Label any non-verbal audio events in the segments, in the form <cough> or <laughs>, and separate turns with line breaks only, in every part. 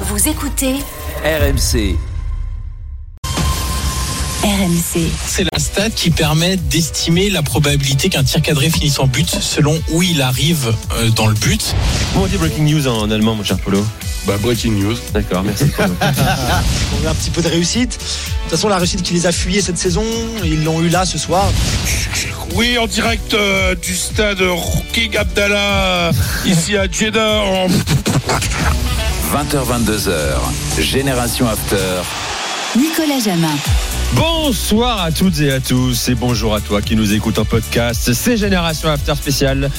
Vous écoutez
RMC.
RMC.
C'est la stat qui permet d'estimer la probabilité qu'un tir cadré finisse en but selon où il arrive euh, dans le but.
Comment on dit breaking news en allemand, mon cher Polo
Bah, breaking news.
D'accord, merci. Polo. <laughs>
On veut un petit peu de réussite. De toute façon, la réussite qui les a fuyés cette saison, ils l'ont eu là ce soir.
Oui, en direct euh, du stade King Abdallah, ici à Jeddah. en-
20h22h. Génération After.
Nicolas Jamin.
Bonsoir à toutes et à tous et bonjour à toi qui nous écoute en podcast. C'est Génération After spécial.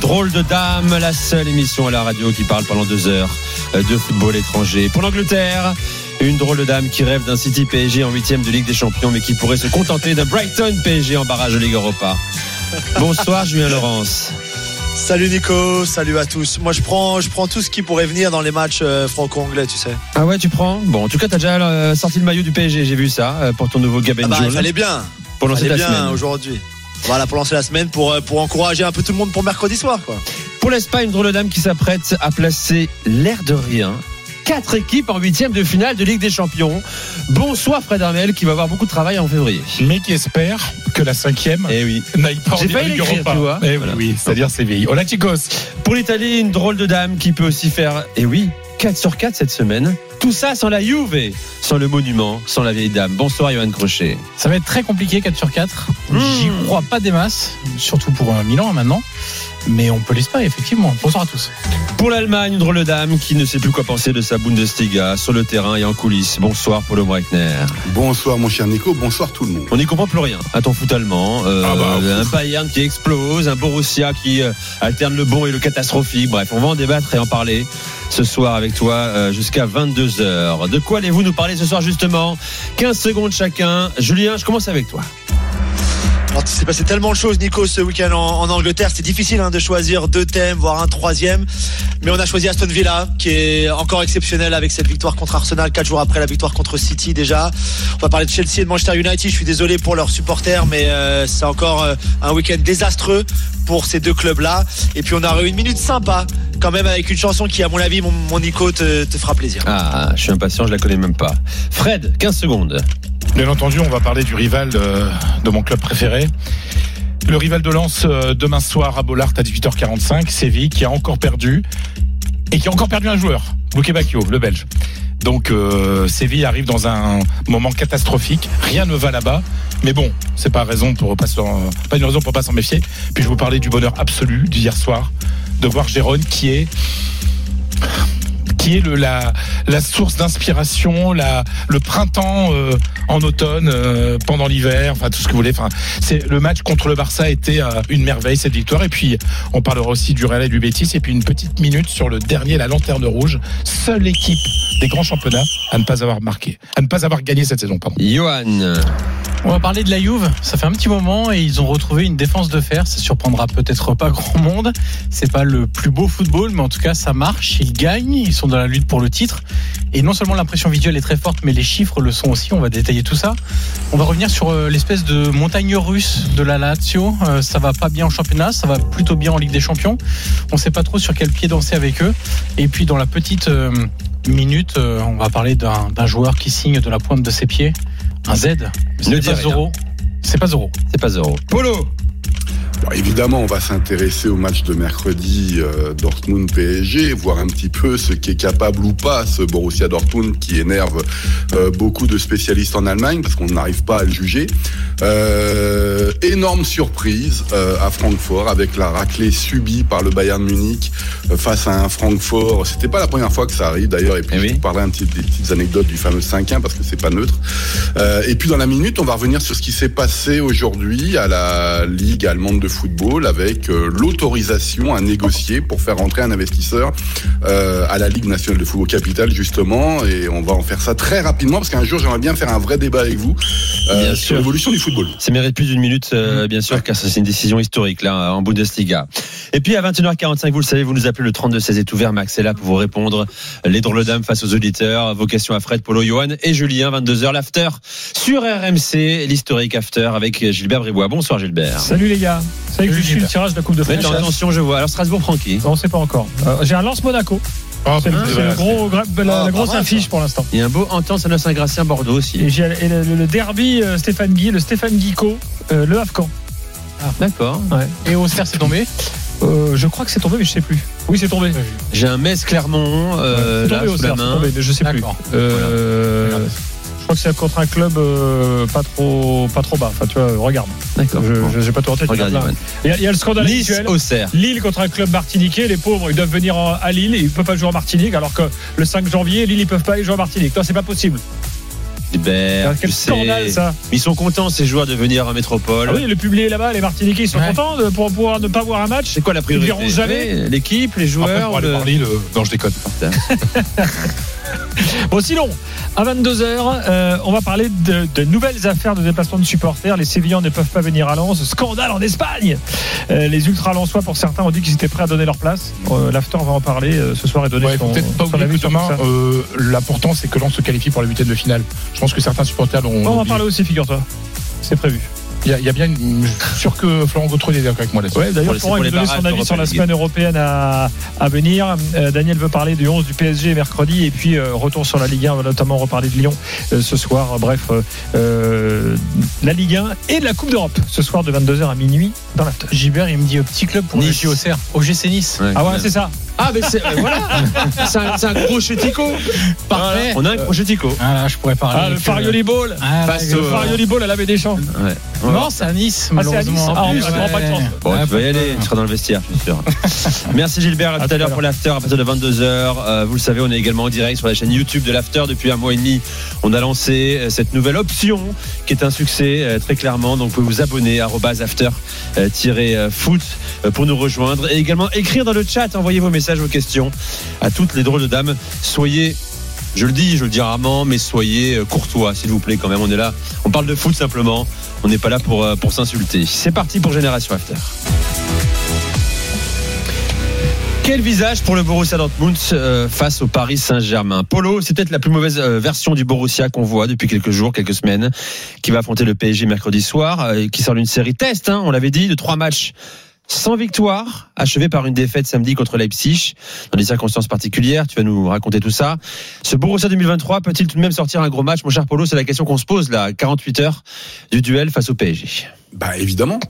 Drôle de dame, la seule émission à la radio qui parle pendant deux heures de football étranger. Pour l'Angleterre, une drôle de dame qui rêve d'un City PSG en huitième de Ligue des Champions mais qui pourrait se contenter d'un Brighton PSG en barrage de Ligue Europa. Bonsoir Julien Laurence.
Salut Nico, salut à tous. Moi, je prends, je prends tout ce qui pourrait venir dans les matchs euh, franco-anglais, tu sais.
Ah ouais, tu prends Bon, en tout cas, t'as déjà euh, sorti le maillot du PSG, j'ai vu ça, euh, pour ton nouveau Gaben
Ah bah, il fallait bien.
Pour lancer ta
bien
semaine.
aujourd'hui. Voilà, pour lancer la semaine, pour, pour encourager un peu tout le monde pour mercredi soir, quoi.
Pour l'Espagne, une drôle de dame qui s'apprête à placer l'air de rien. Quatre équipes en huitième de finale de Ligue des Champions. Bonsoir Fred Armel qui va avoir beaucoup de travail en février.
mais qui espère que la cinquième
Eh oui.
n'aille pas en Ligue Europa.
tu vois.
Eh oui,
Voilà.
oui, c'est-à-dire Séville. Hola chicos.
Pour l'Italie, une drôle de dame qui peut aussi faire, eh oui, 4 sur 4 cette semaine. Tout ça sans la Juve, sans le monument, sans la vieille dame. Bonsoir Johan Crochet.
Ça va être très compliqué 4 sur 4.
Mmh.
J'y crois pas des masses, surtout pour euh, Milan hein, maintenant. Mais on peut l'espérer, effectivement. Bonsoir à tous.
Pour l'Allemagne, une drôle dame qui ne sait plus quoi penser de sa Bundesliga, sur le terrain et en coulisses. Bonsoir Paulo Breitner.
Bonsoir, mon cher Nico. Bonsoir, tout le monde.
On n'y comprend plus rien à ton foot allemand. Euh,
Ah bah,
un Bayern qui explose, un Borussia qui euh, alterne le bon et le catastrophique. Bref, on va en débattre et en parler ce soir avec toi euh, jusqu'à 22h. De quoi allez-vous nous parler ce soir justement? 15 secondes chacun. Julien, je commence avec toi.
Alors, il s'est passé tellement de choses, Nico, ce week-end en, Angleterre. C'est difficile hein, de choisir deux thèmes, voire un troisième. Mais on a choisi Aston Villa, qui est encore exceptionnel avec cette victoire contre Arsenal, quatre jours après la victoire contre City déjà. On va parler de Chelsea et de Manchester United. Je suis désolé pour leurs supporters, mais euh, c'est encore euh, un week-end désastreux pour ces deux clubs-là. Et puis on aura eu une minute sympa, quand même, avec une chanson qui, à mon avis, mon, Nico, te, fera plaisir.
Ah, je suis impatient, je la connais même pas. Fred, 15 secondes.
Bien entendu, on va parler du rival de, de mon club préféré. Le rival de Lens euh, demain soir à Bollard à 18h45, Séville, qui a encore perdu et qui a encore perdu un joueur, Luke Bacchio, le Belge. Donc euh, Séville arrive dans un moment catastrophique. Rien ne va là-bas, mais bon, c'est pas raison pour pas pas une raison pour pas s'en méfier. Puis je vous parlais du bonheur absolu d'hier soir de voir Gérone qui est qui est la, source d'inspiration, le printemps euh, en automne, euh, pendant l'hiver, enfin tout ce que vous voulez. Enfin, c'est le match contre le Barça était euh, une merveille cette victoire. Et puis on parlera aussi du Real et du Betis. Et puis une petite minute sur le dernier, la lanterne rouge, seule équipe des grands championnats à ne pas avoir marqué, à ne pas avoir gagné cette saison.
Johan.
On va parler de la Juve. Ça fait un petit moment et ils ont retrouvé une défense de fer. Ça surprendra peut-être pas grand monde. C'est pas le plus beau football, mais en tout cas, ça marche. Ils gagnent. Ils sont dans la lutte pour le titre. Et non seulement l'impression visuelle est très forte, mais les chiffres le sont aussi. On va détailler tout ça. On va revenir sur euh, l'espèce de montagne russe de la Lazio. Euh, ça va pas bien en championnat. Ça va plutôt bien en Ligue des Champions. On sait pas trop sur quel pied danser avec eux. Et puis, dans la petite euh, minute, euh, on va parler d'un joueur qui signe de la pointe de ses pieds. Un Z.
Ne
pas. Zoro. C'est pas Zoro.
C'est pas zéro. Polo.
Bon, évidemment, on va s'intéresser au match de mercredi euh, Dortmund-PSG, voir un petit peu ce qui est capable ou pas ce Borussia Dortmund qui énerve euh, beaucoup de spécialistes en Allemagne parce qu'on n'arrive pas à le juger. Euh, énorme surprise euh, à Francfort avec la raclée subie par le Bayern Munich euh, face à un Francfort. C'était pas la première fois que ça arrive d'ailleurs. Et puis
Eh oui.
je vous parlerai un petit, des petites anecdotes du fameux 5-1 parce que c'est pas neutre. Euh, et puis dans la minute, on va revenir sur ce qui s'est passé aujourd'hui à la Ligue allemande de football avec euh, l'autorisation à négocier pour faire rentrer un investisseur euh, à la Ligue nationale de football capitale justement. Et on va en faire ça très rapidement parce qu'un jour j'aimerais bien faire un vrai débat avec vous euh,
Bien
sur l'évolution du football.
Ça mérite plus d'une minute, euh, bien sûr, car c'est une décision historique là en Bundesliga. Et puis à 21h45, vous le savez, vous nous appelez le 32 16 est ouvert. Max est là pour vous répondre. Les drôles dames face aux auditeurs. Vos questions à Fred, Polo, Johan et Julien. 22h l'after sur RMC, l'historique after avec Gilbert Bribois. Bonsoir Gilbert.
Salut les gars. Vous savez que
Salut,
je suis le tirage de la Coupe de
Faites
France.
attention, je vois. Alors Strasbourg prend qui
On ne sait pas encore. Euh, J'ai un lance Monaco.
Ah,
C'est le, gros, gra- la, la
Ah,
grosse
mal,
affiche
ça.
pour l'instant.
Il y a un beau entente à Saint-Gratien Bordeaux aussi.
Et, j'ai- et le, le derby euh, Stéphane Guy, le Stéphane Guico, euh, le Afghan.
D'accord.
Et Auxerre, c'est tombé?
Euh, je crois que c'est tombé, mais je sais plus. Oui, c'est tombé.
J'ai un Metz Clermont euh,
c'est
là
tombé au
sous la
cerf, c'est
main.
tombé, mais je sais plus.
D'accord.
Euh, crois que c'est contre un club euh, pas trop pas trop bas. Enfin, tu vois, regarde.
D'accord.
Je
Bon.
je- j'ai pas tout en tête. Il y, a- il y a le scandale
Nice cerf.
Lille contre un club martiniquais, les pauvres, ils doivent venir en- à Lille et ils ne peuvent pas jouer en Martinique, alors que le 5 janvier, Lille, ils peuvent pas aller jouer en Martinique. Non, c'est pas possible.
Hubert,
Quel
tu sais.
scandale, ça.
Ils sont contents ces joueurs de venir en métropole.
Ah oui, le public là-bas, les Martiniquais, ils sont
Ouais.
contents de, pour pouvoir ne pas voir un match.
C'est quoi la priorité
Ils verront jamais.
L'équipe, les
Après,
joueurs.
pour aller
le-
voir Lille, euh, non, je déconne. <laughs> <laughs>
Bon, sinon, à 22h, on va parler de, de nouvelles affaires de déplacement de supporters. Les Sévillans ne peuvent pas venir à Lens. Scandale en Espagne. Euh, les ultra lensois, pour certains, ont dit qu'ils étaient prêts à donner leur place. Euh, L'after va en parler euh, ce soir et donner
Ouais,
son,
peut-être pas
son avis sur
Thomas,
tout ça.
euh, l'important c'est que l'on se qualifie pour la huitième de finale. Je pense que certains supporters l'ont.
On va en parler aussi, figure-toi. C'est prévu.
Il y, a, il y a bien une. Je suis sûr que Florent Gautreau est d'accord avec moi là-dessus.
Ouais, d'ailleurs, Florent il va donner son avis sur la semaine européenne à, à venir. Euh, Daniel veut parler du 11 du PSG mercredi et puis euh, retour sur la Ligue 1. On va notamment reparler de Lyon euh, ce soir. Bref, euh, euh, la Ligue 1 et de la Coupe d'Europe ce soir de 22h à minuit dans l'after.
Gilbert, il me dit euh, petit club pour le
Nice.
JO Auxerre. OGC Nice.
Ouais,
Ah ouais. c'est ça.
Ah, mais c'est. euh, voilà C'est un, c'est un gros chetico
Parfait.
On a un gros chetico.
Ah là, je pourrais parler.
Ah, le
avec, euh,
Farioli Ball.
Ah,
Face
le
au-
Farioli Ball à la baie des Champs.
Ouais.
Non, c'est à Nice,
Ah, c'est à Nice.
malheureusement.
Ah, on
Ouais.
prend pas de chance.
Bon, tu vas y aller, tu seras dans le vestiaire, je suis sûr. <laughs> Merci Gilbert, à tout à l'heure pour l'after à partir de 22h. vous le savez, on est également en direct sur la chaîne YouTube de l'after depuis un mois et demi. On a lancé euh, cette nouvelle option qui est un succès euh, très clairement. Donc vous pouvez vous abonner à after-foot euh, pour nous rejoindre et également écrire dans le chat, envoyez vos messages, vos questions à toutes les drôles de dames. Soyez je le dis, je le dis rarement, mais soyez euh, courtois, s'il vous plaît, quand même. On est là, on parle de foot simplement. On n'est pas là pour, euh, pour s'insulter. C'est parti pour Génération After. Quel visage pour le Borussia Dortmund euh, face au Paris Saint-Germain? Polo, c'est peut-être la plus mauvaise version du Borussia qu'on voit depuis quelques jours, quelques semaines, qui va affronter le PSG mercredi soir, qui sort d'une série test, hein, on l'avait dit, de trois matchs sans victoire, achevé par une défaite samedi contre Leipzig, dans des circonstances particulières. Tu vas nous raconter tout ça. Ce Borussia 2023 peut-il tout de même sortir un gros match, mon cher Polo C'est la question qu'on se pose là, à 48 heures du duel face au PSG.
Bah évidemment.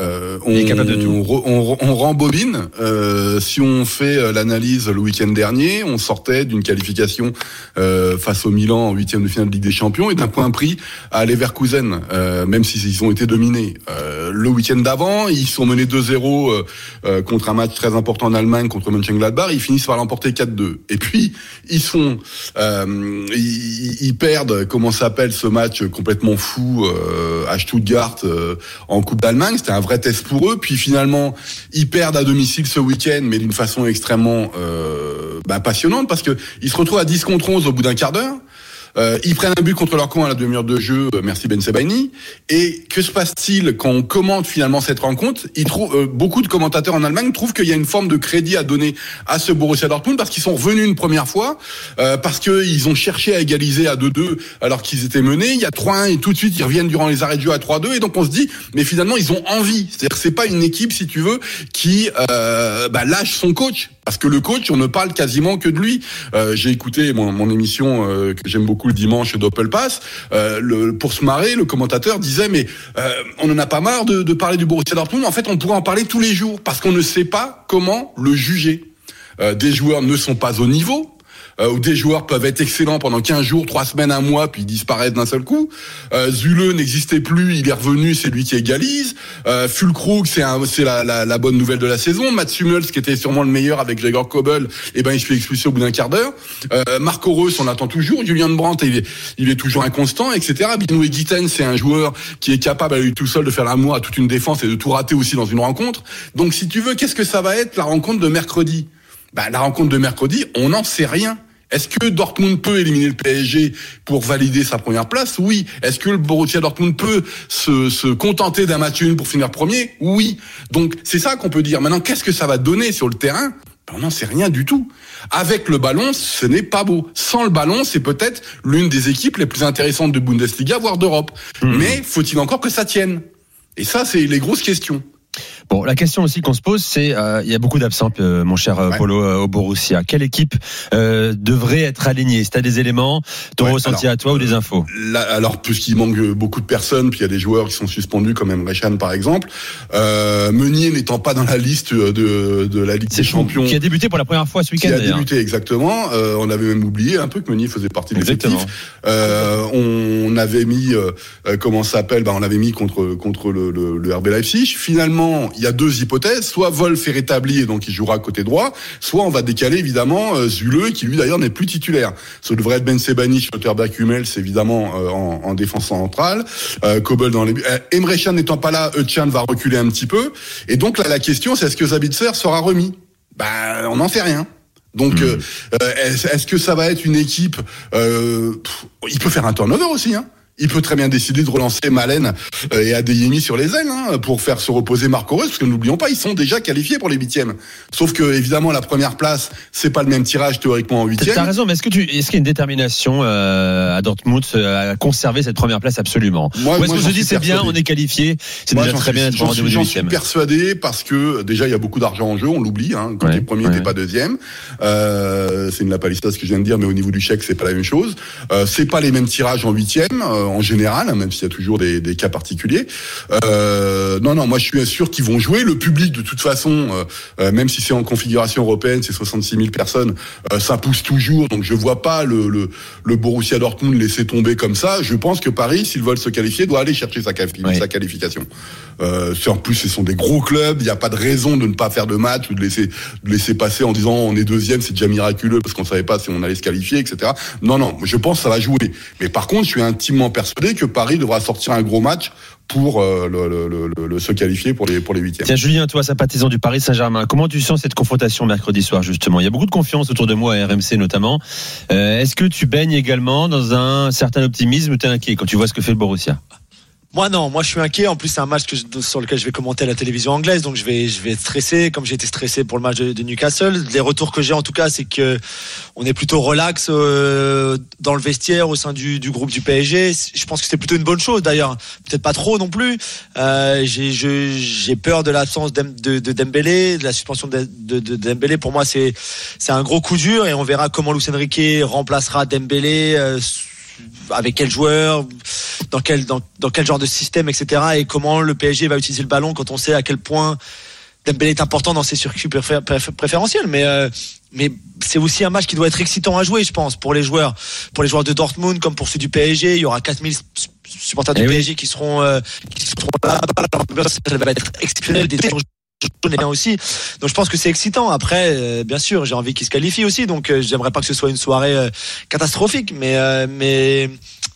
Euh, on,
Il est capable de tout.
on, re- on, re- on rembobine. Euh, si on fait euh, l'analyse le week-end dernier, on sortait d'une qualification euh, face au Milan en huitième de finale de Ligue des Champions et d'un point pris à Leverkusen, euh, même s'ils ont été dominés. Euh, le week-end d'avant, ils sont menés 2-0 euh, euh, contre un match très important en Allemagne contre Mönchengladbach. Ils finissent par l'emporter 4-2. Et puis ils sont, euh, ils, ils perdent. Comment s'appelle ce match complètement fou euh, à Stuttgart euh, en Coupe d'Allemagne C'était un vrai test pour eux. Puis finalement, ils perdent à domicile ce week-end, mais d'une façon extrêmement euh, bah, passionnante parce que ils se retrouvent à 10 contre 11 au bout d'un quart d'heure. Euh, ils prennent un but contre leur camp à la demi-heure de jeu, euh, merci Ben Sebaini. Et que se passe-t-il quand on commente finalement cette rencontre? Ils euh, Beaucoup de commentateurs en Allemagne trouvent qu'il y a une forme de crédit à donner à ce Borussia Dortmund parce qu'ils sont revenus une première fois, parce qu'ils ont cherché à égaliser à 2-2 alors qu'ils étaient menés. Il y a 3-1 et tout de suite ils reviennent durant les arrêts de jeu à 3-2 et donc on se dit, mais finalement ils ont envie. C'est-à-dire que c'est pas une équipe, si tu veux, qui bah, lâche son coach. Parce que le coach, on ne parle quasiment que de lui. Euh, J'ai écouté mon, émission euh, que j'aime beaucoup le dimanche Doppelpass. Euh, le, pour se marrer, le commentateur disait mais euh, on en a pas marre de, de parler du Borussia Dortmund. En fait, on pourrait en parler tous les jours parce qu'on ne sait pas comment le juger. Euh, des joueurs ne sont pas au niveau. Euh, où des joueurs peuvent être excellents pendant 15 jours, 3 semaines, un mois, puis disparaître d'un seul coup. Euh, Zule n'existait plus, il est revenu, c'est lui qui égalise. Euh, Fulkrug, c'est la, la, la bonne nouvelle de la saison. Mats Hummels, qui était sûrement le meilleur avec Gregor Kobel, eh ben il se fait expulser au bout d'un quart d'heure. Euh, Marco Reus, on attend toujours. Julian Brandt, il est, il est toujours inconstant, etc. Binou Guiten, c'est un joueur qui est capable lui tout seul de faire l'amour à toute une défense et de tout rater aussi dans une rencontre. Donc si tu veux, qu'est-ce que ça va être la rencontre de mercredi? Bah, la rencontre de mercredi, on n'en sait rien. Est-ce que Dortmund peut éliminer le PSG pour valider sa première place? Oui. Est-ce que le Borussia Dortmund peut se, se contenter d'un match nul pour finir premier? Oui. Donc c'est ça qu'on peut dire. Maintenant, qu'est-ce que ça va donner sur le terrain? Ben, On n'en sait rien du tout. Avec le ballon, ce n'est pas beau. Sans le ballon, c'est peut-être l'une des équipes les plus intéressantes de Bundesliga, voire d'Europe. Mais faut-il encore que ça tienne? Et ça, c'est les grosses questions.
Bon, la question aussi qu'on se pose, c'est euh, il y a beaucoup d'absents, euh, mon cher euh,
Ouais.
Polo euh, au Borussia. Quelle équipe devrait être alignée? Si tu as des éléments, ton
Ouais,
ressenti
alors,
à toi ou des infos?
Là, alors, puisqu'il manque beaucoup de personnes, puis il y a des joueurs qui sont suspendus, comme Emre par exemple, Meunier n'étant pas dans la liste de, de la Ligue des Champions.
Qui a débuté pour la première fois ce
qui
week-end
a
d'ailleurs.
débuté exactement. On avait même oublié un peu que Meunier faisait partie de l'effectif. On avait mis comment ça s'appelle? Bah, on l'avait mis contre contre le, le, le RB Leipzig. Finalement, il y a deux hypothèses. Soit Wolf est rétabli et donc il jouera côté droit, soit on va décaler évidemment euh, Zule qui lui d'ailleurs n'est plus titulaire. Ce devrait être Ben Sebani, Schlotterberg, Hummels évidemment euh, en, en défense centrale, euh, Kobel dans les buts. Euh, Emre Can n'étant pas là, Özcan va reculer un petit peu. Et donc là la question c'est est-ce que Zabitzer sera remis? Ben on n'en sait rien. Donc, euh, est-ce est-ce que ça va être une équipe euh, pff, Il peut faire un turnover aussi. Hein. Il peut très bien décider de relancer Malen euh, et Adeyemi sur les ailes hein, pour faire se reposer Marco Reus, parce que n'oublions pas, ils sont déjà qualifiés pour les huitièmes. Sauf que évidemment, la première place, c'est pas le même tirage théoriquement en
T'as
huitième.
raison, mais est-ce que tu, est-ce qu'il y a une détermination euh, à Dortmund euh, à conserver cette première place absolument?
Moi-
Ou est-ce se dit
suis
c'est bien, on est qualifié, c'est déjà très
suis-
bien d'être en
J'en suis persuadé parce que déjà il y a beaucoup d'argent en jeu, on l'oublie. Hein, quand
Ouais,
t'es premier,
ouais,
t'es pas deuxième. Euh, c'est une lapalista ce que je viens de dire, mais au niveau du chèque, c'est pas la même chose. Euh, c'est pas les mêmes tirages en huitième euh, en général, hein, même s'il y a toujours des, des cas particuliers. Euh, non, non, moi je suis sûr qu'ils vont jouer. Le public, de toute façon, euh, euh, même si c'est en configuration européenne, c'est 66 000 personnes, euh, ça pousse toujours. Donc je vois pas le, le, le Borussia Dortmund laisser tomber comme ça. Je pense que Paris, s'ils veulent se qualifier, doit aller chercher sa, qualification. En plus, ce sont des gros clubs. Il n'y a pas de raison de ne pas faire de match ou de laisser, de laisser passer en disant on est deuxième, c'est déjà miraculeux parce qu'on savait pas si on allait se qualifier, etc. Non, non, je pense que ça va jouer. Mais par contre, je suis intimement persuadé que Paris devra sortir un gros match pour euh, se qualifier pour les pour les huitièmes.
Tiens, Julien, toi, sympathisant du Paris Saint-Germain, comment tu sens cette confrontation mercredi soir, justement? Il y a beaucoup de confiance autour de moi, à RMC notamment. Euh, Est-ce que tu baignes également dans un certain optimisme? Ou t'es inquiet quand tu vois ce que fait le Borussia?
Moi non, moi je suis inquiet. En plus c'est un match sur lequel je vais commenter à la télévision anglaise, donc je vais je vais être comme j'ai été stressé pour le match de, Newcastle. Les retours que j'ai en tout cas, c'est que on est plutôt relax euh, dans le vestiaire au sein du, du groupe du PSG. Je pense que c'est plutôt une bonne chose d'ailleurs. Peut-être pas trop non plus. Euh, j'ai peur de l'absence de, de Dembélé, de la suspension de Dembélé. Pour moi c'est c'est un gros coup dur et on verra comment Luis Enrique remplacera Dembélé. euh, avec quel joueur, dans quel dans, dans quel genre de système, etc. Et comment le PSG va utiliser le ballon quand on sait à quel point Dembélé est important dans ses circuits préfé- préfé- préférentiels. Mais euh, mais c'est aussi un match qui doit être excitant à jouer, je pense, pour les joueurs, pour les joueurs de Dortmund comme pour ceux du PSG. Il y aura 4000 su- supporters du
Eh oui.
PSG qui seront euh, qui seront là. L'ambiance, va être exceptionnelle. Des aussi. Donc je pense que c'est excitant. Après, euh, bien sûr, j'ai envie qu'ils se qualifient aussi. Donc euh, j'aimerais pas que ce soit une soirée euh, catastrophique, mais euh, mais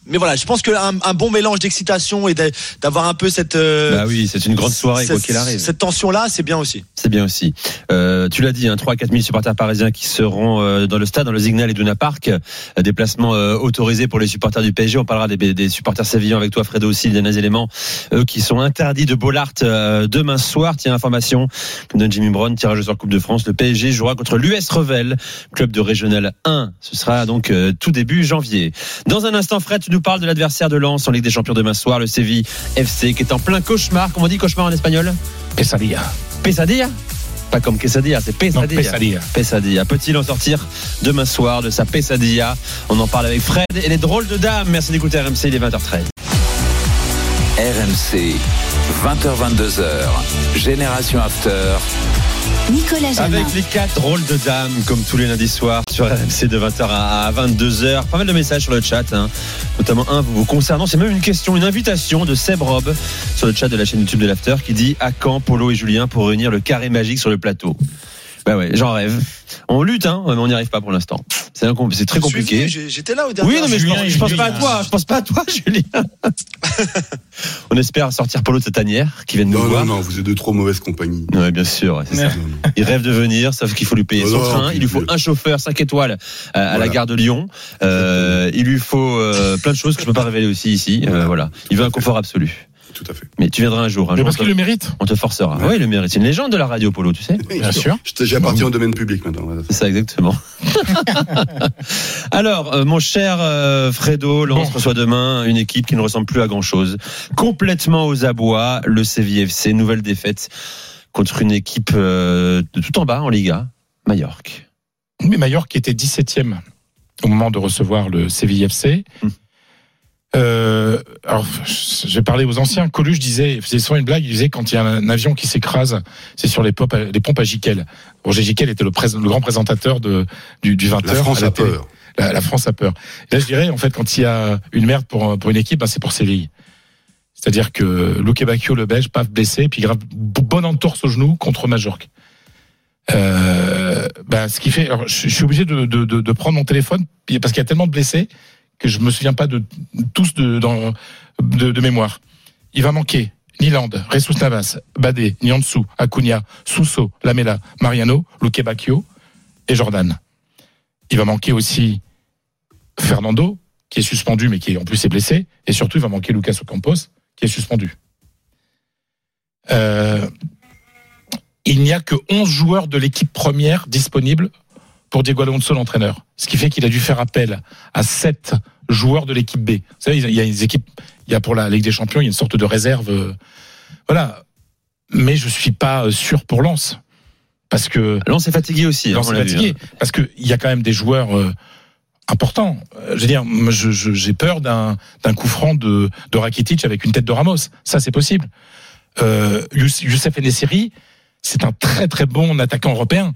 mais voilà, je pense qu'un un bon mélange d'excitation et d'a- d'avoir un peu cette euh,
Bah oui, c'est une grande soirée, quoi qu'il arrive.
Cette tension là, c'est bien aussi.
C'est bien aussi. Euh, tu l'as dit, hein, 3 à 4 000 supporters parisiens qui seront euh, dans le stade, dans le Signal Iduna Park. Euh, déplacement autorisé pour les supporters du PSG. On parlera des, des supporters sévillans avec toi, Fredo aussi, des éléments, eux qui sont interdits de Bollard demain soir. Tiens, information, donne Jimmy Brown, tirage au sort Coupe de France. Le PSG jouera contre l'US Revel, club de Régional 1. Ce sera donc tout début janvier. Dans un instant, Fred, tu nous parles de l'adversaire de Lens en Ligue des Champions demain soir, le Séville FC, qui est en plein cauchemar. Comment on dit cauchemar en espagnol?
Pesadilla.
Pesadilla? Pas comme quesadilla, c'est pesadilla.
Pesadilla.
Pesadilla. Peut-il en sortir demain soir de sa pesadilla? On en parle avec Fred et les drôles de dames. Merci d'écouter RMC, il est 20h13.
RMC, 20h22h, Génération After.
Nicolas.
Avec les quatre drôles de dames, comme tous les lundis soirs sur RMC de 20h à 22h. Pas mal de messages sur le chat, hein. notamment un vous concernant. C'est même une question, une invitation de Seb Rob sur le chat de la chaîne YouTube de l'After qui dit à quand Polo et Julien pour réunir le carré magique sur le plateau? Bah ouais, j'en rêve. On lutte, hein, mais on n'y arrive pas pour l'instant. C'est un com- c'est très compliqué.
J'étais là au dernier.
Oui, non, mais je pense, je pense pas à toi. Je pense pas à toi, <laughs> Julien. <laughs> On espère sortir Polo de cette tanière qui vient de nous
Non,
voir.
non, non, vous êtes de trop mauvaise compagnie.
Ouais, bien sûr, ouais, c'est ça. Il rêve de venir, sauf qu'il faut lui payer
Oh
son
non,
train. Il lui faut un chauffeur 5 étoiles à, à la gare de Lyon. Euh, il lui faut euh, plein de choses que je peux pas révéler aussi ici. Euh, voilà. Il veut un confort absolu.
Tout à fait.
Mais tu viendras un jour. Un
Mais
jour
parce qu'il
te,
le mérite.
on te forcera.
Ouais.
Oui, le mérite. C'est une légende de la radio Polo, tu sais.
Bien sûr.
Je- J'appartiens au domaine public maintenant.
C'est ça exactement. <laughs> Alors, euh, mon cher euh, Fredo, Lens
Bon.
reçoit demain une équipe qui ne ressemble plus à grand chose, complètement aux abois. Le CVFC, nouvelle défaite contre une équipe euh, de tout en bas en Liga, Mallorca.
Mais Mallorca était 17e au moment de recevoir le Séville FC. Euh, alors, j'ai parlé aux anciens. Coluche disait, il faisait souvent une blague. Il disait quand il y a un avion qui s'écrase, c'est sur les pompes, les pompes à Jiquel. Roger Jiquel était le, prés- le grand présentateur de, du, du 20h.
La France
à la
a peur.
La, la France a peur. Et là, je dirais, en fait, quand il y a une merde pour, pour une équipe, ben, c'est pour Séville. C'est-à-dire que Luque Bacchio, le Belge, paf, blessé, puis grave, bonne entorse au genou contre Majorque. Euh, ben, ce qui fait, alors, je, je suis obligé de, de, de, de prendre mon téléphone parce qu'il y a tellement de blessés que je me souviens pas de tous de, mémoire. Il va manquer Niland, Ressus Navas, Badé, Niansu, Acuna, Sousso, Lamela, Mariano, Luque Bacchio et Jordan. Il va manquer aussi Fernando, qui est suspendu, mais qui en plus est blessé. Et surtout, il va manquer Lucas Ocampos, qui est suspendu. Euh, il n'y a que 11 joueurs de l'équipe première disponibles pour Diego Alonso, l'entraîneur. Ce qui fait qu'il a dû faire appel à 7 joueurs de l'équipe B. Vous savez, il y a des équipes, il y a pour la Ligue des Champions, il y a une sorte de réserve. euh, Voilà. Mais je suis pas sûr pour Lens. Parce que
Lens est fatigué aussi. hein,
Lens est
l'a vu,
fatigué. Parce qu'il y a quand même des joueurs euh, importants. Je veux dire, moi, je- je- j'ai peur d'un coup franc de, de Rakitic avec une tête de Ramos. Ça, c'est possible. Euh, Youss- Youssef Enesiri, c'est un très très bon attaquant européen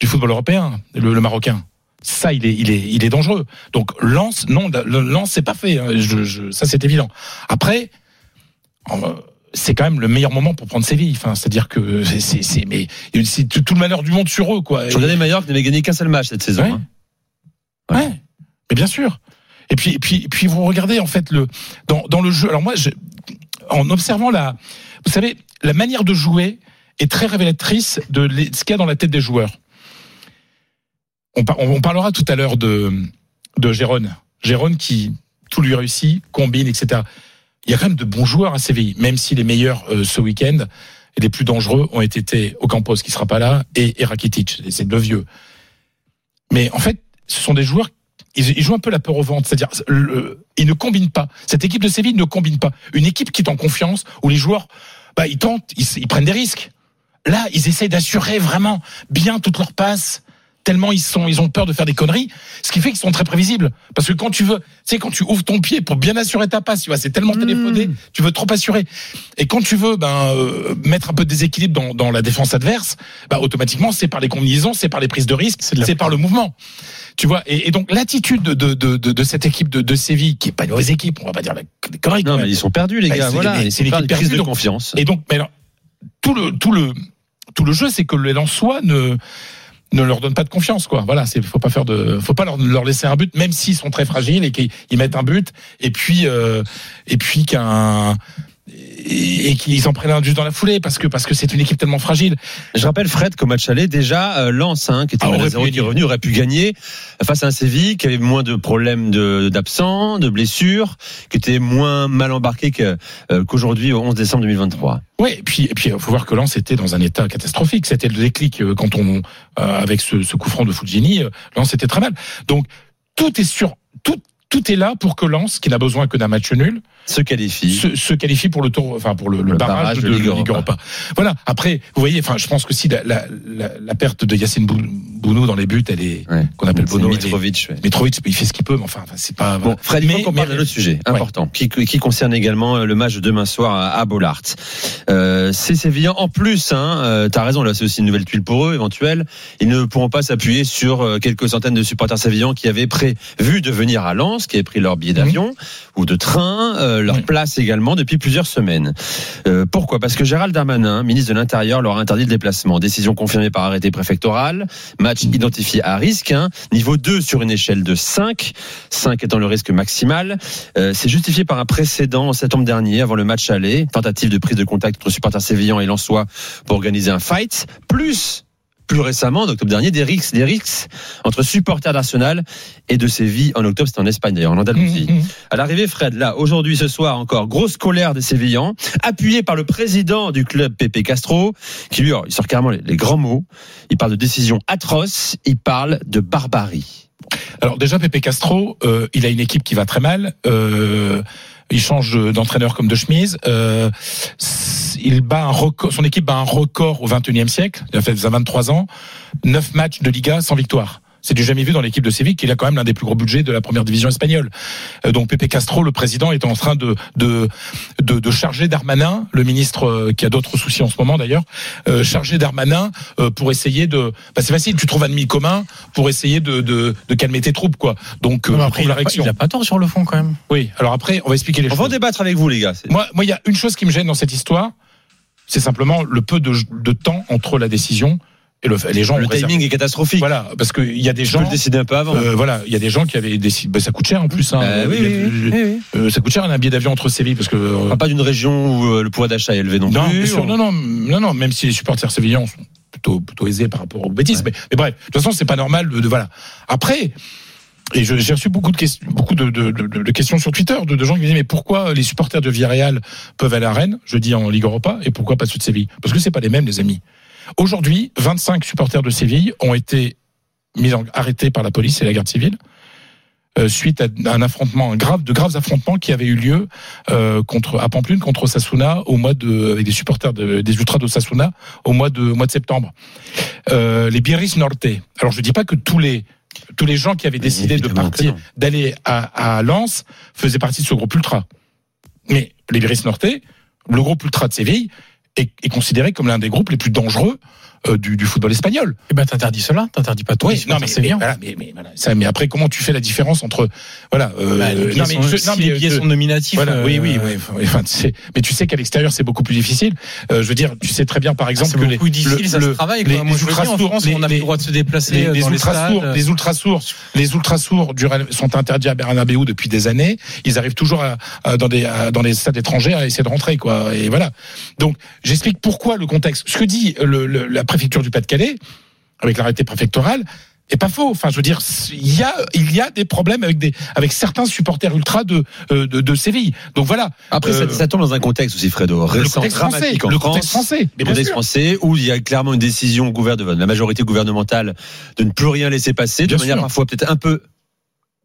du football européen, le, le Marocain. Ça, il est, il est, il est dangereux. Donc Lens, non, Lens, c'est pas fait. hein. Je- je- ça, c'est évident. Après, c'est quand même le meilleur moment pour prendre Séville. Enfin, c'est-à-dire que c'est, mais c'est tout, tout le malheur du monde sur eux, quoi.
Regardais Mallorca n'avait gagné qu'un seul match cette saison.
Ouais.
hein.
Ouais. Mais bien sûr. Et puis, et puis, et puis vous regardez en fait le dans, dans le jeu. Alors moi, je, en observant la, vous savez, la manière de jouer est très révélatrice de ce qu'il y a dans la tête des joueurs. On, par- on parlera tout à l'heure de de Gérone. Gérone qui tout lui réussit, combine, etc. Il y a quand même de bons joueurs à Séville, même si les meilleurs euh, ce week-end et les plus dangereux ont été Ocampos qui sera pas là et, et Rakitic. C'est deux vieux. Mais en fait, ce sont des joueurs ils, jouent un peu la peur au ventre, c'est-à-dire ils ne combinent pas. Cette équipe de Séville ne combine pas. Une équipe qui est en confiance, où les joueurs, bah, ils tentent, ils, ils prennent des risques. Là, ils essayent d'assurer vraiment bien toutes leurs passes, tellement ils sont, ils ont peur de faire des conneries. Ce qui fait qu'ils sont très prévisibles. Parce que quand tu veux, tu sais, quand tu ouvres ton pied pour bien assurer ta passe, tu vois, c'est tellement téléphoné, tu veux trop assurer. Et quand tu veux, ben, euh, mettre un peu de déséquilibre dans, dans la défense adverse, bah, automatiquement, c'est par les combinaisons, c'est par les prises de risques,
C'est
par le mouvement. Tu vois, et, et donc l'attitude de, de, de, cette équipe de, de Séville, qui est pas une mauvaise équipe, on va pas dire la- des conneries.
Non, mais ils sont perdus, les
Bah,
gars.
c'est-
Voilà,
c'est
une crise
perdue,
de
donc-
confiance.
Et donc, mais alors, tout le tout le tout le jeu, c'est que les Lensois ne ne leur donne pas de confiance, quoi. Voilà, c'est faut pas faire de, faut pas leur, leur laisser un but, même s'ils sont très fragiles et qu'ils ils mettent un but, et puis euh, et puis qu'un et, et qu'ils en prennent un juste dans la foulée parce que parce que c'est une équipe tellement fragile.
Je rappelle Fred qu'au match aller, déjà, euh, Lens, hein, qui était
Ah,
à
aurait
zéro,
pu
qui est
gagner.
revenu, aurait pu gagner face à un Séville qui avait moins de problèmes de- d'absents, de, blessures, qui était moins mal embarqué que, euh, qu'aujourd'hui au 11 décembre 2023.
Ouais, et puis et puis faut voir que Lens était dans un état catastrophique. C'était le déclic euh, quand on euh, avec ce, ce coup franc de Fujini, Lens était très mal. Donc tout est sur tout tout est là pour que Lens, qui n'a besoin que d'un match nul,
Se qualifie.
se, se qualifie pour le tour, enfin pour le, le
Le
barrage,
barrage
de,
de
de
Ligue
Ligue,
Europa.
Europa. Voilà. Après, vous voyez, enfin, je pense que si la, la, la, la perte de Yacine Bou- Bounou dans les buts, elle est
Ouais.
qu'on appelle est-
Mitrovic. ouais.
Mitrovic, il fait ce qu'il peut, mais enfin, c'est pas.
Bon, Fred, qu'on parle d'un autre sujet
Ouais.
important qui, qui concerne également euh, le match de demain soir à, à Bollard. Euh, c'est Sévillan. En plus, hein, euh, t'as raison, là c'est aussi une nouvelle tuile pour eux, éventuelle. Ils ne pourront pas s'appuyer sur euh, quelques centaines de supporters sévillans qui avaient prévu de venir à Lens, qui avaient pris leur billet d'avion ou de train, euh, leur
Oui.
place également depuis plusieurs semaines. Euh, pourquoi? Parce que Gérald Darmanin, ministre de l'Intérieur, leur a interdit le déplacement. Décision confirmée par arrêté préfectoral. Match identifié à risque. hein. Niveau 2 sur une échelle de 5. 5 étant le risque maximal. Euh, c'est justifié par un précédent en septembre dernier, avant le match aller. Tentative de prise de contact entre supporters sévillans et Lensois pour organiser un fight. Plus plus récemment, en octobre dernier, des rixes, des rixes entre supporters d'Arsenal et de Séville en octobre, c'était en Espagne d'ailleurs, en Andalousie.
Mhm, mhm.
À l'arrivée, Fred, là, aujourd'hui, ce soir encore, grosse colère des Sévillans, appuyé par le président du club, Pepe Castro, qui lui, alors, il sort carrément les, les grands mots. Il parle de décisions atroces, il parle de barbarie.
Alors déjà, Pepe Castro, euh, il a une équipe qui va très mal. Euh, il change d'entraîneur comme de chemise. Euh, il bat un record, son équipe bat un record au 21e siècle. Il a fait à 23 ans, 9 matchs de Liga sans victoire. C'est du jamais vu dans l'équipe de Séville qu'il a quand même l'un des plus gros budgets de la première division espagnole. Euh, donc Pepe Castro, le président, est en train de de de, de charger Darmanin, le ministre euh, qui a d'autres soucis en ce moment d'ailleurs, euh, charger Darmanin euh, pour essayer de. Bah, c'est facile, tu trouves un ennemi commun pour essayer de, de, de calmer tes troupes quoi. Donc euh,
Non, après, il
la
a, pas,
réaction.
il a pas tort sur le fond quand même.
Oui. Alors après, on va expliquer les
On va en
choses.
débattre avec vous, les gars.
Moi, il y a une chose qui me gêne dans cette histoire, c'est simplement le peu de, de temps entre la décision et le, les gens.
Le
ont réservé-
timing est catastrophique.
Voilà, parce qu'il y a des gens.
le décider un peu avant.
euh, voilà, il y a des gens qui avaient décidé. bah, ça coûte cher en plus. Hein.
Euh, oui, oui,
euh, ça coûte cher un billet d'avion entre Séville parce que. euh,
pas d'une région où le pouvoir d'achat est élevé non,
non,
plus.
bien sûr,
On-
non, non, non, non, même si les supporters sévillans sont plutôt, plutôt aisés par rapport aux bêtises, mais, mais bref, de toute façon, c'est pas normal de, de- voilà. Après, et j'ai reçu beaucoup de questions, beaucoup de, de- de- de questions sur Twitter de, de gens qui me disaient mais pourquoi les supporters de Villarreal peuvent aller à Rennes, je dis en Ligue Europa, et pourquoi pas ceux de Séville? Parce que c'est pas les mêmes, les amis. Aujourd'hui, 25 supporters de Séville ont été mis en, arrêtés par la police et la garde civile. euh, suite à un affrontement, un grave, de graves affrontements qui avaient eu lieu euh, contre à Pamplune contre Sasuna au mois de avec des supporters de- des ultras de Sasuna au mois de au mois de septembre. Euh, les Biris Norte. Alors je dis pas que tous les tous les gens qui avaient décidé de partir, d'aller à, à Lens faisaient partie de ce groupe ultra. Mais les Biris Norte, le groupe ultra de Séville, est, considéré comme l'un des groupes les plus dangereux du, du football espagnol.
Eh ben, t'interdis cela, t'interdis pas tout.
Oui, non, mais,
c'est bien.
voilà, mais, mais, voilà, ça, mais après, comment tu fais la différence entre, voilà, euh,
Bah, les billets
non, mais
sont,
je-
si
non, mais,
les
euh,
sont nominatifs.
voilà,
euh,
oui, oui, oui. Enfin, tu sais, mais tu sais qu'à l'extérieur, c'est beaucoup plus difficile. Euh, je veux dire, tu sais très bien, par exemple,
Ah,
que les,
beaucoup difficile,
le-
ça se
le-
travaille.
les-.
Moi,
les ultra-sourds, les-
on a
les-
le droit de se déplacer
les,
euh,
les
dans les
ultra sourds,
stades.
les ultra sourds, les ultra sourds du Real sont interdits à Bernabéu depuis des années. Ils arrivent toujours à, à- dans des à- dans les stades étrangers à essayer de rentrer quoi. Et voilà. Donc j'explique pourquoi le contexte. Ce que dit le- le- la préfecture du Pas-de-Calais avec l'arrêté préfectoral est pas faux. Enfin, je veux dire, il y a il y a des problèmes avec des avec certains supporters ultra de euh, de, de Séville. Donc voilà.
Après, ça,
Euh,
ça tombe dans un contexte aussi, Fredo.
le
Récent,
français,
dramatique en
le
France.
contexte français.
Le contexte
sûr.
français où il y a clairement une décision gouvernementale, de la majorité gouvernementale de ne plus rien laisser passer, de
Bien
manière
sûr.
parfois peut-être un peu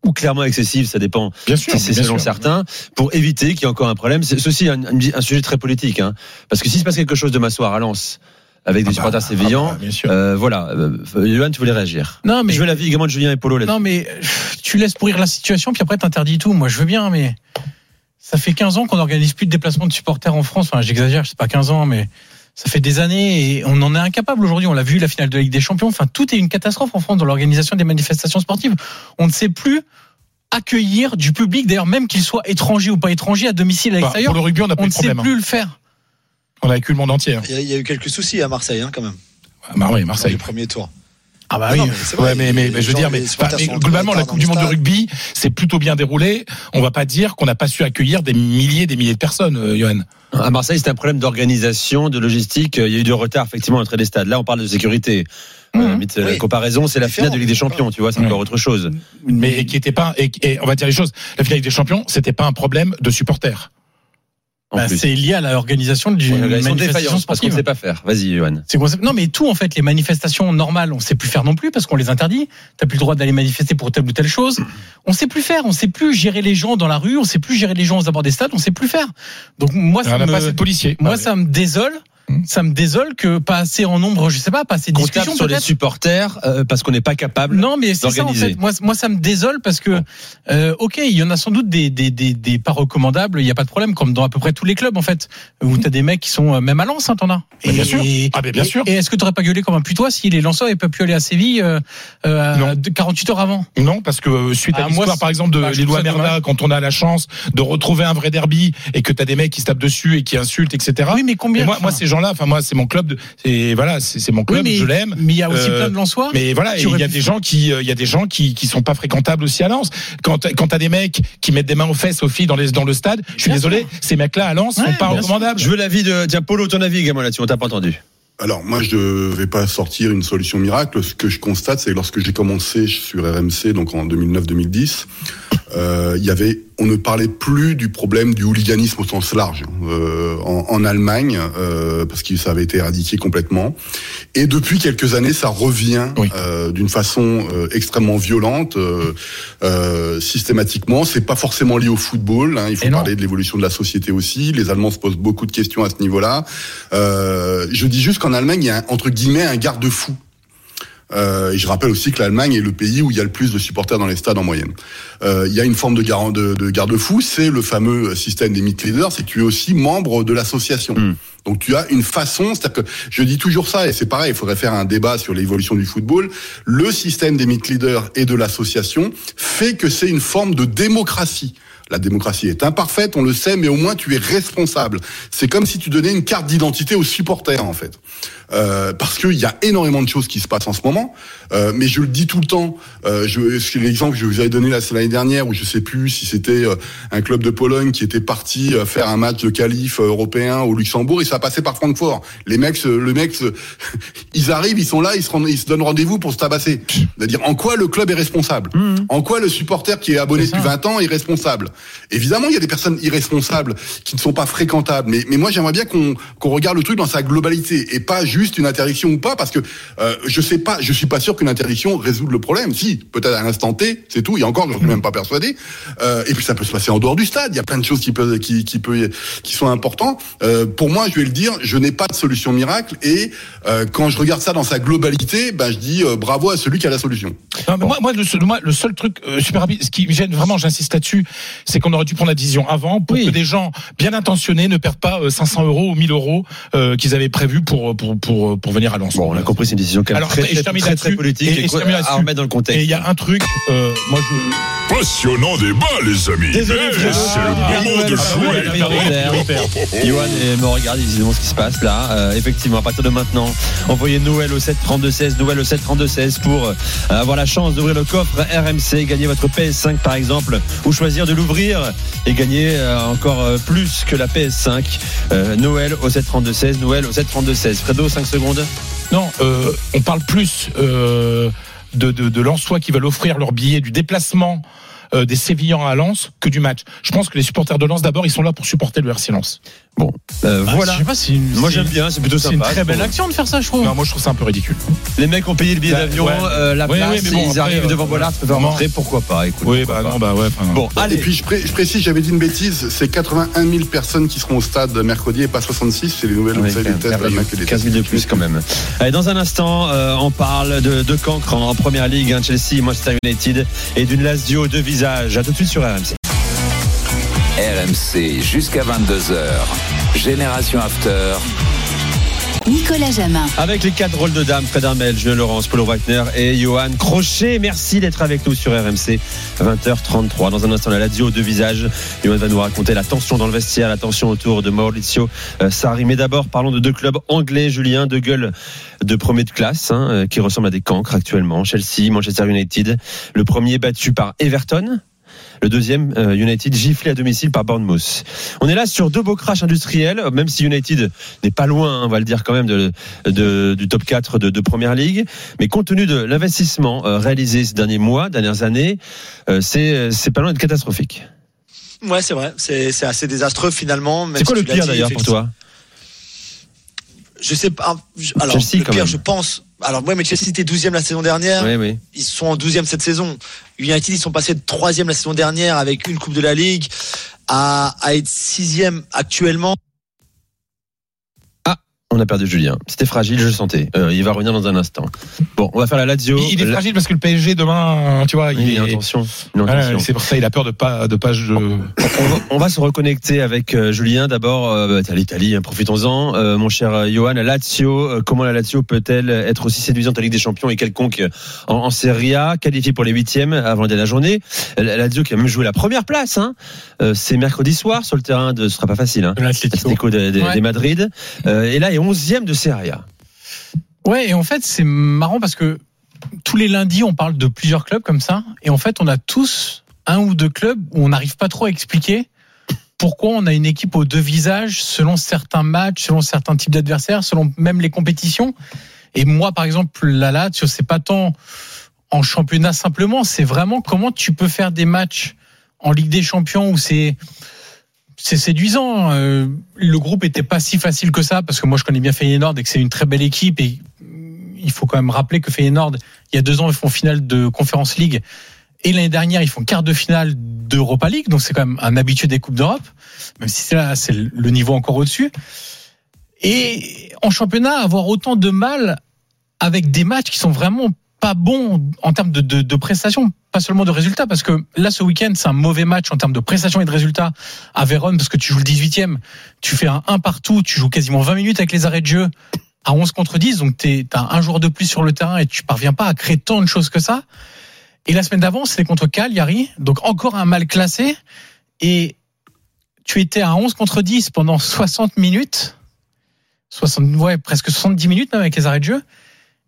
ou clairement excessive, ça dépend
Bien sûr.
c'est selon
sûr.
certains, pour éviter qu'il y ait encore un problème. Ceci un- un sujet très politique, hein, parce que s'il se passe quelque chose demain soir à Lens avec des
Ah bah,
supporters
ah
sévillants,
bah, bien sûr.
euh, voilà. Euh, Johan, tu voulais réagir
Non, mais
Je veux l'avis également de Julien et Polo là-dessus.
Non, mais tu laisses pourrir la situation, puis après t'interdis tout. Moi, je veux bien, mais ça fait 15 ans qu'on n'organise plus de déplacement de supporters en France. Enfin, j'exagère, c'est pas 15 ans, mais ça fait des années et on en est incapable aujourd'hui. On l'a vu, la finale de la Ligue des Champions. Enfin, tout est une catastrophe en France dans l'organisation des manifestations sportives. On ne sait plus accueillir du public, d'ailleurs, même qu'il soit étranger ou pas étranger, à domicile, à
Bah,
l'extérieur.
pour le rugby, on n'a pas
on
eu
ne
de
sait
problème. hein.
plus le faire.
On a vécu le monde entier. hein.
Il y, a, il y a eu quelques soucis à Marseille, hein, quand même.
Ah, bah oui,
Dans
Marseille.
les premiers tours.
Ah bah
Non,
oui.
mais c'est vrai,
Ouais, mais, mais, mais je veux dire, mais, mais globalement,
en
la Coupe du
dans
Monde de rugby, c'est plutôt bien déroulé. On va pas dire qu'on n'a pas su accueillir des milliers, des milliers de personnes, euh, Johan.
À Marseille, c'était un problème d'organisation, de logistique. Il y a eu du retard, effectivement, entre les stades. Là, on parle de sécurité. Euh, limite, euh,
Oui.
comparaison, c'est la finale de Ligue des Champions, tu vois, c'est encore autre chose.
Mais qui était pas, et, et on va dire les choses. La finale des champions, c'était pas un problème de supporters.
Bah,
plus.
c'est lié à l'organisation d'une
Ouais,
manifestation
parce qu'on ne sait pas faire. Vas-y, Johan.
Non, mais tout, en fait, les manifestations normales, on sait plus faire non plus parce qu'on les interdit. T'as plus le droit d'aller manifester pour telle ou telle chose. <clears throat> On sait plus faire. On sait plus gérer les gens dans la rue. On sait plus gérer les gens aux abords des stades. On sait plus faire. Donc, moi,
on
ça
n'a
me,
pas assez de policiers.
moi,
Ah,
ça me désole.
Hum.
Ça me désole que pas assez en nombre, je sais pas, pas assez de discussions
sur les supporters euh, parce qu'on n'est pas capable.
Non, mais c'est ça en fait. Moi, moi, ça me désole parce que, euh, ok, il y en a sans doute des, des, des, des pas recommandables. Il y a pas de problème, comme dans à peu près tous les clubs en fait, où t'as des mecs qui sont euh, même à Lens, hein, t'en as.
Mais bien sûr. Ah, mais bien
et-
sûr.
Et est-ce que t'aurais pas gueulé comme un putois si les Lensois n'avaient pas pu aller à Séville euh, euh,
Non.
de 48 heures avant?
Non, parce que euh, suite
Ah,
à
moi,
l'histoire, par exemple, de
bah, je
les
trouve
lois
ça
Merda, quand on a la chance de retrouver un vrai derby et que t'as des mecs qui se tapent dessus et qui insultent, etc.
Oui, mais combien
Et moi, gens-là, enfin, moi, c'est mon club, de- c'est voilà, c'est mon
oui,
club,
mais,
je l'aime.
Mais il y a aussi
Euh,
plein de Lensois.
Mais voilà, et il y a des gens qui, euh, il y a des gens qui, qui sont pas fréquentables aussi à Lens. Quand, t'as- quand t'as des mecs qui mettent des mains aux fesses aux filles dans les, dans le stade, je suis
Bien
désolé,
sûr.
ces mecs-là à Lens
Ouais,
sont pas
sûr.
recommandables.
Je veux l'avis de. Tiens, Polo, ton avis également là-dessus, on t'a pas entendu.
Alors moi je ne vais pas sortir une solution miracle. Ce que je constate, c'est que lorsque j'ai commencé sur RMC, donc en 2009-2010, euh, il y avait, on ne parlait plus du problème du hooliganisme au sens large euh, en, en, Allemagne euh, parce que ça avait été éradiqué complètement. Et depuis quelques années, ça revient
Oui.
euh, d'une façon euh, extrêmement violente, euh, euh, systématiquement. C'est pas forcément lié au football. hein. Il faut
Et non.
parler de l'évolution de la société aussi. Les Allemands se posent beaucoup de questions à ce niveau-là. Euh, je dis juste qu'en Allemagne, il y a un- entre guillemets un garde-fou. Euh, et je rappelle aussi que l'Allemagne est le pays où il y a le plus de supporters dans les stades en moyenne. Euh, il y a une forme de, garant- de, de garde-fou, c'est le fameux système des leaders, c'est que tu es aussi membre de l'association.
Mm.
Donc tu as une façon, c'est-à-dire que je dis toujours ça, et c'est pareil, il faudrait faire un débat sur l'évolution du football. Le système des leaders et de l'association fait que c'est une forme de démocratie. La démocratie est imparfaite, on le sait, mais au moins tu es responsable. C'est comme si tu donnais une carte d'identité aux supporters, en fait. Euh, parce qu'il y a énormément de choses qui se passent en ce moment. Euh, mais je le dis tout le temps. Euh, je, c'est l'exemple que je vous avais donné la- l'année dernière, où je sais plus si c'était euh, un club de Pologne qui était parti euh, faire un match de qualif euh, européen au Luxembourg et ça passait par Francfort. Les mecs, le mec, <laughs> ils arrivent, ils sont là, ils se, rendent- ils se donnent rendez-vous pour se tabasser. C'est-à-dire en quoi le club est responsable? En quoi le supporter qui est abonné depuis 20 ans est responsable? Évidemment, il y a des personnes irresponsables qui ne sont pas fréquentables, mais, moi j'aimerais bien qu'on regarde le truc dans sa globalité et pas juste une interdiction ou pas, parce que euh, je sais pas, je suis pas sûr qu'une interdiction résout le problème. Si, peut-être à l'instant T, c'est tout. Et encore, je suis même pas persuadé. Euh, et puis ça peut se passer en dehors du stade. Il y a plein de choses qui peuvent, qui, sont importantes. Euh, pour moi, je vais le dire, je n'ai pas de solution miracle. Et euh, quand je regarde ça dans sa globalité, ben je dis bravo à celui qui a la solution.
Moi, le seul, moi, le seul truc super rapide, ce qui me gêne vraiment, j'insiste là-dessus, c'est qu'on aurait dû prendre la décision avant pour
Oui.
que des gens bien intentionnés ne perdent pas euh, 500 euros ou 1000 euros euh, qu'ils avaient prévus pour, pour, pour, pour venir à Lens.
Bon, on a compris, c'est une décision même
Alors,
très,
et
très, très, très politique
Et- et je termine
à remettre dans le contexte.
Et il y a un truc, euh, moi je.
Passionnant débat, les amis.
Désolé,
Eh, c'est le moment de jouer.
Johan et me regardent visiblement ce qui se passe là. Euh, effectivement, à partir de maintenant, envoyez Noël au 7 32 16, Noël au 7 32 16 pour euh, avoir la chance d'ouvrir le coffre RMC, gagner votre PS5 par exemple, ou choisir de l'ouvrir et gagner euh, encore euh, plus que la PS5. Euh, Noël au 7 32 16, Noël au 7 32 16. Fredo, 5 secondes.
Non, euh, on parle plus euh, de, de, de Lensois qui veulent offrir leur billet du déplacement euh, des Sévillans à Lens que du match. Je pense que les supporters de Lens, d'abord, ils sont là pour supporter le RC Lens.
Euh,
Ah,
voilà.
Je sais pas, c'est une,
Moi j'aime bien, c'est plutôt
C'est une
sympa.
très belle action de faire ça, je trouve.
Non, moi, je trouve ça un peu ridicule.
Les mecs ont payé le billet
Ouais,
d'avion,
ouais.
euh, la
Oui,
place,
oui, mais bon,
ils
après,
arrivent
euh,
devant Bollard, peuvent
non.
rentrer, pourquoi pas écoute,
Oui,
pourquoi
bah
pas.
non, bah ouais. enfin,
Bon,
Et
allez.
puis je, pré- je précise, j'avais dit une bêtise, c'est 81 000 personnes qui seront au stade mercredi et pas 66. C'est les nouvelles,
Ouais,
vous savez,
quand
les tests,
même,
la Mac et les
15 000 de plus quand même. Allez, dans un instant, euh, on parle de, de cancre en, en première ligue, hein, Chelsea, Manchester United et d'une Lazio de visage. À tout de suite sur RMC.
RMC jusqu'à 22h. Génération After.
Nicolas Jamin.
Avec les quatre rôles de dames, Fred Armel, Julien Laurence, Paulo Wagner et Johan Crochet. Merci d'être avec nous sur RMC 20h33. Dans un instant, la Lazio de visage. Johan va nous raconter la tension dans le vestiaire, la tension autour de Maurizio euh, Sarri. Mais d'abord, parlons de deux clubs anglais, Julien, deux gueules de premier de classe, hein, euh, qui ressemblent à des cancres actuellement. Chelsea, Manchester United. Le premier battu par Everton. Le deuxième, euh, United giflé à domicile par Bournemouth. On est là sur deux beaux crashs industriels, même si United n'est pas loin, hein, on va le dire quand même, de, de- du top 4 de, de Première Ligue. Mais compte tenu de l'investissement euh, réalisé ces derniers mois, dernières années, euh, c'est pas loin d'être catastrophique.
Ouais, c'est vrai. C'est assez désastreux finalement.
C'est quoi
si
le pire d'ailleurs pour toi?
Je sais pas. je- Alors,
Chelsea,
le pire, je pense. Alors, ouais, mais Chelsea était 12e la saison dernière.
Oui, oui.
Ils sont en 12e cette saison. United, ils sont passés de 3e la saison dernière avec une Coupe de la Ligue à, à être 6e actuellement.
On a perdu Julien. C'était fragile, je le sentais. Euh, il va revenir dans un instant. Bon, on va faire la Lazio.
Il, il est
La-
fragile parce que le PSG demain, tu vois, il
Oui,
est. Ouais,
attention.
c'est pour ça il a peur de pas de pas. Je...
On va, on va se reconnecter avec euh, Julien. D'abord, euh, bah, l'Italie, hein, profitons-en. Euh, mon cher Johan, la Lazio, euh, comment la Lazio peut-elle être aussi séduisante en Ligue des Champions et quelconque en, en Serie A, qualifiée pour les huitièmes avant la dernière journée? La la Lazio qui a même joué la première place. Hein. Euh, c'est mercredi soir sur le terrain de. Ce sera pas facile. Hein.
L'Atlético.
De, de-
Ouais.
des Madrid. Euh, et là, est 11e de Serie A.
Ouais, et en fait, c'est marrant parce que tous les lundis, on parle de plusieurs clubs comme ça. Et en fait, on a tous un ou deux clubs où on n'arrive pas trop à expliquer pourquoi on a une équipe aux deux visages selon certains matchs, selon certains types d'adversaires, selon même les compétitions. Et moi, par exemple, la Lazio, c'est pas tant en championnat simplement, c'est vraiment comment tu peux faire des matchs en Ligue des Champions où c'est c'est séduisant. Euh, le groupe était pas si facile que ça parce que moi je connais bien Feyenoord et que c'est une très belle équipe et il faut quand même rappeler que Feyenoord il y a deux ans ils font finale de Conference League et l'année dernière ils font quart de finale d'Europa League donc c'est quand même un habitué des coupes d'Europe même si c'est là c'est le niveau encore au-dessus. Et en championnat avoir autant de mal avec des matchs qui sont vraiment pas bons en termes de, de, de prestations, pas seulement de résultats, parce que là, ce week-end, c'est un mauvais match en termes de prestations et de résultats à Vérone, parce que tu joues le 18e, tu fais un 1 partout, tu joues quasiment 20 minutes avec les arrêts de jeu à 11 contre 10, donc tu as un joueur de plus sur le terrain et tu parviens pas à créer tant de choses que ça. Et la semaine d'avant, c'était contre Cagliari, donc encore un mal classé, et tu étais à 11 contre 10 pendant 60 minutes, 60, ouais, presque 70 minutes même avec les arrêts de jeu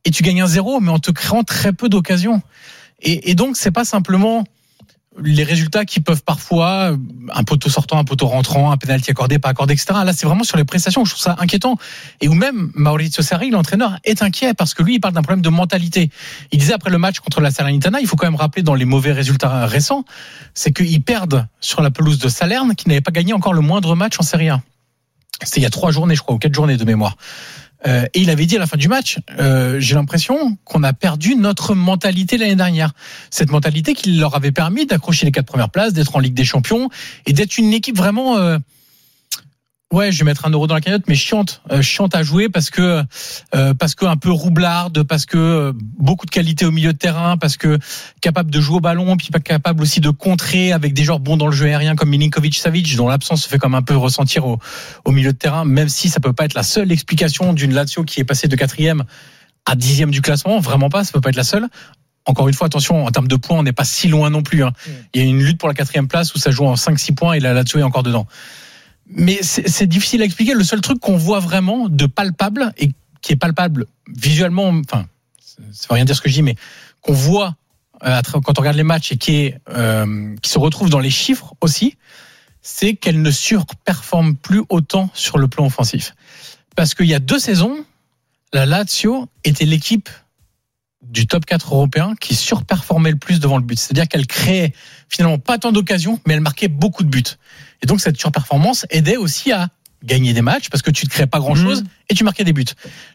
et tu gagnes un zéro, mais en te créant très peu d'occasions. Et, donc, c'est pas simplement les résultats qui peuvent parfois un poteau sortant, un poteau rentrant, un pénalty accordé, pas accordé, etc. Là, c'est vraiment sur les prestations je trouve ça inquiétant. Et où même Maurizio Sarri, l'entraîneur, est inquiet parce que lui, il parle d'un problème de mentalité. Il disait après le match contre la Salernitana, il faut quand même rappeler dans les mauvais résultats récents, c'est qu'ils perdent sur la pelouse de Salerne, qui n'avait pas gagné encore le moindre match en Serie A. C'était il y a trois journées, je crois, ou quatre journées de mémoire. Euh, et il avait dit à la fin du match, euh, j'ai l'impression qu'on a perdu notre mentalité l'année dernière. Cette mentalité qui leur avait permis d'accrocher les quatre premières places, d'être en Ligue des Champions et d'être une équipe vraiment... Euh, Ouais, je vais mettre un euro dans la cagnotte, mais chiante, euh, chiante à jouer parce que euh, parce que un peu roublarde, parce que euh, beaucoup de qualité au milieu de terrain, parce que capable de jouer au ballon, puis pas capable aussi de contrer avec des joueurs bons dans le jeu aérien comme Milinkovic Savic, dont l'absence se fait comme un peu ressentir au, au milieu de terrain, même si ça peut pas être la seule explication d'une Lazio qui est passée de quatrième à dixième du classement, vraiment pas, ça peut pas être la seule. Encore une fois, attention, en termes de points, on n'est pas si loin non plus. Hein. Il y a une lutte pour la quatrième place où ça joue en 5-6 points et la Lazio est encore dedans mais c'est difficile à expliquer. Le seul truc qu'on voit vraiment de palpable et qui est palpable visuellement, enfin, ça veut rien dire ce que je dis, mais qu'on voit euh, quand on regarde les matchs et qui, est, euh, qui se retrouve dans les chiffres aussi, c'est qu'elle ne surperforme plus autant sur le plan offensif. Parce qu'il y a deux saisons, la Lazio était l'équipe du top 4 européen qui surperformait le plus devant le but. C'est-à-dire qu'elle créait finalement pas tant d'occasions, mais elle marquait beaucoup de buts. Et donc cette surperformance aidait aussi à gagner des matchs parce que tu ne créais pas grand-chose mmh. et tu marquais des buts.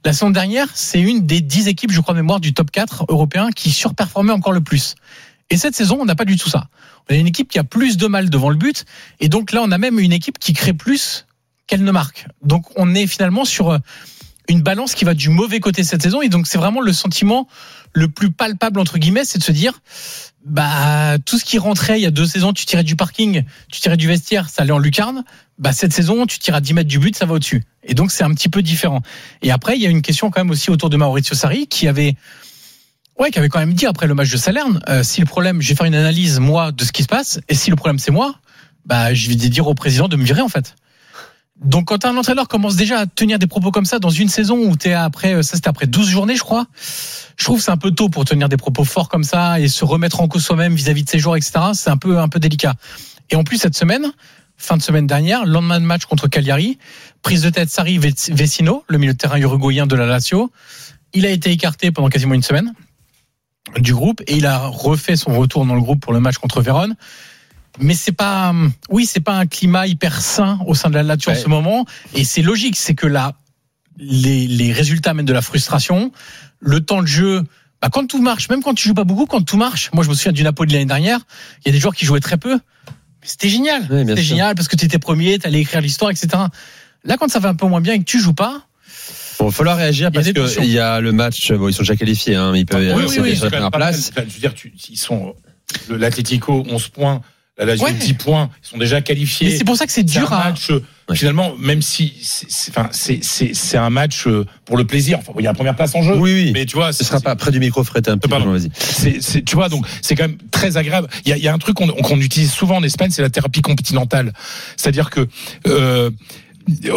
La saison dernière, c'est une des 10 équipes, je crois mémoire, du top 4 européen qui surperformait encore le plus. Et cette saison, on n'a pas du tout ça. On a une équipe qui a plus de mal devant le but et donc là, on a même une équipe qui crée plus qu'elle ne marque. Donc on est finalement sur une balance qui va du mauvais côté cette saison et donc c'est vraiment le sentiment le plus palpable entre guillemets, c'est de se dire bah tout ce qui rentrait il y a deux saisons, tu tirais du parking, tu tirais du vestiaire, ça allait en lucarne. Bah cette saison, tu tires à 10 mètres du but, ça va au-dessus. Et donc c'est un petit peu différent. Et après, il y a une question quand même aussi autour de Maurizio Sarri qui avait Ouais, qui avait quand même dit après le match de Salerne, euh, si le problème, je vais faire une analyse moi de ce qui se passe, et si le problème c'est moi, bah je vais dire au président de me virer en fait. Donc quand un entraîneur commence déjà à tenir des propos comme ça dans une saison où tu es après ça c'était après 12 journées je crois. Je trouve c'est un peu tôt pour tenir des propos forts comme ça et se remettre en cause soi-même vis-à-vis de ses joueurs etc. C'est un peu un peu délicat. Et en plus cette semaine, fin de semaine dernière, lendemain de match contre Cagliari, prise de tête Sari Vecino, le milieu de terrain uruguayen de la Lazio, il a été écarté pendant quasiment une semaine du groupe et il a refait son retour dans le groupe pour le match contre Vérone mais c'est pas, oui, c'est pas un climat hyper sain au sein de la nature en ce moment. Et c'est logique, c'est que là, les, les résultats amènent de la frustration. Le temps de jeu, bah, quand tout marche, même quand tu joues pas beaucoup, quand tout marche. Moi, je me souviens du Napoli l'année dernière. Il y a des joueurs qui jouaient très peu. C'était génial. c'était génial parce que tu étais premier, tu allais écrire l'histoire, etc. Là, quand ça va un peu moins bien et que tu joues pas,
Bon, il va falloir réagir parce qu'il y a le match. Bon, ils sont déjà qualifiés. Hein, ils peuvent
oui, oui, oui, sur la première place. Je veux dire, tu, ils sont l'Atletico 11 points. La Lazio ouais. 10 points, ils sont déjà qualifiés.
Mais c'est pour ça que c'est dur
un match, ouais. Finalement, même si c'est enfin, c'est un match euh, pour le plaisir. Enfin, il y a la première place en jeu.
Oui, oui.
Mais tu vois,
ce sera pas près du micro, Fred. Un peu. Vas-y.
C'est, tu vois, donc c'est quand même très agréable. Il y a, il y a un truc qu'on qu utilise souvent en Espagne, c'est la thérapie continentale. C'est-à-dire que euh,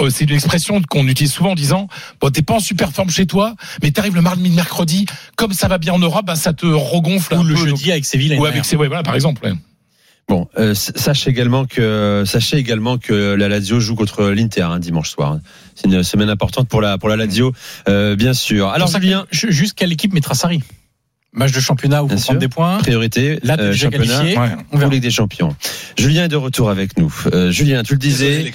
c'est une expression qu'on utilise souvent en disant bon t'es pas en super forme chez toi mais t'arrives le mardi mercredi comme ça va bien en Europe bah, ça te regonfle
ou
un
le
peu,
jeudi
donc,
avec Séville
ou avec Séville voilà par exemple ouais.
Bon, euh, sachez également que sachez également que la Lazio joue contre l'Inter hein, dimanche soir. C'est une semaine importante pour la pour la Lazio, euh, bien sûr. Alors Julien,
juste quelle équipe mettra Sarri? Match de championnat où
Bien
vous
sûr.
prendre des points.
Priorité,
Là,
euh, championnat
qualifié.
Ouais.
On
ou
verra.
Ligue des Champions. Julien est de retour avec nous. Euh, Julien, tu le disais,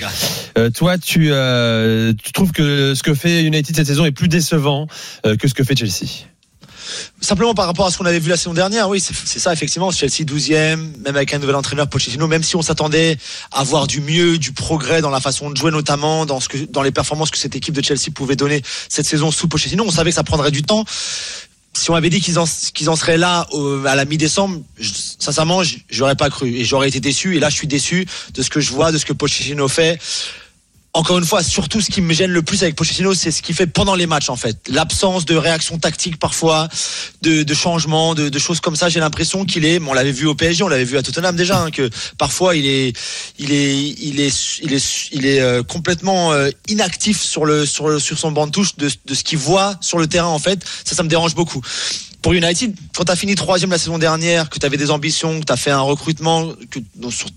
euh, toi, tu, euh, tu trouves que ce que fait United cette saison est plus décevant euh, que ce que fait Chelsea?
Simplement par rapport à ce qu'on avait vu la saison dernière, oui, c'est ça effectivement. Chelsea 12e, même avec un nouvel entraîneur Pochettino, même si on s'attendait à voir du mieux, du progrès dans la façon de jouer notamment, dans les performances que cette équipe de Chelsea pouvait donner cette saison sous Pochettino, on savait que ça prendrait du temps. Si on avait dit qu'ils en, seraient là à la mi-décembre, sincèrement, j'aurais pas cru et j'aurais été déçu. Et là, je suis déçu de ce que je vois, de ce que Pochettino fait. Encore une fois, surtout ce qui me gêne le plus avec Pochettino, c'est ce qu'il fait pendant les matchs en fait. L'absence de réaction tactique parfois, de, changements, de, choses comme ça. J'ai l'impression qu'il est, on l'avait vu au PSG, on l'avait vu à Tottenham déjà, hein, que parfois il est, il est, il est, il est, euh, complètement euh, inactif sur le, sur sur son banc de touche de, de ce qu'il voit sur le terrain en fait. Ça, ça me dérange beaucoup. Pour United, quand tu as fini troisième la saison dernière, que tu avais des ambitions, que tu as fait un recrutement, que,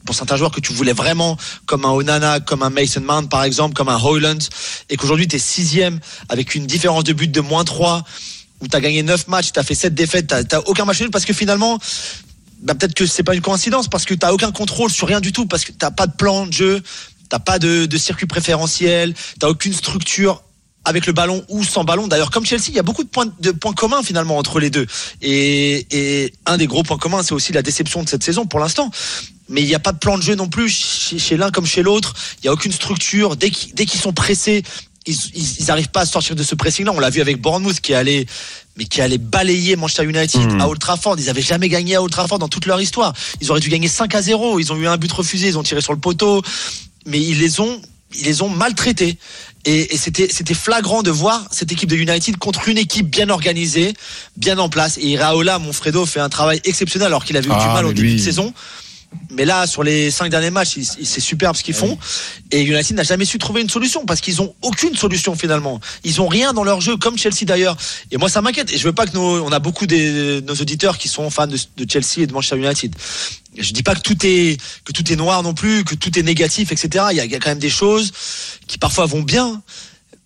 pour certains joueurs que tu voulais vraiment, comme un Onana, comme un Mason Mount par exemple, comme un Hoyland, et qu'aujourd'hui tu es sixième avec une différence de but de moins 3, où tu as gagné 9 matchs, tu as fait 7 défaites, tu n'as aucun match nul parce que finalement, bah, peut-être que c'est pas une coïncidence parce que tu aucun contrôle sur rien du tout, parce que tu pas de plan de jeu, t'as pas de, de circuit préférentiel, tu aucune structure avec le ballon ou sans ballon. D'ailleurs, comme Chelsea, il y a beaucoup de points, de points communs finalement entre les deux. Et, et un des gros points communs, c'est aussi la déception de cette saison pour l'instant. Mais il n'y a pas de plan de jeu non plus chez, chez l'un comme chez l'autre. Il n'y a aucune structure. Dès qu'ils, qu'ils sont pressés, ils, ils, ils arrivent pas à sortir de ce pressing-là. On l'a vu avec Bournemouth qui allait, mais qui allait balayer Manchester United
Mhm.
à Old Trafford. Ils avaient jamais gagné à Old Trafford dans toute leur histoire. Ils auraient dû gagner 5 à 0. Ils ont eu un but refusé. Ils ont tiré sur le poteau. Mais ils les ont, ils les ont maltraités. Et, et c'était, c'était flagrant de voir cette équipe de United contre une équipe bien organisée, bien en place. Et Iraola, Monfredo, fait un travail exceptionnel alors qu'il avait eu du
Ah,
mal au début
lui-
de saison. Mais là, sur les cinq derniers matchs, c'est superbe ce qu'ils font. Et United n'a jamais su trouver une solution parce qu'ils ont aucune solution finalement. Ils ont rien dans leur jeu, comme Chelsea d'ailleurs. Et moi, ça m'inquiète. Et je veux pas que nos, on a beaucoup des, nos auditeurs qui sont fans de, de Chelsea et de Manchester United. Je dis pas que tout est que tout est noir non plus, que tout est négatif, etc. Il y a, il y a quand même des choses qui parfois vont bien,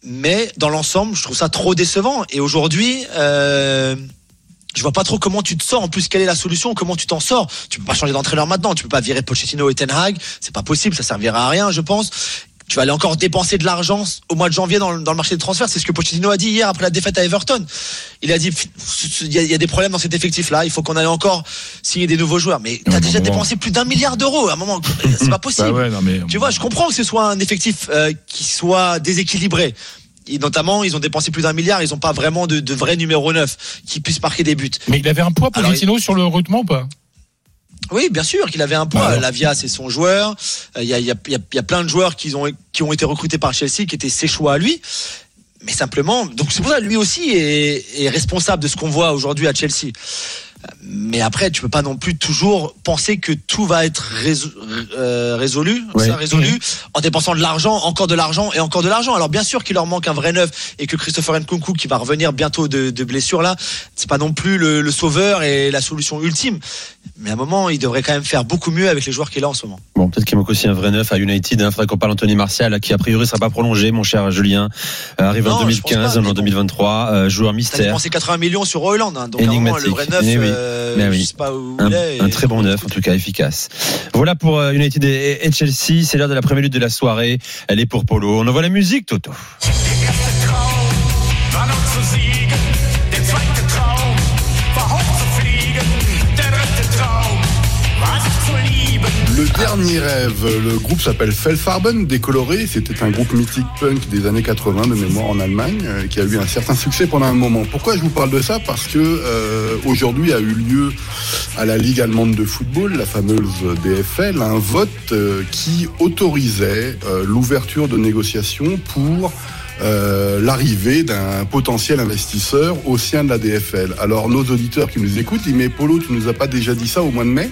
mais dans l'ensemble, je trouve ça trop décevant. Et aujourd'hui. Euh, je vois pas trop comment tu te sors. En plus, quelle est la solution? Comment tu t'en sors? Tu peux pas changer d'entraîneur maintenant. Tu peux pas virer Pochettino et Ten Hag. C'est pas possible. Ça servira à rien, je pense. Tu vas aller encore dépenser de l'argent au mois de janvier dans, le- dans le marché de transfert. C'est ce que Pochettino a dit hier après la défaite à Everton. Il a dit il y a, il y a des problèmes dans cet effectif-là. Il faut qu'on aille encore signer des nouveaux joueurs. Mais tu as
Ouais,
déjà dépensé plus d'un milliard d'euros. À un moment, c'est pas <laughs> possible.
Bah ouais, non, mais,
Tu vois, je comprends que ce soit un effectif euh, qui soit déséquilibré. Et notamment, ils ont dépensé plus d'un milliard, ils n'ont pas vraiment de, de vrai numéro 9 qui puisse marquer des buts.
mais il avait un poids
Alors,
Pochettino sur le recrutement ou pas?
Oui, bien sûr qu'il avait un poids.
Bah.
Lavia, c'est son joueur. Euh, Il y, a, il y, a, il y a- il y a plein de joueurs qui ont, qui ont été recrutés par Chelsea, qui étaient ses choix à lui. Mais simplement, donc c'est pour ça lui aussi est, est responsable de ce qu'on voit aujourd'hui à Chelsea. Mais après, tu peux pas non plus toujours penser que tout va être résolu, euh, résolu,
Ouais.
ça, résolu en dépensant de l'argent, encore de l'argent et encore de l'argent. Alors bien sûr qu'il leur manque un vrai neuf et que Christopher Nkunku qui va revenir bientôt de, de blessure là, c'est pas non plus le, le sauveur et la solution ultime. Mais à un moment, il devrait quand même faire beaucoup mieux avec les joueurs qu'il a en ce moment.
Bon, peut-être qu'il manque aussi un vrai neuf à United. Il faudrait qu'on parle Anthony Martial, qui a priori sera pas prolongé, mon cher Julien. Euh, arrive en
Non, je pense
2015,
pas,
on est
mais
en
bon.
2023. euh, joueur mystère.
dépensé 80 millions sur Hoyland, hein, donc à un moment, le vrai neuf,
Mais oui.
Euh,
oui.
je sais pas où
Un,
il est.
un
et-
très bon neuf, en tout cas efficace. Voilà pour euh, United et, Chelsea. C'est l'heure de la première minute de la soirée. Elle est pour Polo. On envoie la musique, Toto.
Dernier rêve, le groupe s'appelle Fellfarben, décoloré. C'était un groupe mythique punk des années 80 de mémoire en Allemagne, euh, qui a eu un certain succès pendant un moment. Pourquoi je vous parle de ça? Parce que euh, aujourd'hui a eu lieu à la Ligue allemande de football, la fameuse DFL, un vote euh, qui autorisait l'ouverture de négociations pour l'arrivée d'un potentiel investisseur au sein de la DFL. Alors nos auditeurs qui nous écoutent, ils disent mais Polo, tu nous as pas déjà dit ça au mois de mai?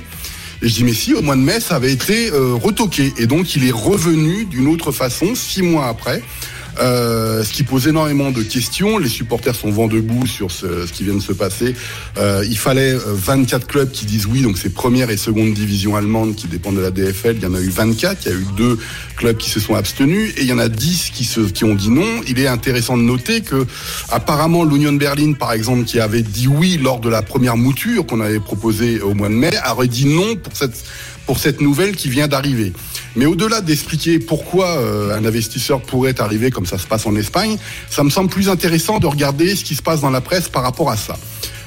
Et je dis mais si, au mois de mai, ça avait été euh, retoqué. Et donc il est revenu d'une autre façon, six mois après, euh, ce qui pose énormément de questions. Les supporters sont vent debout sur ce, ce qui vient de se passer. Euh, il fallait 24 clubs qui disent oui, donc c'est première et seconde division allemande qui dépendent de la DFL. Il y en a eu 24, il y a eu deux clubs qui se sont abstenus et il y en a 10 qui, se, qui ont dit non. Il est intéressant de noter que apparemment l'Union Berlin, par exemple, qui avait dit oui lors de la première mouture qu'on avait proposée au mois de mai, aurait dit non pour cette pour cette nouvelle qui vient d'arriver. Mais au-delà d'expliquer pourquoi euh, un investisseur pourrait arriver comme ça se passe en Espagne, ça me semble plus intéressant de regarder ce qui se passe dans la presse par rapport à ça.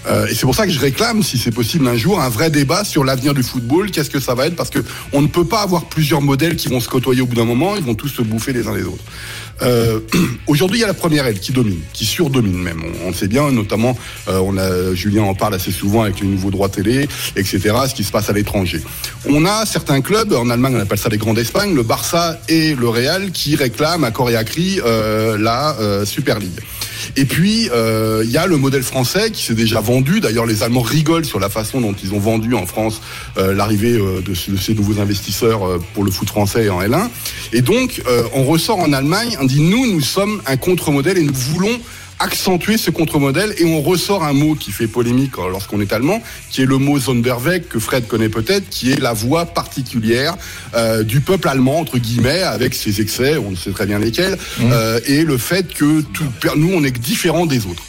Euh, et c'est pour ça que je réclame, si c'est possible un jour, un vrai débat sur l'avenir du football. Qu'est-ce que ça va être Parce que on ne peut pas avoir plusieurs modèles qui vont se côtoyer au bout d'un moment. Ils vont tous se bouffer les uns les autres. Euh, <clears throat> Aujourd'hui, il y a la première aile qui domine, qui surdomine même. On, sait bien, notamment, euh, on a Julien en parle assez souvent avec les nouveaux droits télé, etc. Ce qui se passe à l'étranger. On a certains clubs en Allemagne, on appelle ça les grands d'Espagne, le Barça et le Real, qui réclament à corps et à cri euh, la euh, Super League. Et puis, euh, il y a le modèle français qui s'est déjà vendu. D'ailleurs, les Allemands rigolent sur la façon dont ils ont vendu en France euh, l'arrivée euh, de, de ces nouveaux investisseurs euh, pour le foot français en L1. Et donc, on ressort en Allemagne, on dit, nous, nous sommes un contre-modèle et nous voulons accentuer ce contre-modèle et on ressort un mot qui fait polémique euh, lorsqu'on est allemand, qui est le mot Sonderweg que Fred connaît peut-être, qui est la voix particulière euh, du peuple allemand entre guillemets, avec ses excès, on sait très bien lesquels, euh, et le fait que tout, nous on est différents des autres.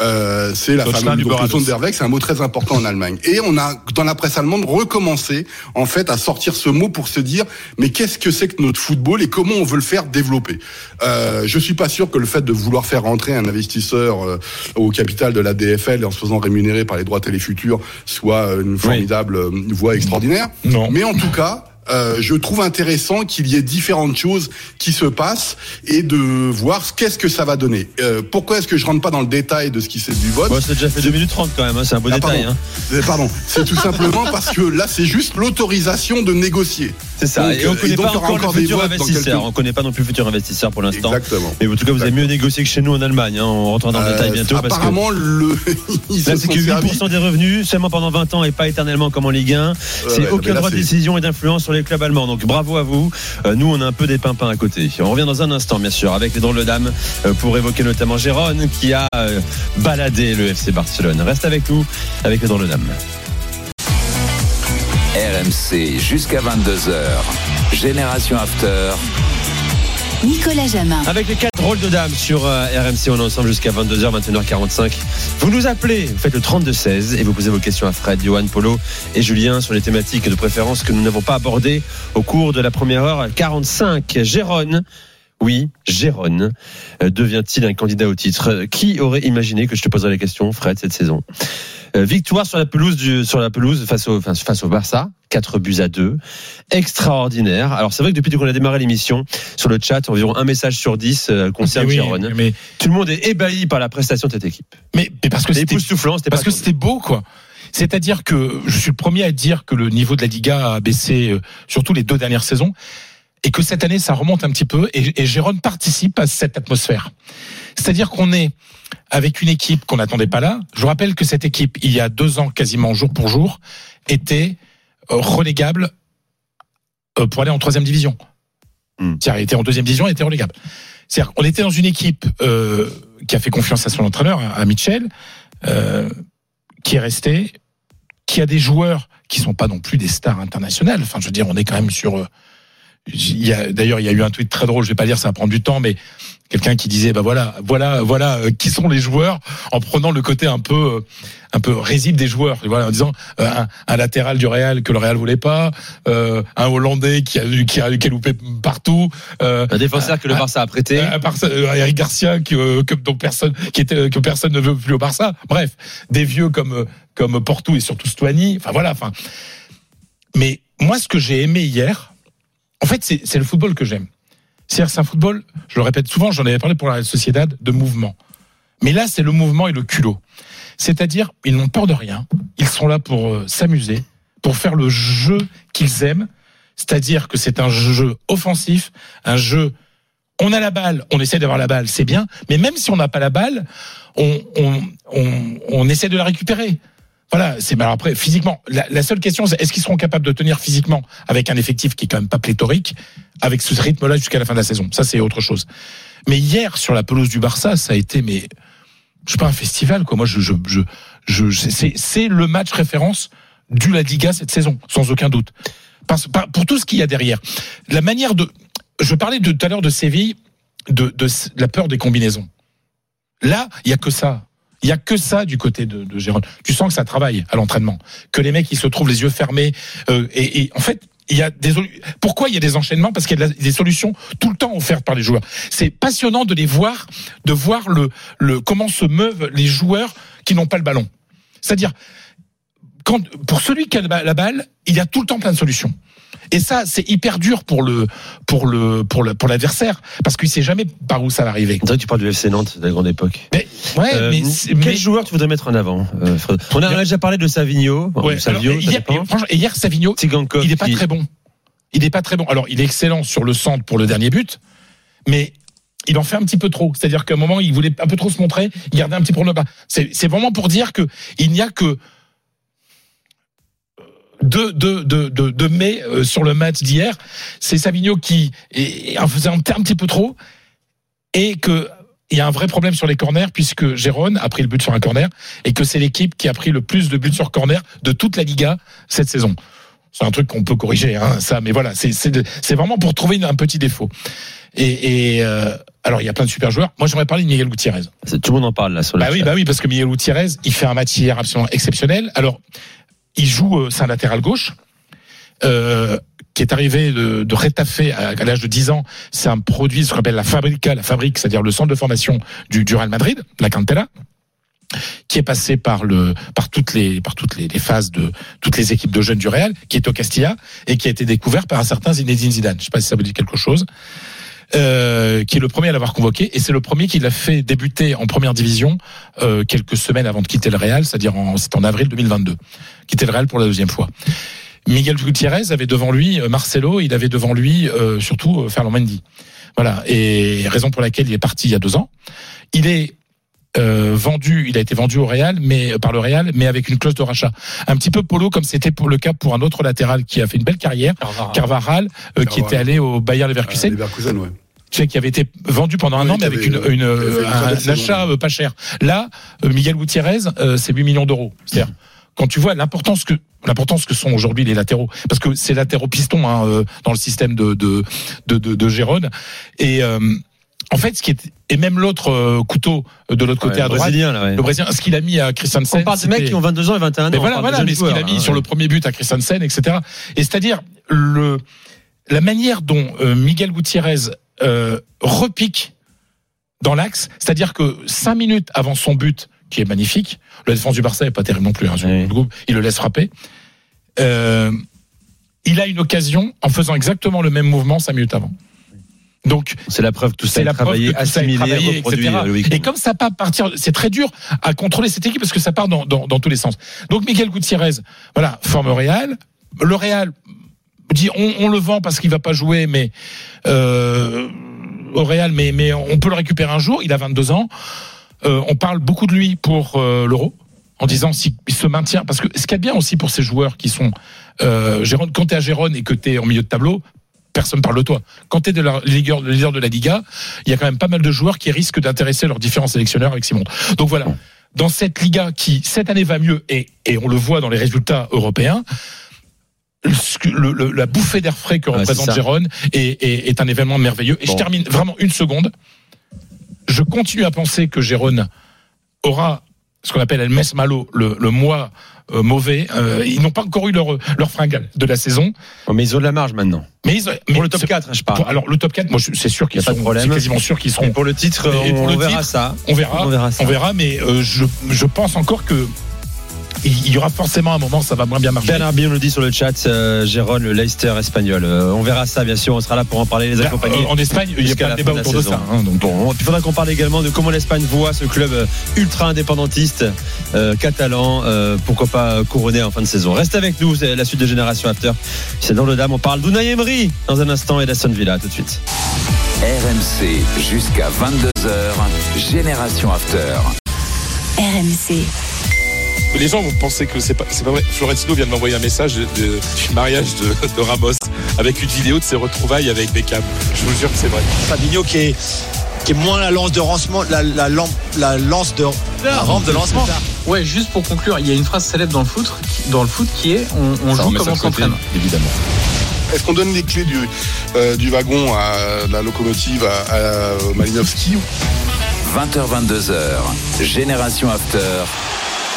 Euh, c'est la
Deutschland
fameuse donc, le
überall.
Sonderweg, c'est un mot très important en Allemagne. Et on a dans la presse allemande recommencé en fait à sortir ce mot pour se dire mais qu'est-ce que c'est que notre football et comment on veut le faire développer? Euh, je suis pas sûr que le fait de vouloir faire rentrer un investisseur euh, au capital de la DFL en se faisant rémunérer par les droits télé futurs soit une formidable euh, voie extraordinaire.
Non.
Mais en tout cas. Euh, je trouve intéressant qu'il y ait différentes choses qui se passent et de voir ce- qu'est-ce que ça va donner. Euh, pourquoi est-ce que je rentre pas dans le détail de ce qui s'est du vote
Bon, c'est déjà fait 2 minutes 30 quand même, hein, c'est un beau
Ah,
détail.
pardon.
hein.
Euh, Pardon, c'est tout simplement parce que là, c'est juste l'autorisation de négocier.
C'est ça.
Donc,
et on
euh,
connaît pas encore,
encore
le futur investisseur.
quelques-
On connaît pas non plus le futur investisseur pour l'instant.
Exactement.
Mais en tout cas, vous avez mieux négocié que chez nous en Allemagne. hein. On rentrera dans le
Euh,
détail bientôt. parce que
apparemment, le, <laughs> ils
Là,
se
c'est que
servis.
8% des revenus, seulement pendant 20 ans et pas éternellement comme en Ligue 1. C'est aucun
là,
droit de décision et d'influence sur les clubs allemands. Donc bravo à vous. Euh, nous, on a un peu des pimpins à côté. On revient dans un instant, bien sûr, avec les drôles de dames euh, pour évoquer notamment Gérone qui a baladé le FC Barcelone. Reste avec nous avec les drôles de dames.
RMC jusqu'à 22h. Génération After.
Nicolas Jamin.
Avec les quatre drôles de dames sur euh, RMC, on est ensemble jusqu'à 22h, 21h45. Vous nous appelez, vous faites le 32-16 et vous posez vos questions à Fred, Johan, Polo et Julien sur les thématiques de préférence que nous n'avons pas abordées au cours de la première heure 45. Gérone. Oui, Gérone euh, devient-il un candidat au titre? Euh, Qui aurait imaginé que je te poserais la question, Fred, cette saison? Euh, Victoire sur la pelouse du, sur la pelouse face au enfin, face au Barça, 4 buts à 2, extraordinaire. Alors c'est vrai que depuis qu'on a démarré l'émission, sur le chat, environ un message sur 10 euh, concerne
Mais oui,
Gérone.
mais,
Tout le monde est ébahi par la prestation de cette équipe.
mais, mais parce que c'était
époustouflant, c'était
parce que c'était beau quoi. C'est-à-dire que je suis le premier à dire que le niveau de la Liga a baissé euh, surtout les deux dernières saisons et que cette année ça remonte un petit peu et, et Gérone participe à cette atmosphère. C'est-à-dire qu'on est avec une équipe qu'on n'attendait pas là. Je vous rappelle que cette équipe, il y a deux ans quasiment jour pour jour, était euh, relégable euh, pour aller en troisième division.
Hmm.
C'est-à-dire, elle était en deuxième division, elle était relégable. C'est-à-dire qu'on était dans une équipe euh, qui a fait confiance à son entraîneur, à Mitchell, euh, qui est resté, qui a des joueurs qui sont pas non plus des stars internationales. Enfin, je veux dire, on est quand même sur. D'ailleurs, il y a eu un tweet très drôle. Je vais pas dire, ça va prendre du temps, mais quelqu'un qui disait, bah voilà, voilà, voilà, euh, qui sont les joueurs, en prenant le côté un peu, euh, un peu risible des joueurs. Voilà, en disant euh, un, un latéral du Real que le Real voulait pas, euh, un Hollandais qui a qui a, qui a loupé partout. euh,
un défenseur que le Barça a prêté.
part ça, euh, Eric Garcia que, euh, que dont personne qui était que personne ne veut plus au Barça. Bref, des vieux comme comme Porto et surtout Stuani. Enfin voilà. Enfin, mais moi, ce que j'ai aimé hier, en fait, c'est le football que j'aime. C'est-à-dire, c'est un football. Je le répète souvent. J'en avais parlé pour la Sociedad de mouvement. Mais là, c'est le mouvement et le culot. C'est-à-dire, ils n'ont peur de rien. Ils sont là pour euh, s'amuser, pour faire le jeu qu'ils aiment. C'est-à-dire que c'est un jeu offensif, un jeu on a la balle, on essaie d'avoir la balle, c'est bien, mais même si on n'a pas la balle, on, on, on, on essaie de la récupérer. Voilà, c'est alors après physiquement. La, seule question, c'est est-ce qu'ils seront capables de tenir physiquement avec un effectif qui est quand même pas pléthorique, avec ce rythme-là jusqu'à la fin de la saison? Ça, c'est autre chose. Mais hier sur la pelouse du Barça, ça a été mais je sais pas un festival quoi. Moi, je je je, c'est le match référence du La Liga cette saison, sans aucun doute. Pour tout ce qu'il y a derrière, la manière de. Je parlais de, tout à l'heure de Séville, de, de la peur des combinaisons. Là, il y a que ça. Il y a que ça du côté de, de Gérone. Tu sens que ça travaille à l'entraînement, que les mecs ils se trouvent les yeux fermés. euh, et, et en fait, il y a des. Pourquoi il y a des enchaînements? Parce qu'il y a des solutions tout le temps offertes par les joueurs. C'est passionnant de les voir, de voir le, le comment se meuvent les joueurs qui n'ont pas le ballon. C'est-à-dire, quand, pour celui qui a la balle, il y a tout le temps plein de solutions. Et ça, c'est hyper dur pour le pour le pour le pour l'adversaire parce qu'il sait jamais par où ça va arriver.
Tu parles du FC Nantes de la grande époque.
Mais ouais,
Euh,
mais,
quel
mais-
joueur tu voudrais mettre en avant euh, On a déjà parlé de Savigno.
Ouais,
Savio,
alors, hier, et hier, Savigno, il est pas
qui-
très bon. Il est pas très bon. Alors, il est excellent sur le centre pour le dernier but, mais il en fait un petit peu trop. C'est-à-dire qu'à un moment, il voulait un peu trop se montrer, il gardait un petit peu le bas. C'est c'est vraiment pour dire que il n'y a que deux, deux, deux, deux, deux mai euh, sur le match d'hier. C'est Savigno qui est- en faisait un, un petit peu trop et que il y a un vrai problème sur les corners puisque Gérone a pris le but sur un corner et que c'est l'équipe qui a pris le plus de buts sur corner de toute la Liga cette saison. C'est un truc qu'on peut corriger, hein, ça, mais voilà, c'est de- vraiment pour trouver un petit défaut. Et, et euh, alors il y a plein de super joueurs. Moi j'aimerais parler de Miguel Gutiérrez.
C'est- Tout le monde en parle là sur le
Bah oui, bah oui, parce que Miguel Gutiérrez, il fait un match hier absolument exceptionnel. Alors, il joue, euh, c'est un latéral gauche, euh, qui est arrivé de, de Retafe à, l'âge de 10 ans. C'est un produit, ce qu'on appelle la Fabrica, la fabrique, c'est-à-dire le centre de formation du, Real Madrid, la Cantera qui est passé par le par toutes les par toutes les, phases de toutes les équipes de jeunes du Real, qui est au Castilla et qui a été découvert par un certain Zinedine Zidane. Je sais pas si ça vous dit quelque chose. Euh, qui est le premier à l'avoir convoqué et c'est le premier qui l'a fait débuter en première division euh, quelques semaines avant de quitter le Real, c'est-à-dire en, c'est en avril 2022, quitter le Real pour la deuxième fois. Miguel Gutiérrez avait devant lui euh, Marcelo, il avait devant lui euh, surtout euh, Ferland Mendy. Voilà, et raison pour laquelle il est parti il y a deux ans. Il est euh, vendu, il a été vendu au Real, mais par le Real, mais avec une clause de rachat. Un petit peu polo comme c'était pour le cas pour un autre latéral qui a fait une belle carrière, Carvajal, euh, qui
Carvajal.
était allé au Bayer Leverkusen,
Leverkusen, ouais.
tu sais, qui avait été vendu pendant un
Oui,
an, mais avec une,
euh,
une,
une
un, achat euh, pas cher. Là, euh, Miguel Gutiérrez, euh, c'est 8 millions d'euros. C'est-à-dire, quand tu vois l'importance que l'importance que sont aujourd'hui les latéraux, parce que c'est latéraux pistons hein, euh, dans le système de de de, de, de Gérone. Et euh, en fait, ce qui est et même l'autre euh, couteau de l'autre côté
Ouais,
à
le
droite,
Brésilien, là, ouais.
le Brésilien, ce qu'il a mis à Christensen.
On parle de mecs qui ont 22 ans et 21 ans.
mais voilà, voilà, mais ce qu'il a mis
hein,
sur
ouais.
le premier but à Christensen, etc. Et c'est-à-dire le la manière dont euh, Miguel Gutiérrez euh, repique dans l'axe, c'est-à-dire que cinq minutes avant son but, qui est magnifique, la défense du Barça est pas terrible non plus, hein, sur le groupe, il le laisse frapper. Euh, il a une occasion en faisant exactement le même mouvement cinq minutes avant. Donc
C'est la preuve que tout ça est
la preuve
travaillé,
que tout ça est
assimilé,
travaillé,
reproduit
etc.
euh.
Et comme ça part partir, c'est très dur à contrôler cette équipe parce que ça part dans, dans, dans tous les sens. Donc Miguel Gutiérrez, voilà, forme Real. Le Real dit on, on le vend parce qu'il va pas jouer, mais euh, au Real, mais mais on peut le récupérer un jour. Il a 22 ans. Euh, on parle beaucoup de lui pour euh, l'Euro en disant s'il se maintient parce que ce qu'il y a de bien aussi pour ces joueurs qui sont euh, Gérone, quand t'es à Gérone et que t'es en milieu de tableau personne parle de toi. Quand tu es de la leader, le leader de la Liga, il y a quand même pas mal de joueurs qui risquent d'intéresser leurs différents sélectionneurs avec Simon. Donc voilà, dans cette Liga qui cette année va mieux et, et on le voit dans les résultats européens, le- le- la bouffée d'air frais que
Ouais,
représente. Gérone est, est- est un événement merveilleux. Et
Bon.
je termine vraiment une seconde. Je continue à penser que Gérone aura ce qu'on appelle El Mes Malo, le, le mois euh, mauvais. Euh, ils n'ont pas encore eu leur, leur fringale de la saison.
Oh, mais ils ont de la marge maintenant.
Mais ils, mais
Pour le top
c'est-
4, je parle.
pour- alors le top 4, moi c'est sûr qu'ils
Y a pas de
seront,
problème.
c'est quasiment sûr qu'ils seront.
Et pour le titre,
Et pour
on
le
verra
titre,
ça.
On verra,
On verra ça.
on verra, mais euh, je, je pense encore que il y aura forcément un moment ça va moins bien marcher.
Bernard Bion nous dit sur le chat, euh, le Leicester espagnol. Euh, on verra ça, bien sûr. On sera là pour en parler, les
Là,
accompagner.
euh, en Espagne, il n'y a pas de débat
de
autour de
saison.
ça. hein, donc,
Bon, il faudra qu'on parle également de comment l'Espagne voit ce club euh, ultra indépendantiste euh, catalan. euh, pourquoi pas couronné en fin de saison. Reste avec nous, c'est la suite de Génération After. C'est dans le Dame. On parle d'Unai Emery dans un instant et d'Aston Villa. À tout de suite.
RMC jusqu'à 22h. Génération After.
RMC,
les gens vont penser que c'est pas, c'est pas vrai. Florentino vient de m'envoyer un message de, de- du mariage de, de Ramos avec une vidéo de ses retrouvailles avec Beckham. Je vous jure que c'est vrai.
Fabinho qui est, qui est moins la lance de lancement, la, la, lampe- la lance de, la rampe de lancement.
Ouais, juste pour conclure, il y a une phrase célèbre dans le foot, qui- dans le foot qui est on, joue comme on s'entraîne.
Évidemment.
Est-ce qu'on donne les clés du, euh, du wagon à la locomotive à, à Malinowski
20h, 22h, Génération After.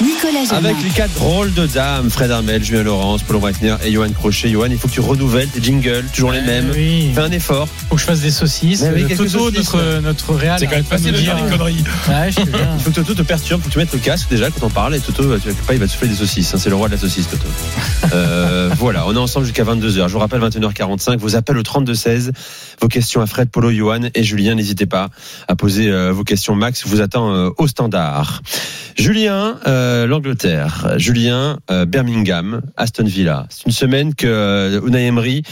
Nicolas Jamin.
Avec les quatre drôles de dames, Fred Armel, Julien Laurence, Paul Breitner et Johan Crochet. Johan, il faut que tu renouvelles tes jingles, toujours les mêmes.
Oui.
Fais un effort.
Faut que je fasse des saucisses.
Mais oui,
Euh, Toto,
saucisses.
notre, notre réal.
C'est quand même
arrête pas
facile de
dire,
des conneries.
Ouais, je. <laughs>
Il faut que Toto te perturbe, faut que tu mettes le casque déjà quand on parle et Toto, tu vas pas, il va te souffler des saucisses. hein, c'est le roi de la saucisse, Toto. <laughs> Euh, voilà, on est ensemble jusqu'à 22h. Je vous rappelle 21h45, vos appels au 32-16, vos questions à Fred, Polo, Johan et Julien. N'hésitez pas à poser euh, vos questions. Max vous attend euh, au standard. Julien, euh, l'Angleterre. Julien, euh, Birmingham, Aston Villa. C'est une semaine que euh, Unai Emery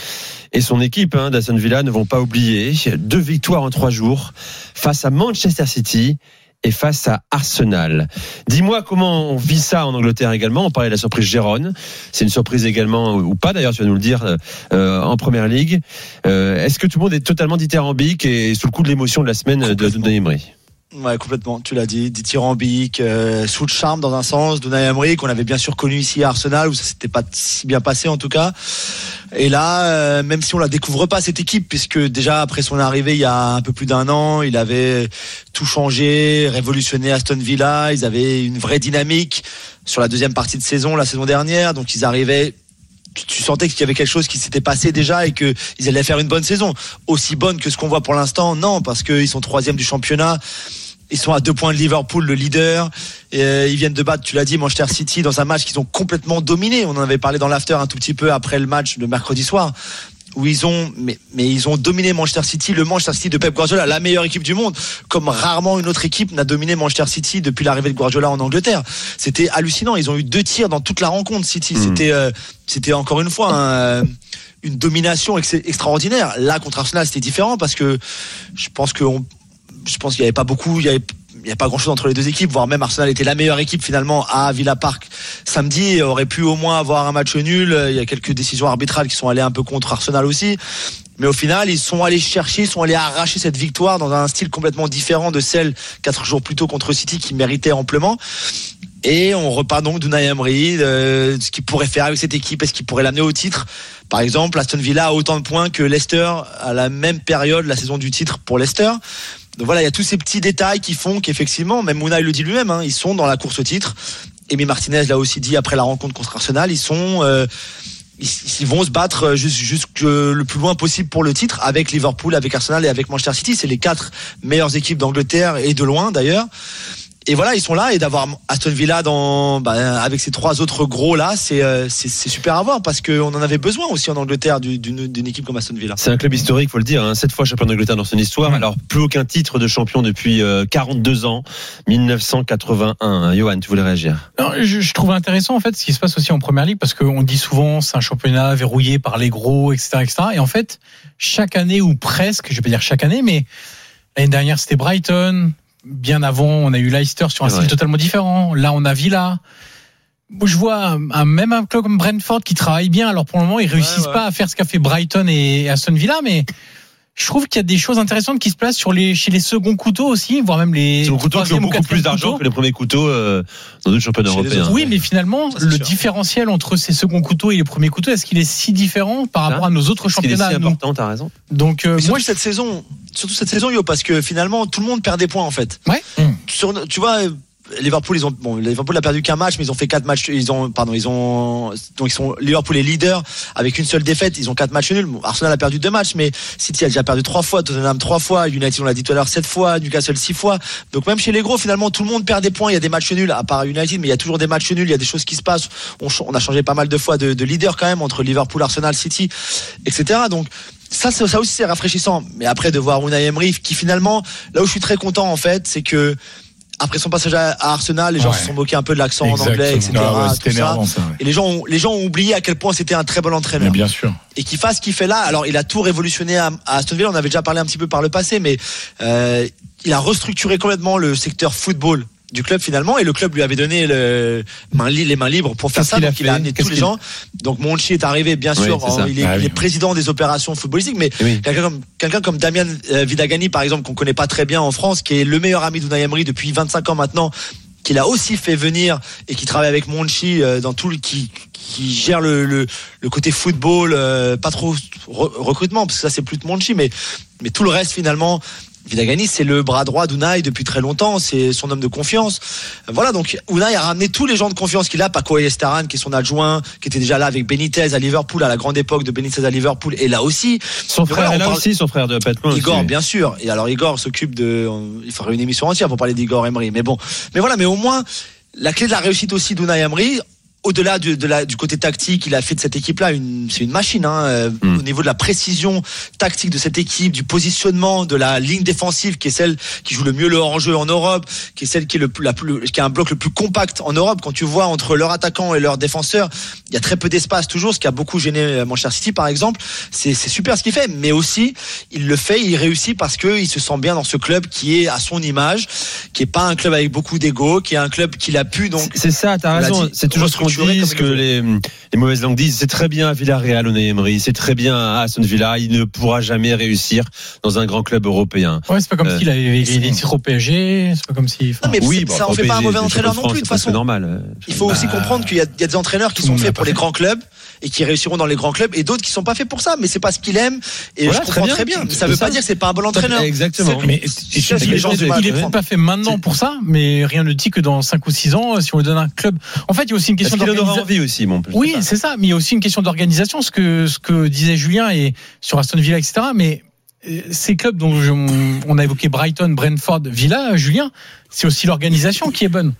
et son équipe hein, d'Aston Villa ne vont pas oublier. Deux victoires en trois jours face à Manchester City et face à Arsenal. Dis-moi comment on vit ça en Angleterre également. On parlait de la surprise Gérone. C'est une surprise également, ou pas d'ailleurs, tu vas nous le dire, euh, en Première Ligue. Euh, Est-ce que tout le monde est totalement dithyrambique et sous le coup de l'émotion de la semaine de Emery?
Ouais, complètement. Tu l'as dit, dithyrambique, euh, sous le charme dans un sens, d'Unai Emery qu'on avait bien sûr connu ici à Arsenal où ça s'était pas si bien passé en tout cas. Et là, euh, même si on la découvre pas cette équipe, puisque déjà après son arrivée il y a un peu plus d'un an, il avait tout changé, révolutionné Aston Villa. Ils avaient une vraie dynamique sur la deuxième partie de saison, la saison dernière. Donc ils arrivaient tu, sentais qu'il y avait quelque chose qui s'était passé déjà et que ils allaient faire une bonne saison. Aussi bonne que ce qu'on voit pour l'instant, non, parce qu'ils sont troisième du championnat. Ils sont à deux points de Liverpool, le leader. Et, euh, ils viennent de battre, tu l'as dit, Manchester City dans un match qu'ils ont complètement dominé. On en avait parlé dans l'after un tout petit peu après le match de mercredi soir où ils ont mais, mais ils ont dominé Manchester City, le Manchester City de Pep Guardiola, la meilleure équipe du monde, comme rarement une autre équipe n'a dominé Manchester City depuis l'arrivée de Guardiola en Angleterre. C'était hallucinant, ils ont eu deux tirs dans toute la rencontre City, c'était euh, c'était encore une fois un, euh, une domination ex- extraordinaire. Là contre Arsenal, c'était différent parce que je pense que on- je pense qu'il n'y avait pas beaucoup, il n'y a pas grand chose entre les deux équipes, voire même Arsenal était la meilleure équipe finalement à Villa Park samedi, et aurait pu au moins avoir un match nul. Il y a quelques décisions arbitrales qui sont allées un peu contre Arsenal aussi. Mais au final, ils sont allés chercher, ils sont allés arracher cette victoire dans un style complètement différent de celle quatre jours plus tôt contre City qui méritait amplement. Et on repart donc d'Unai Emery, de ce qu'il pourrait faire avec cette équipe, est-ce qu'il pourrait l'amener au titre? Par exemple, Aston Villa a autant de points que Leicester à la même période, la saison du titre pour Leicester. Donc voilà, il y a tous ces petits détails qui font qu'effectivement, même Unai le dit lui-même, hein, ils sont dans la course au titre. Emi Martinez l'a aussi dit après la rencontre contre Arsenal, ils sont... euh, ils, vont se battre jusque le plus loin possible pour le titre avec Liverpool, avec Arsenal et avec Manchester City. C'est les quatre meilleures équipes d'Angleterre et de loin d'ailleurs. Et voilà, ils sont là et d'avoir Aston Villa dans, bah, avec ces trois autres gros là, c'est euh, super à voir parce qu'on en avait besoin aussi en Angleterre du- d'une équipe comme Aston Villa.
C'est un club historique, faut le dire. Hein. Sept fois champion d'Angleterre dans son histoire. Alors plus aucun titre de champion depuis euh, 42 ans, 1981. Hein. Johan, tu voulais réagir?
Non, je, je trouve intéressant en fait ce qui se passe aussi en première ligue parce qu'on dit souvent c'est un championnat verrouillé par les gros, etc., etc. Et en fait, chaque année ou presque, je vais pas dire chaque année, mais l'année dernière c'était Brighton. Bien avant, on a eu Leicester sur un style totalement différent. Là, on a Villa. Je vois un, un- même un club comme Brentford qui travaille bien. Alors pour le moment, ils réussissent
ouais.
pas à faire ce qu'a fait Brighton et Aston Villa, mais je trouve qu'il y a des choses intéressantes qui se placent sur les chez les seconds couteaux aussi, voire même les
C'est un couteau qui ont beaucoup plus d'argent
couteaux.
que les premiers couteaux euh, dans d'autres championnats européens.
autres,
Oui, mais finalement,
Ça, c'est
le
sûr.
différentiel entre ces seconds couteaux et les premiers couteaux, est-ce qu'il est si différent par rapport à nos autres
si
championnats à nous
important, t'as raison.
Donc, euh, moi,
surtout cette saison, surtout cette saison, yo, parce que finalement tout le monde perd des points en fait.
Ouais.
Sur, tu vois, Liverpool, ils ont bon, Liverpool a perdu qu'un match, mais ils ont fait quatre matchs. Ils ont, pardon, ils ont donc ils sont Liverpool est leader avec une seule défaite. Ils ont quatre matchs nuls. Arsenal a perdu deux matchs, mais City a déjà perdu trois fois, Tottenham trois fois, United on l'a dit tout à l'heure sept fois, Newcastle six fois. Donc même chez les gros, finalement tout le monde perd des points. Il y a des matchs nuls à part United, mais il y a toujours des matchs nuls. Il y a des choses qui se passent. On, a changé pas mal de fois de, de leader quand même entre Liverpool, Arsenal, City, etc. Donc ça, ça aussi c'est rafraîchissant. Mais après de voir Unai Emery qui finalement, là où je suis très content en fait, c'est que après son passage à, Arsenal, les gens
Ouais.
se sont moqués un peu de l'accent en anglais, etc.
Ah ouais,
tout
C'était
ça.
énervant ça. ouais.
Et les gens, ont, les gens ont oublié à quel point c'était un très bon
Mais
entraîneur.
bien sûr.
Et qu'il fasse ce qu'il fait là. Alors, il a tout révolutionné à, à Aston Villa. On avait déjà parlé un petit peu par le passé, mais euh, il a restructuré complètement le secteur football du club finalement et le club lui avait donné le main, les mains libres pour faire ça donc il a amené tous les gens donc Monchi est arrivé bien sûr en- il, est,
Ah
il
oui.
est président des opérations footballistiques mais
Eh oui.
quelqu'un comme comme Damian euh, Vidagani par exemple qu'on connaît pas très bien en France qui est le meilleur ami d'Unai Emery depuis 25 ans maintenant qu'il a aussi fait venir et qui travaille avec Monchi euh, dans tout le qui qui gère le, le, le côté football euh, pas trop re- recrutement parce que ça c'est plus de Monchi mais mais tout le reste finalement Vidagani, c'est le bras droit d'Unai depuis très longtemps, c'est son homme de confiance. Voilà, donc Unai a ramené tous les gens de confiance qu'il a, Paco Estaran, qui est son adjoint, qui était déjà là avec Benitez à Liverpool, à la grande époque de Benitez à Liverpool, et là aussi.
Son frère
voilà,
est là
parle-
aussi, son frère de Patman.
Igor,
aussi.
bien sûr. Et alors Igor s'occupe de, il faudrait une émission entière pour parler d'Igor Emery. Mais bon, mais voilà, mais au moins la clé de la réussite aussi d'Unai Emery. Au-delà du, de la, du côté tactique, il a fait de cette équipe-là une, c'est une machine hein, euh,
Mm.
au niveau de la précision tactique de cette équipe, du positionnement, de la ligne défensive qui est celle qui joue le mieux le hors-jeu en Europe, qui est celle qui est le plus, la plus, qui a un bloc le plus compact en Europe. Quand tu vois entre leurs attaquants et leurs défenseurs, il y a très peu d'espace toujours, ce qui a beaucoup gêné euh, Manchester City par exemple. C'est, c'est super ce qu'il fait, mais aussi il le fait, il réussit parce que il se sent bien dans ce club qui est à son image, qui est pas un club avec beaucoup d'ego, qui est un club qu'il a pu donc.
C'est ça, t'as raison. C'est toujours ce qu'on
comme
que les, les mauvaises langues disent. C'est très bien à Villarreal, Unai Emery. C'est très bien à Aston Villa. Il ne pourra jamais réussir dans un grand club européen.
Ouais, c'est pas comme
Euh,
s'il avait des titres au PSG, c'est pas comme si. enfin,
Non, mais
oui,
c'est-
bon,
ça en fait pas un mauvais entraîneur non plus de
c'est
toute façon.
normal.
Il faut aussi comprendre qu'il y, a il y a des entraîneurs qui sont faits pour les grands clubs et qui réussiront dans les grands clubs et d'autres qui sont pas faits pour ça. Mais c'est pas ce qu'il aime et
Voilà,
je comprends
très
très
bien.
bien. Ça
C'est
veut
ça.
pas dire que c'est pas un bon entraîneur.
Exactement.
C'est-
Mais
il est pas fait maintenant pour ça, mais rien ne dit que dans 5 ou 6 ans, si on lui donne un club. En fait, il y a aussi une question
qu'il en aura
d'organisation.
envie aussi, mon
Oui, c'est ça, mais il y a aussi une question d'organisation, ce que, ce que disait Julien et sur Aston Villa, etc. Mais euh, ces clubs dont je- on a évoqué Brighton, Brentford, Villa, Julien, c'est aussi l'organisation qui est bonne.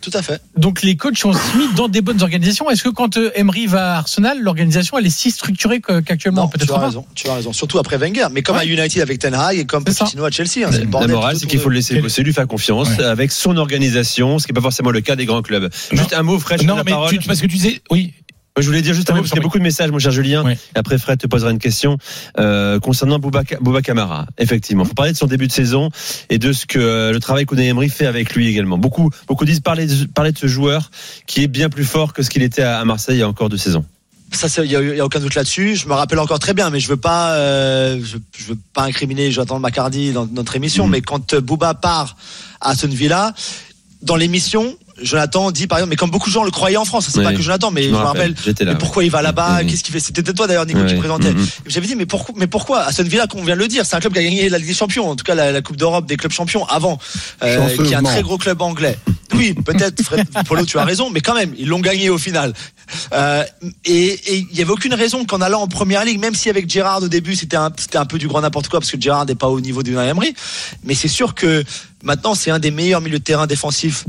Tout à fait.
Donc les coachs sont aussi mis dans des bonnes organisations. Est-ce que quand euh, Emery va à Arsenal, l'organisation elle est si structurée qu'actuellement
Non, tu
peut-être
as
pas
raison. Tu as raison. Surtout après Wenger. Mais comme
Ouais.
à United avec Ten Hag et comme. Pochettino à Chelsea. hein, c'est le
La morale, c'est qu'il faut le laisser bosser, lui faire confiance
Ouais.
avec son organisation, ce qui n'est pas forcément le cas des grands clubs.
Non.
Juste un mot, Fred,
Non,
la
mais
parole.
tu, parce que tu disais, oui.
Moi, je voulais dire juste un
Oui,
mot, parce qu'il y a beaucoup de messages, mon cher Julien.
Oui.
Après, Fred te posera une question euh, concernant Bouba, Bouba Camara. Effectivement, faut parler de son début de saison et de ce que euh, le travail qu'Unai Emery fait avec lui également. Beaucoup, beaucoup disent parler de, parler de ce joueur qui est bien plus fort que ce qu'il était à à Marseille il y a encore deux saisons.
Ça, il y, a y a aucun doute là-dessus. Je me rappelle encore très bien, mais je veux pas, euh, je, je veux pas incriminer Jonathan Macardy dans notre émission.
Mhm.
Mais quand euh, Bouba part à Aston Villa, dans l'émission, Jonathan dit par exemple, mais comme beaucoup de gens le croyaient en France, c'est
Ouais.
pas que Jonathan, mais
Je
je
me rappelle,
rappelle.
j'étais là,
mais
ouais.
pourquoi il va là-bas. Qu'est-ce qu'il fait C'était toi d'ailleurs, Nico, qui
Ouais.
présentait.
Mhm.
Et J'avais dit, mais pourquoi, mais pourquoi Aston Villa, qu'on vient de le dire, c'est un club qui a gagné la Ligue des Champions, en tout cas la, la Coupe d'Europe des clubs champions avant, euh, qui est un très gros club anglais. Oui, peut-être, <laughs> Polo, tu as raison, mais quand même, ils l'ont gagné au final. Euh, et et il y avait aucune raison qu'en allant en première ligue, même si avec Gérard au début c'était un, c'était un peu du grand n'importe quoi parce que Gérard n'est pas au niveau du Emery, mais c'est sûr que maintenant c'est un des meilleurs milieux de terrain défensifs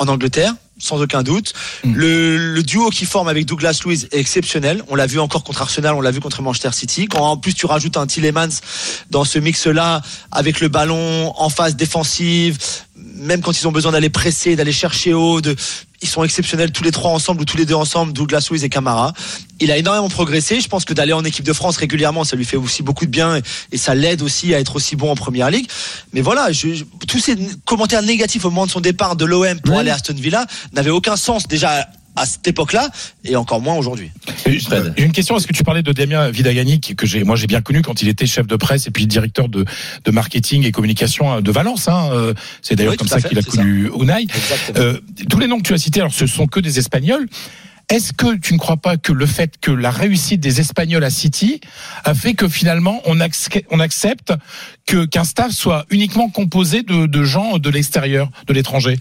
en Angleterre, sans aucun doute.
Mm.
Le, le duo qui forme avec Douglas Luiz est exceptionnel. On l'a vu encore contre Arsenal, on l'a vu contre Manchester City. Quand en plus tu rajoutes un Tillemans dans ce mix-là, avec le ballon en phase défensive, même quand ils ont besoin d'aller presser, d'aller chercher haut, de, ils sont exceptionnels tous les trois ensemble ou tous les deux ensemble, Douglas Luiz et Camara. Il a énormément progressé. Je pense que d'aller en équipe de France régulièrement, ça lui fait aussi beaucoup de bien et, et ça l'aide aussi à être aussi bon en première ligue. Mais voilà, je, je- tous ces commentaires négatifs au moment de son départ de l'OM pour aller à Aston Villa n'avaient aucun sens déjà à cette époque-là et encore moins aujourd'hui.
J'ai une question. Est-ce que tu parlais de Damien Vidagani, qui- que j'ai, moi j'ai bien connu quand il était chef de presse et puis directeur de, de marketing et communication hein, de Valence. Hein. Euh, C'est d'ailleurs
Oui,
comme ça qu'il a connu Unai.
Exactement.
Euh, tous les noms que tu as cités, alors ce sont que des Espagnols. Est-ce que tu ne crois pas que le fait que la réussite des Espagnols à City a fait que finalement on, acc- on accepte que qu'un staff soit uniquement composé de, de gens de l'extérieur, de l'étranger?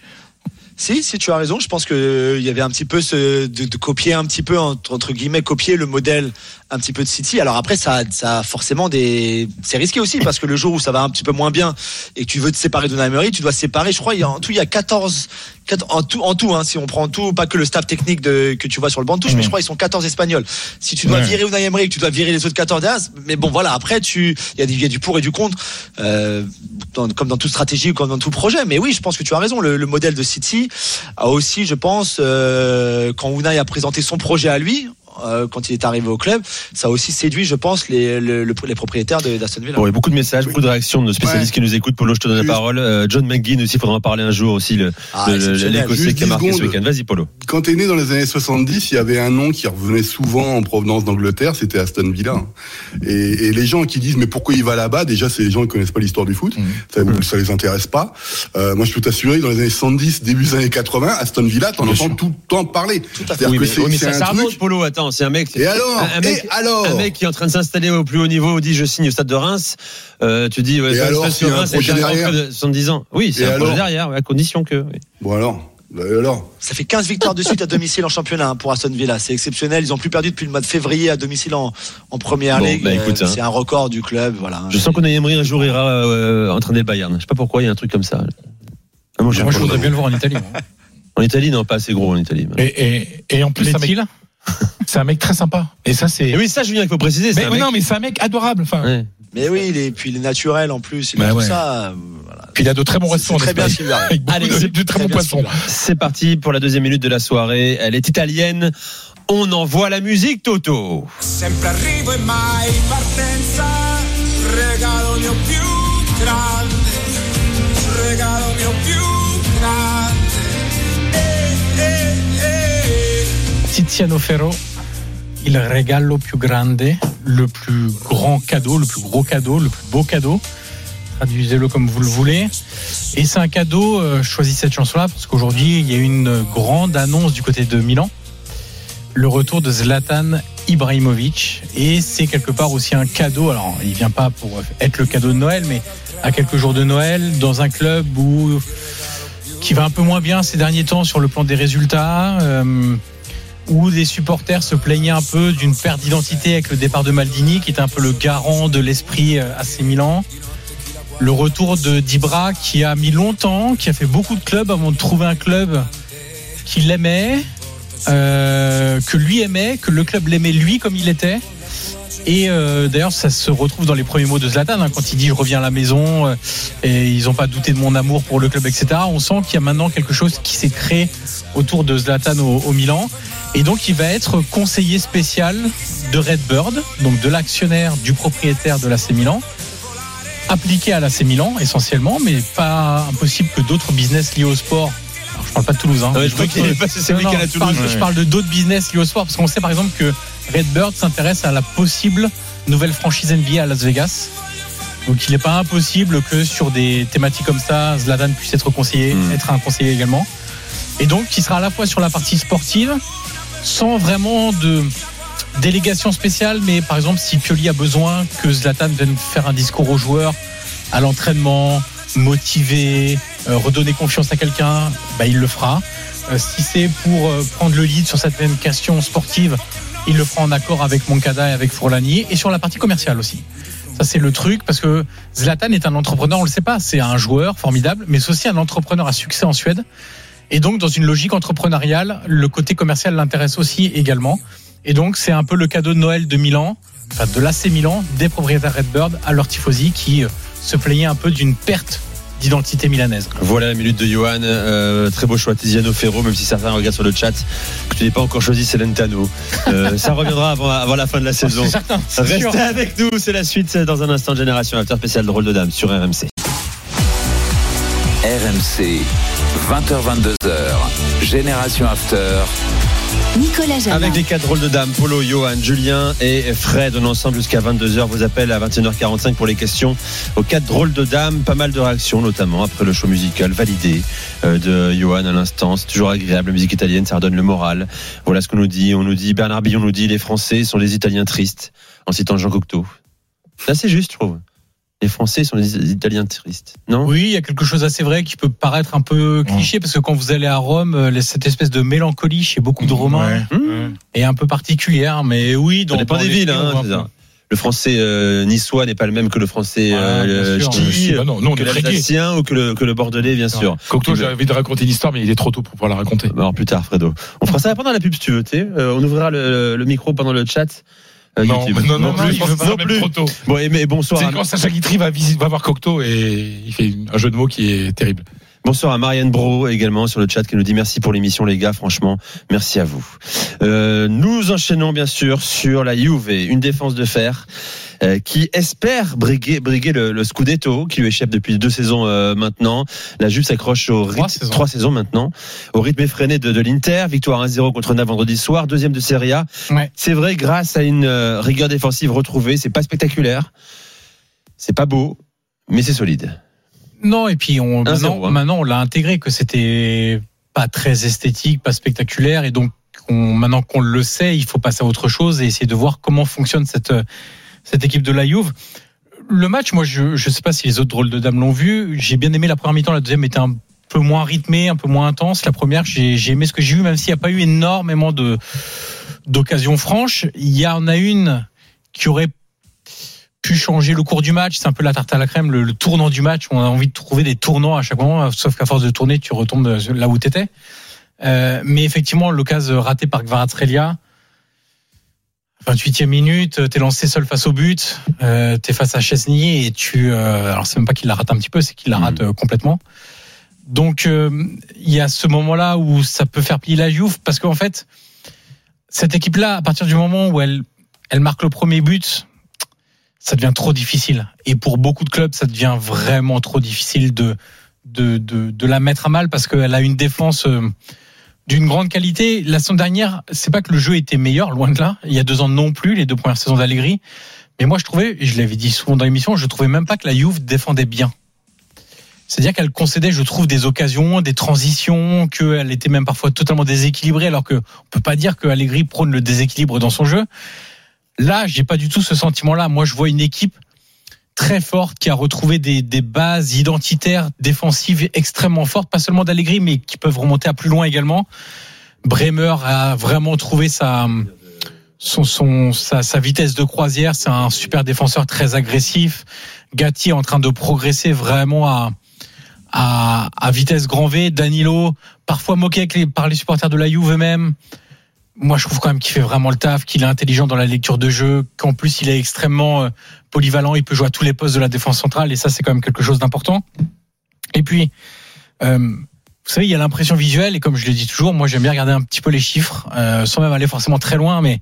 Si, si tu as raison, je pense que euh, il y avait un petit peu ce, de, de copier un petit peu entre, entre guillemets copier le modèle un petit peu de City. Alors après ça, ça a forcément des, c'est risqué aussi parce que le jour où ça va un petit peu moins bien et que tu veux te séparer de Emery, tu dois séparer. Je crois il y a en tout il y a 14 quat- en tout en tout hein, si on prend tout, pas que le staff technique de que tu vois sur le banc de touche, mais je crois ils sont 14 espagnols. Si tu dois
Ouais.
virer Unai Emery, et que tu dois virer les autres 14 derrière, mais bon voilà après tu il y a du il y a du pour et du contre. Euh, dans- comme dans toute stratégie ou comme dans tout projet. Mais oui, je pense que tu as raison. Le, le modèle de City a aussi, je pense, euh, quand Unai a présenté son projet à lui, euh, quand il est arrivé au club. Ça a aussi séduit, je pense, les, le- le- les propriétaires de- d'Aston Villa.
Bon, il y a beaucoup de messages, beaucoup de réactions de spécialistes
Ouais.
qui nous écoutent. Polo, je te donne la parole. Euh, John McGinn aussi, il faudra en parler un jour aussi, le,
Ah,
l'Écossais qui a
10
marqué ce week-end. Vas-y, Polo.
Quand t'es né dans les années 70, il y avait un nom qui revenait souvent en provenance d'Angleterre, c'était Aston Villa. Et, et les gens qui disent mais pourquoi il va là-bas, déjà c'est les gens qui connaissent pas l'histoire du foot, ça, ça les intéresse pas. Euh, moi je peux t'assurer que dans les années 70, début des années 80, Aston Villa, t'en entends tout le temps parler.
Oui,
que
mais,
c'est
oui, mais ça, ça remonte. Polo. Attends, c'est un mec.
Et alors
un, un mec,
Et alors
un mec qui est en train de s'installer au plus haut niveau dit je signe au stade de Reims. Euh, tu dis ouais,
Et alors,
Reims, c'est
derrière
de 70 ans. Oui, c'est un projet derrière, à condition que. oui.
Bon alors, et alors
Ça fait 15 victoires de suite à domicile en championnat hein, pour Aston Villa. C'est exceptionnel. Ils ont plus perdu depuis le mois de février à domicile en, en première
Bon,
ligue.
bah, écoute,
Euh,
hein.
c'est un record du club. Voilà.
Je sens qu'on a Emery un jour ira euh, entraîner le Bayern. Je sais pas pourquoi, il y a un truc comme ça. Ah, moi,
je
pas-
voudrais bien le voir en Italie.
En Italie, non, pas assez gros en Italie.
Et, et, et en plus,
L'est-il
c'est un mec très sympa. Et ça, c'est.
Oui, ça, Julien, il faut préciser. c'est
Mais
un
oui,
mec-
non, mais c'est un mec adorable. Enfin,
Ouais.
Mais oui, il est, puis il est naturel en plus. Il
Bah
a tout
ouais.
ça. euh, voilà.
puis il a de très bons
C'est
restaurants.
très bien.
Avec
Allez,
de,
c'est
de très
très
bons poissons.
C'est parti pour la deuxième minute de la soirée. Elle est italienne. On envoie la musique, Toto.
Sempre arrivo e mai partenza, regalo mio più grande,
Tiziano Ferro, il regalo più grande, le plus grand cadeau, le plus gros cadeau, le plus beau cadeau. Traduisez-le comme vous le voulez. Et c'est un cadeau, euh, je choisis cette chanson-là parce qu'aujourd'hui, il y a une grande annonce du côté de Milan. Le retour de Zlatan Ibrahimovic. Et c'est quelque part aussi un cadeau. Alors, il vient pas pour être le cadeau de Noël, mais à quelques jours de Noël, dans un club qui va un peu moins bien ces derniers temps sur le plan des résultats, euh, où les supporters se plaignaient un peu d'une perte d'identité avec le départ de Maldini, qui était un peu le garant de l'esprit euh, AC Milan. Le retour de Dibra, qui a mis longtemps, qui a fait beaucoup de clubs avant de trouver un club qui l'aimait, euh, que lui aimait, que le club l'aimait lui comme il était. Et euh, d'ailleurs, ça se retrouve dans les premiers mots de Zlatan, hein, quand il dit je reviens à la maison euh, et ils n'ont pas douté de mon amour pour le club, etc. On sent qu'il y a maintenant quelque chose qui s'est créé autour de Zlatan au, au Milan. Et donc, il va être conseiller spécial de Redbird, donc de l'actionnaire du propriétaire de l'AC Milan, appliqué à l'AC Milan essentiellement, mais pas impossible que d'autres business liés au sport. Alors, je parle pas de Toulouse, hein.
Ouais, je
mais
crois qu'il
d'autres-
est passé ce
non,
week-end
non,
à
je parle-
Toulouse.
Je parle de d'autres business liés au sport, parce qu'on sait par exemple que Redbird s'intéresse à la possible nouvelle franchise NBA à Las Vegas. Donc il n'est pas impossible que sur des thématiques comme ça, Zlatan puisse être conseiller,
Mm.
être un conseiller également. Et donc qui sera à la fois sur la partie sportive, sans vraiment de délégation spéciale, mais par exemple si Pioli a besoin que Zlatan vienne faire un discours aux joueurs à l'entraînement, motiver, euh, redonner confiance à quelqu'un, bah, il le fera. Euh, si c'est pour euh, prendre le lead sur certaines questions sportives, il le fera en accord avec Moncada et avec Fourlani et sur la partie commerciale aussi. Ça c'est le truc parce que Zlatan est un entrepreneur, on le sait pas, c'est un joueur formidable, mais c'est aussi un entrepreneur à succès en Suède. Et donc dans une logique entrepreneuriale, le côté commercial l'intéresse aussi également. Et donc c'est un peu le cadeau de Noël de Milan, enfin de l'AC Milan, des propriétaires Redbird à leur tifosi qui euh, se plaignaient un peu d'une perte d'identité milanaise.
Voilà la minute de Johan. Euh, très beau choix, Tiziano Ferro, même si certains regardent sur le chat que tu n'es pas encore choisi Celentano. Euh, <laughs> ça reviendra avant, avant la fin de la saison.
Certain. sûr.
Restez avec nous, c'est la suite dans un instant de Génération After spécial de rôle de dame sur RMC.
RMC, 20h22h, Génération After.
Nicolas Jamin.
Avec les quatre rôles de dames, Polo, Johan, Julien et Fred, on est ensemble jusqu'à 22h. Vous appelle à 21h45 pour les questions aux quatre drôles de dames. Pas mal de réactions, notamment après le show musical validé euh, de Johan à l'instant. C'est toujours agréable, la musique italienne, ça redonne le moral. Voilà ce qu'on nous dit. On nous dit, Bernard Billon nous dit, les Français sont les Italiens tristes, en citant Jean Cocteau. C'est assez juste, je trouve. Les Français sont les Italiens tristes. Non?
Oui, il y a quelque chose d'assez vrai qui peut paraître un peu cliché parce que quand vous allez à Rome, euh, cette espèce de mélancolie chez beaucoup de Romains
Ouais.
Mmh.
est un peu particulière. Mais oui, dans,
Ça dépend
dans
des
les
villes. Hein,
peu.
ça. le français euh, niçois n'est pas le même que le français euh, ch'ti,
Bah non, nous, on
que l'alsacien ou que le, que le bordelais, bien sûr.
Cocteau, j'ai envie de raconter une histoire, mais il est trop tôt pour pouvoir la raconter.
Alors plus tard, Fredo. On fera ça pendant la pub si tu veux. tu sais. Euh, on ouvrira le, le micro pendant le chat. Euh,
Non, non, non, plus,
non plus.
trop tôt.
Bon, mais bonsoir.
C'est quand Sacha Guitry va, visiter, va voir Cocteau et il fait un jeu de mots qui est terrible.
Bonsoir à Marianne Bro également sur le chat qui nous dit merci pour l'émission les gars, franchement, merci à vous. Euh, nous enchaînons bien sûr sur la Juve, une défense de fer qui espère briguer, briguer le, le Scudetto qui lui échappe depuis deux saisons euh, maintenant. La Juve s'accroche au rythme,
saisons.
trois saisons maintenant, au rythme effréné de, de l'Inter, victoire 1-0 contre Naples vendredi soir, deuxième de Serie A.
Ouais.
C'est vrai grâce à une euh, rigueur défensive retrouvée, c'est pas spectaculaire, c'est pas beau, mais c'est solide.
Non, et puis on,
1-0,
maintenant,
hein.
maintenant, on l'a intégré que c'était pas très esthétique, pas spectaculaire, et donc on- maintenant qu'on le sait, il faut passer à autre chose et essayer de voir comment fonctionne cette cette équipe de la Juve. Le match, moi, je je sais pas si les autres drôles de dames l'ont vu. J'ai bien aimé la première mi-temps, la deuxième était un peu moins rythmée, un peu moins intense. La première, j'ai aimé ce que j'ai vu, même s'il n'y a pas eu énormément de d'occasions franches. Il y en a une qui aurait pu changer le cours du match. C'est un peu la tarte à la crème, le, tournant du match. On a envie de trouver des tournants à chaque moment, sauf qu'à force de tourner, tu retombes là où tu étais. mais effectivement, l'occasion ratée par Kvaratskhelia, 28e minute, t'es lancé seul face au but, euh, t'es face à Chesney et tu, euh, alors c'est même pas qu'il la rate un petit peu, c'est qu'il la rate euh, complètement. Donc euh, il y a ce moment-là où ça peut faire plier la Juve parce qu'en fait cette équipe-là, à partir du moment où elle elle marque le premier but, ça devient trop difficile. Et pour beaucoup de clubs, ça devient vraiment trop difficile de de de, de la mettre à mal parce qu'elle a une défense. D'une grande qualité. La saison dernière, c'est pas que le jeu était meilleur, loin de là. Il y a deux ans non plus, les deux premières saisons d'Allegri. Mais moi, je trouvais, et je l'avais dit souvent dans l'émission, je trouvais même pas que la Juve défendait bien. C'est-à-dire qu'elle concédait, je trouve, des occasions, des transitions, qu'elle était même parfois totalement déséquilibrée, alors que on peut pas dire que Allegri prône le déséquilibre dans son jeu. Là, j'ai pas du tout ce sentiment-là. Moi, je vois une équipe très forte qui a retrouvé des, bases identitaires défensives extrêmement fortes, pas seulement d'Allegri, mais qui peuvent remonter à plus loin également. Bremer a vraiment trouvé sa, vitesse de croisière. C'est un super défenseur très agressif. Gatti est en train de progresser vraiment à, vitesse grand V. Danilo, parfois moqué par les supporters de la Juve eux-mêmes. Moi, je trouve quand même qu'il fait vraiment le taf, qu'il est intelligent dans la lecture de jeu, qu'en plus il est extrêmement euh, polyvalent, il peut jouer à tous les postes de la défense centrale, et ça, c'est quand même quelque chose d'important. Et puis, euh, vous savez, il y a l'impression visuelle, et comme je le dis toujours, moi j'aime bien regarder un petit peu les chiffres, euh, sans même aller forcément très loin, mais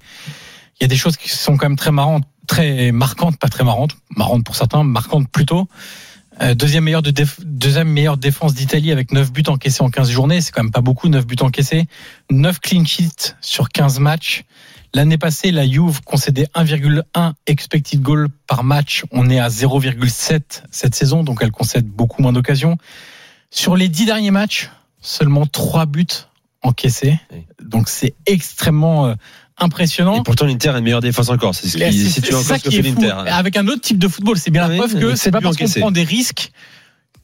il y a des choses qui sont quand même très marrantes, très marquantes, pas très marrantes, marrantes pour certains, marquantes plutôt. Euh, deuxième meilleure de déf- deuxième meilleure défense d'Italie avec 9 buts encaissés en 15 journées, c'est quand même pas beaucoup 9 buts encaissés, 9 clean sheets sur 15 matchs. L'année passée, la Juve concédait 1,1 expected goal par match, on est à 0,7 cette saison donc elle concède beaucoup moins d'occasions. Sur les 10 derniers matchs, seulement 3 buts encaissés. Donc c'est extrêmement euh, impressionnant.
Et pourtant, l'Inter a une meilleure défense encore. C'est ce qui situe encore ce que fait l'Inter.
Avec un autre type de football, c'est bien la
Oui,
preuve que c'est pas parce qu'on prend des risques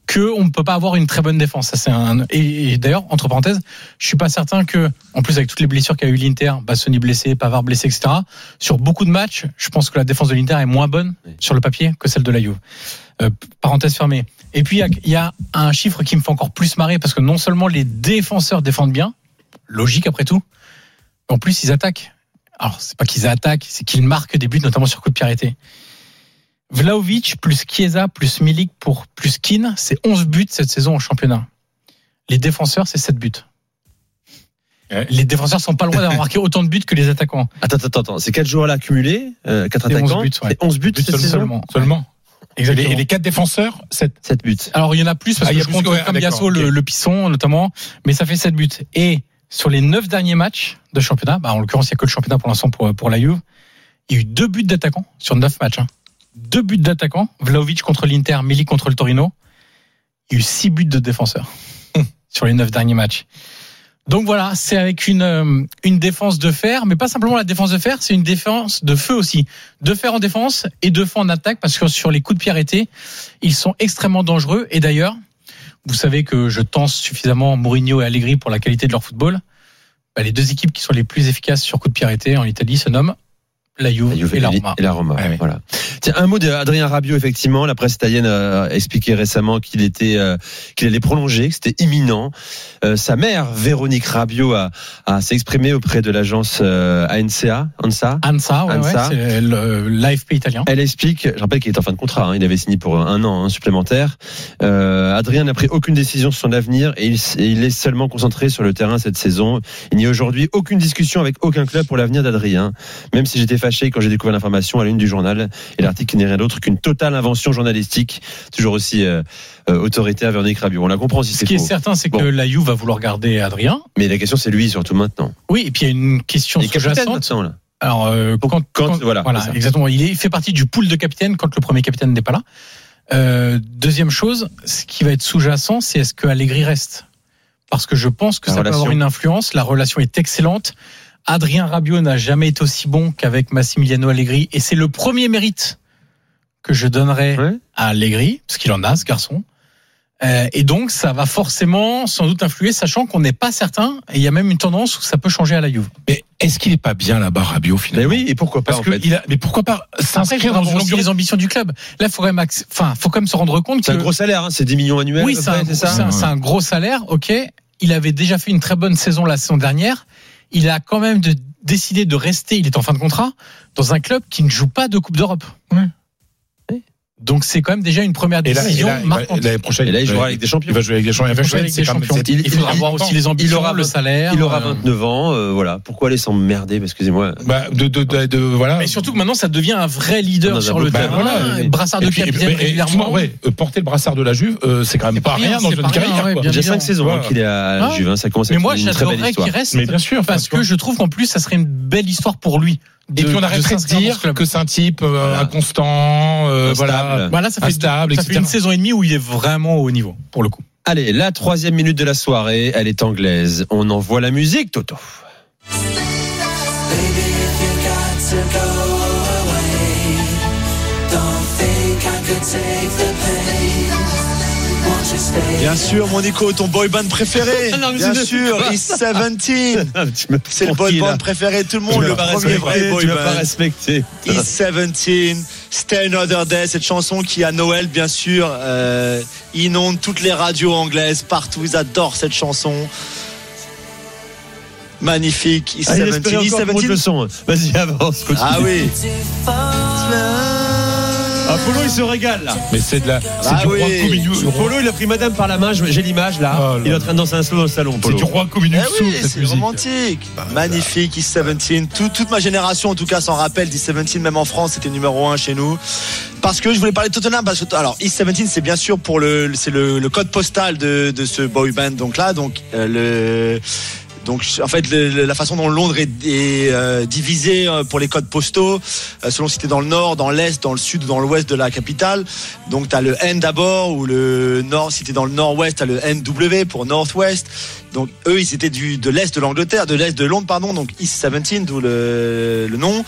que on ne peut pas avoir une très bonne défense. Ça, c'est un... Et, et d'ailleurs, entre parenthèses, je suis pas certain que, en plus avec toutes les blessures qu'a eu l'Inter, Bassoni blessé, Pavard blessé, etc. Sur beaucoup de matchs, je pense que la défense de l'Inter est moins bonne
Oui.
sur le papier que celle de la Juve. Euh, parenthèse fermée. Et puis il y y, a un chiffre qui me fait encore plus marrer parce que non seulement les défenseurs défendent bien, logique après tout, en plus ils attaquent. Alors c'est pas qu'ils attaquent, c'est qu'ils marquent des buts, notamment sur coup de pied arrêté. Vlaovic plus Chiesa plus Milik pour plus Keane, c'est 11 buts cette saison en championnat. Les défenseurs, c'est 7 buts.
Ouais.
Les défenseurs sont pas loin d'avoir <laughs> marqué autant de buts que les attaquants.
Attends, attends, attends. C'est 4 joueurs là accumulés, euh, 4
C'est 11
attaquants.
buts, ouais.
C'est 11 buts cette
seulement.
saison.
Seulement.
Seulement. Et
Exactement.
les, et les quatre défenseurs, sept.
7 buts.
Alors il y en a plus parce
Ah,
que
y a
je compte
ouais,
comme
d'accord,
Biasso, le, le Pisson notamment, mais ça fait 7 buts. Et sur les 9 derniers matchs de championnat, bah, en l'occurrence il n'y a que le championnat pour l'instant pour, pour la Juve, il y a eu 2 buts d'attaquants sur 9 matchs. Hein. 2 buts d'attaquants, Vlaovic contre l'Inter, Milik contre le Torino. Il y a eu 6 buts de défenseurs <laughs> sur les 9 derniers matchs. Donc voilà, c'est avec une, euh, une défense de fer, mais pas simplement la défense de fer, c'est une défense de feu aussi. De fer en défense et de feu en attaque, parce que sur les coups de pied arrêtés, ils sont extrêmement dangereux. Et d'ailleurs, vous savez que je tense suffisamment Mourinho et Allegri pour la qualité de leur football. Bah, les deux équipes qui sont les plus efficaces sur coups de pied en Italie se nomment la Juve,
La Juve
et la Roma.
Et la Roma.
Ouais.
Voilà. Tiens, un mot d'Adrien Rabiot, effectivement. La presse italienne a expliqué récemment qu'il était, euh, qu'il allait prolonger, que c'était imminent. Euh, sa mère, Véronique Rabiot, a, a s'est exprimée auprès de l'agence euh, ANCA, ANSA.
Ansa, ouais,
Ansa.
ouais, l'AFP italien.
Elle explique, je rappelle qu'il est en fin de contrat, hein, il avait signé pour un an hein, supplémentaire. Euh, Adrien n'a pris aucune décision sur son avenir et il, et il est seulement concentré sur le terrain cette saison. Il n'y a aujourd'hui aucune discussion avec aucun club pour l'avenir d'Adrien, même si j'étais fâché quand j'ai découvert l'information à l'une du journal et l'article n'est rien d'autre qu'une totale invention journalistique, toujours aussi euh, euh, autoritaire Véronique Rabiot. On la comprend si
Ce qui est certain, c'est
Bon.
que la Juve va vouloir garder Adrien.
Mais la question c'est lui surtout maintenant.
Oui, et puis il y a une question sous-jacente. Alors, euh, quand,
quand- voilà, ça.
exactement. Il, est, il fait partie du pool de capitaine quand le premier capitaine n'est pas là. Euh, deuxième chose, ce qui va être sous-jacent, c'est est-ce que Allegri reste? Parce que je pense que
La
ça peut
relation.
avoir une influence. La relation est excellente. Adrien Rabiot n'a jamais été aussi bon qu'avec Massimiliano Allegri, et c'est le premier mérite que je donnerais à Allegri, parce qu'il en a, ce garçon. Euh, et donc, ça va forcément, sans doute, influer, sachant qu'on n'est pas certain, et il y a même une tendance où ça peut changer à la Juve.
Mais est-ce qu'il est pas bien là-bas, Rabiot,
Mais
finalement
oui, et pourquoi pas
Parce
en
que
fait
il a, mais pourquoi pas s'inscrire dans
les ambitions du club. Là, il faut quand même, enfin, faut quand même se rendre compte
C'est
que
un gros salaire, hein, c'est 10 millions annuels.
oui, c'est un,
c'est ça?
c'est un- c'est un gros salaire. Ok, il avait déjà fait une très bonne saison la saison dernière. Il a quand même décidé de rester. Il est en fin de contrat dans un club qui ne joue pas de Coupe d'Europe. Donc c'est quand même déjà une première
Et là, et
décision marquante.
l'année prochaine,
Et là, il
va-
jouera avec des champions.
Il va jouer avec des champions.
Il va jouer avec
C'est
des
quand même-
champions.
c'est-
Il faudra
il-
voir aussi les ambitions,
il aura
le salaire.
Il aura
euh,
29 ans, euh, voilà. Pourquoi aller s'emmerder Excusez-moi.
Bah, de, de, de, de- voilà.
Et surtout que maintenant, ça devient un vrai leader sur le terrain.
Voilà,
brassard de capitaine
mais- et-
régulièrement.
ouais, euh, porter le brassard de la Juve, euh, c'est quand même pas rien
rien,
dans une carrière.
évidemment.
5 saisons hein, qu'il est à la
Ouais.
Juve. hein, Ça commence à
Mais
être une très belle
j'adorerais
histoire.
qu'il reste.
Mais bien sûr,
parce que je trouve qu'en plus, ça serait une belle histoire pour lui.
Et puis on arrêterait de
ce
dire que c'est un type euh,
Voilà.
inconstant, euh,
Instable.
voilà.
Voilà, ça fait,
Instable,
ça fait une saison et demie où il est vraiment au haut niveau, pour le coup.
Allez, la troisième minute de la soirée, elle est anglaise. On envoie la musique, Toto.
Bien sûr, mon Nico, ton boy band préféré. <laughs>
Non, mais
Bien
c'est-
sûr, East 17. <laughs>
Tu me
C'est le boy band préféré de tout le monde,
m'as
le premier vrai boy
tu m'as pas respecté.
East 17, Stay Another Day, cette chanson qui à Noël, bien sûr, euh, inonde toutes les radios anglaises, partout, ils adorent cette chanson. Magnifique,
Allez,
17,
espérez
East
encore qu'on monte le
17.
son. Vas-y, avance. continue.
Ah oui.
Apollo, il se régale là.
Mais c'est de la, c'est
Ah
du roi. Cominius.
Polo, il a pris madame par la main, j'ai l'image là.
Oh là
il est en train de danser un slow dans le salon.
C'est du roi
Eh
Cominius
oui, c'est romantique. Magnifique, East 17. Tout- toute ma génération, en tout cas, s'en rappelle. East 17, même en France, c'était numéro un chez nous. Parce que je voulais parler de Tottenham. Parce que, alors, East 17, c'est bien sûr pour le, c'est le, le code postal de, de ce boy band. Donc là, donc, euh, le, donc en fait la façon dont Londres est, est, euh, divisée euh, pour les codes postaux, euh, selon si t'es dans le nord, dans l'est, dans le sud ou dans l'ouest de la capitale. Donc t'as le N d'abord ou le nord. Si t'es dans le nord-ouest, t'as le NW pour Northwest. Donc eux ils étaient du de l'est de l'Angleterre, de l'est de Londres pardon. Donc East 17 d'où le, le nom.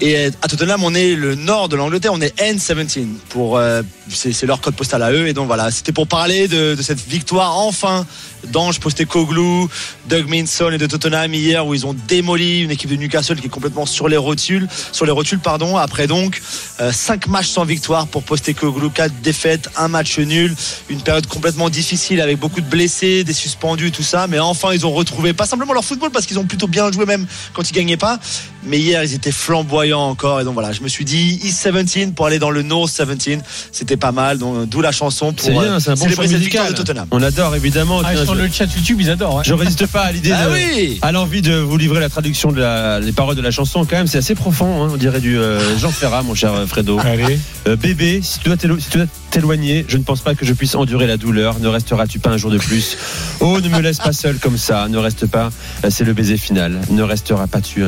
Et à Tottenham, on est le nord de l'Angleterre, on est N17 pour euh, c'est leur code postal à eux. Et donc voilà, c'était pour parler de, cette victoire enfin d'Ange Postecoglou, Doug Minson et de Tottenham hier où ils ont démoli une équipe de Newcastle qui est complètement sur les rotules, sur les rotules pardon. Après donc euh, cinq matchs sans victoire pour Postecoglou, quatre défaites, un match nul, une période complètement difficile avec beaucoup de blessés, des suspendus, tout ça. Mais enfin, ils ont retrouvé pas simplement leur football parce qu'ils ont plutôt bien joué même quand ils gagnaient pas. Mais hier, ils étaient flamboyants encore. Et donc voilà, je me suis dit East 17 pour aller dans le North 17, c'était pas mal. Donc d'où la chanson pour
C'est bien,
euh,
c'est un bon
célébrer cette victoire de. Tottenham.
On adore évidemment.
Ah, sur
je-
le chat YouTube, ils adorent. ouais.
Je résiste pas à l'idée,
Ah
de-
oui
à l'envie de vous livrer la traduction de la, les paroles de la chanson. Quand même, c'est assez profond. hein, on dirait du euh, Jean Ferrat, mon cher euh, Fredo.
Allez.
Euh, bébé, si tu dois t'élo- si tu dois t'éloigner, je ne pense pas que je puisse endurer la douleur. Ne resteras-tu pas un jour de plus? Oh, ne me laisse pas seul comme ça. Ne reste pas. euh, C'est le baiser final. Ne restera pas tu.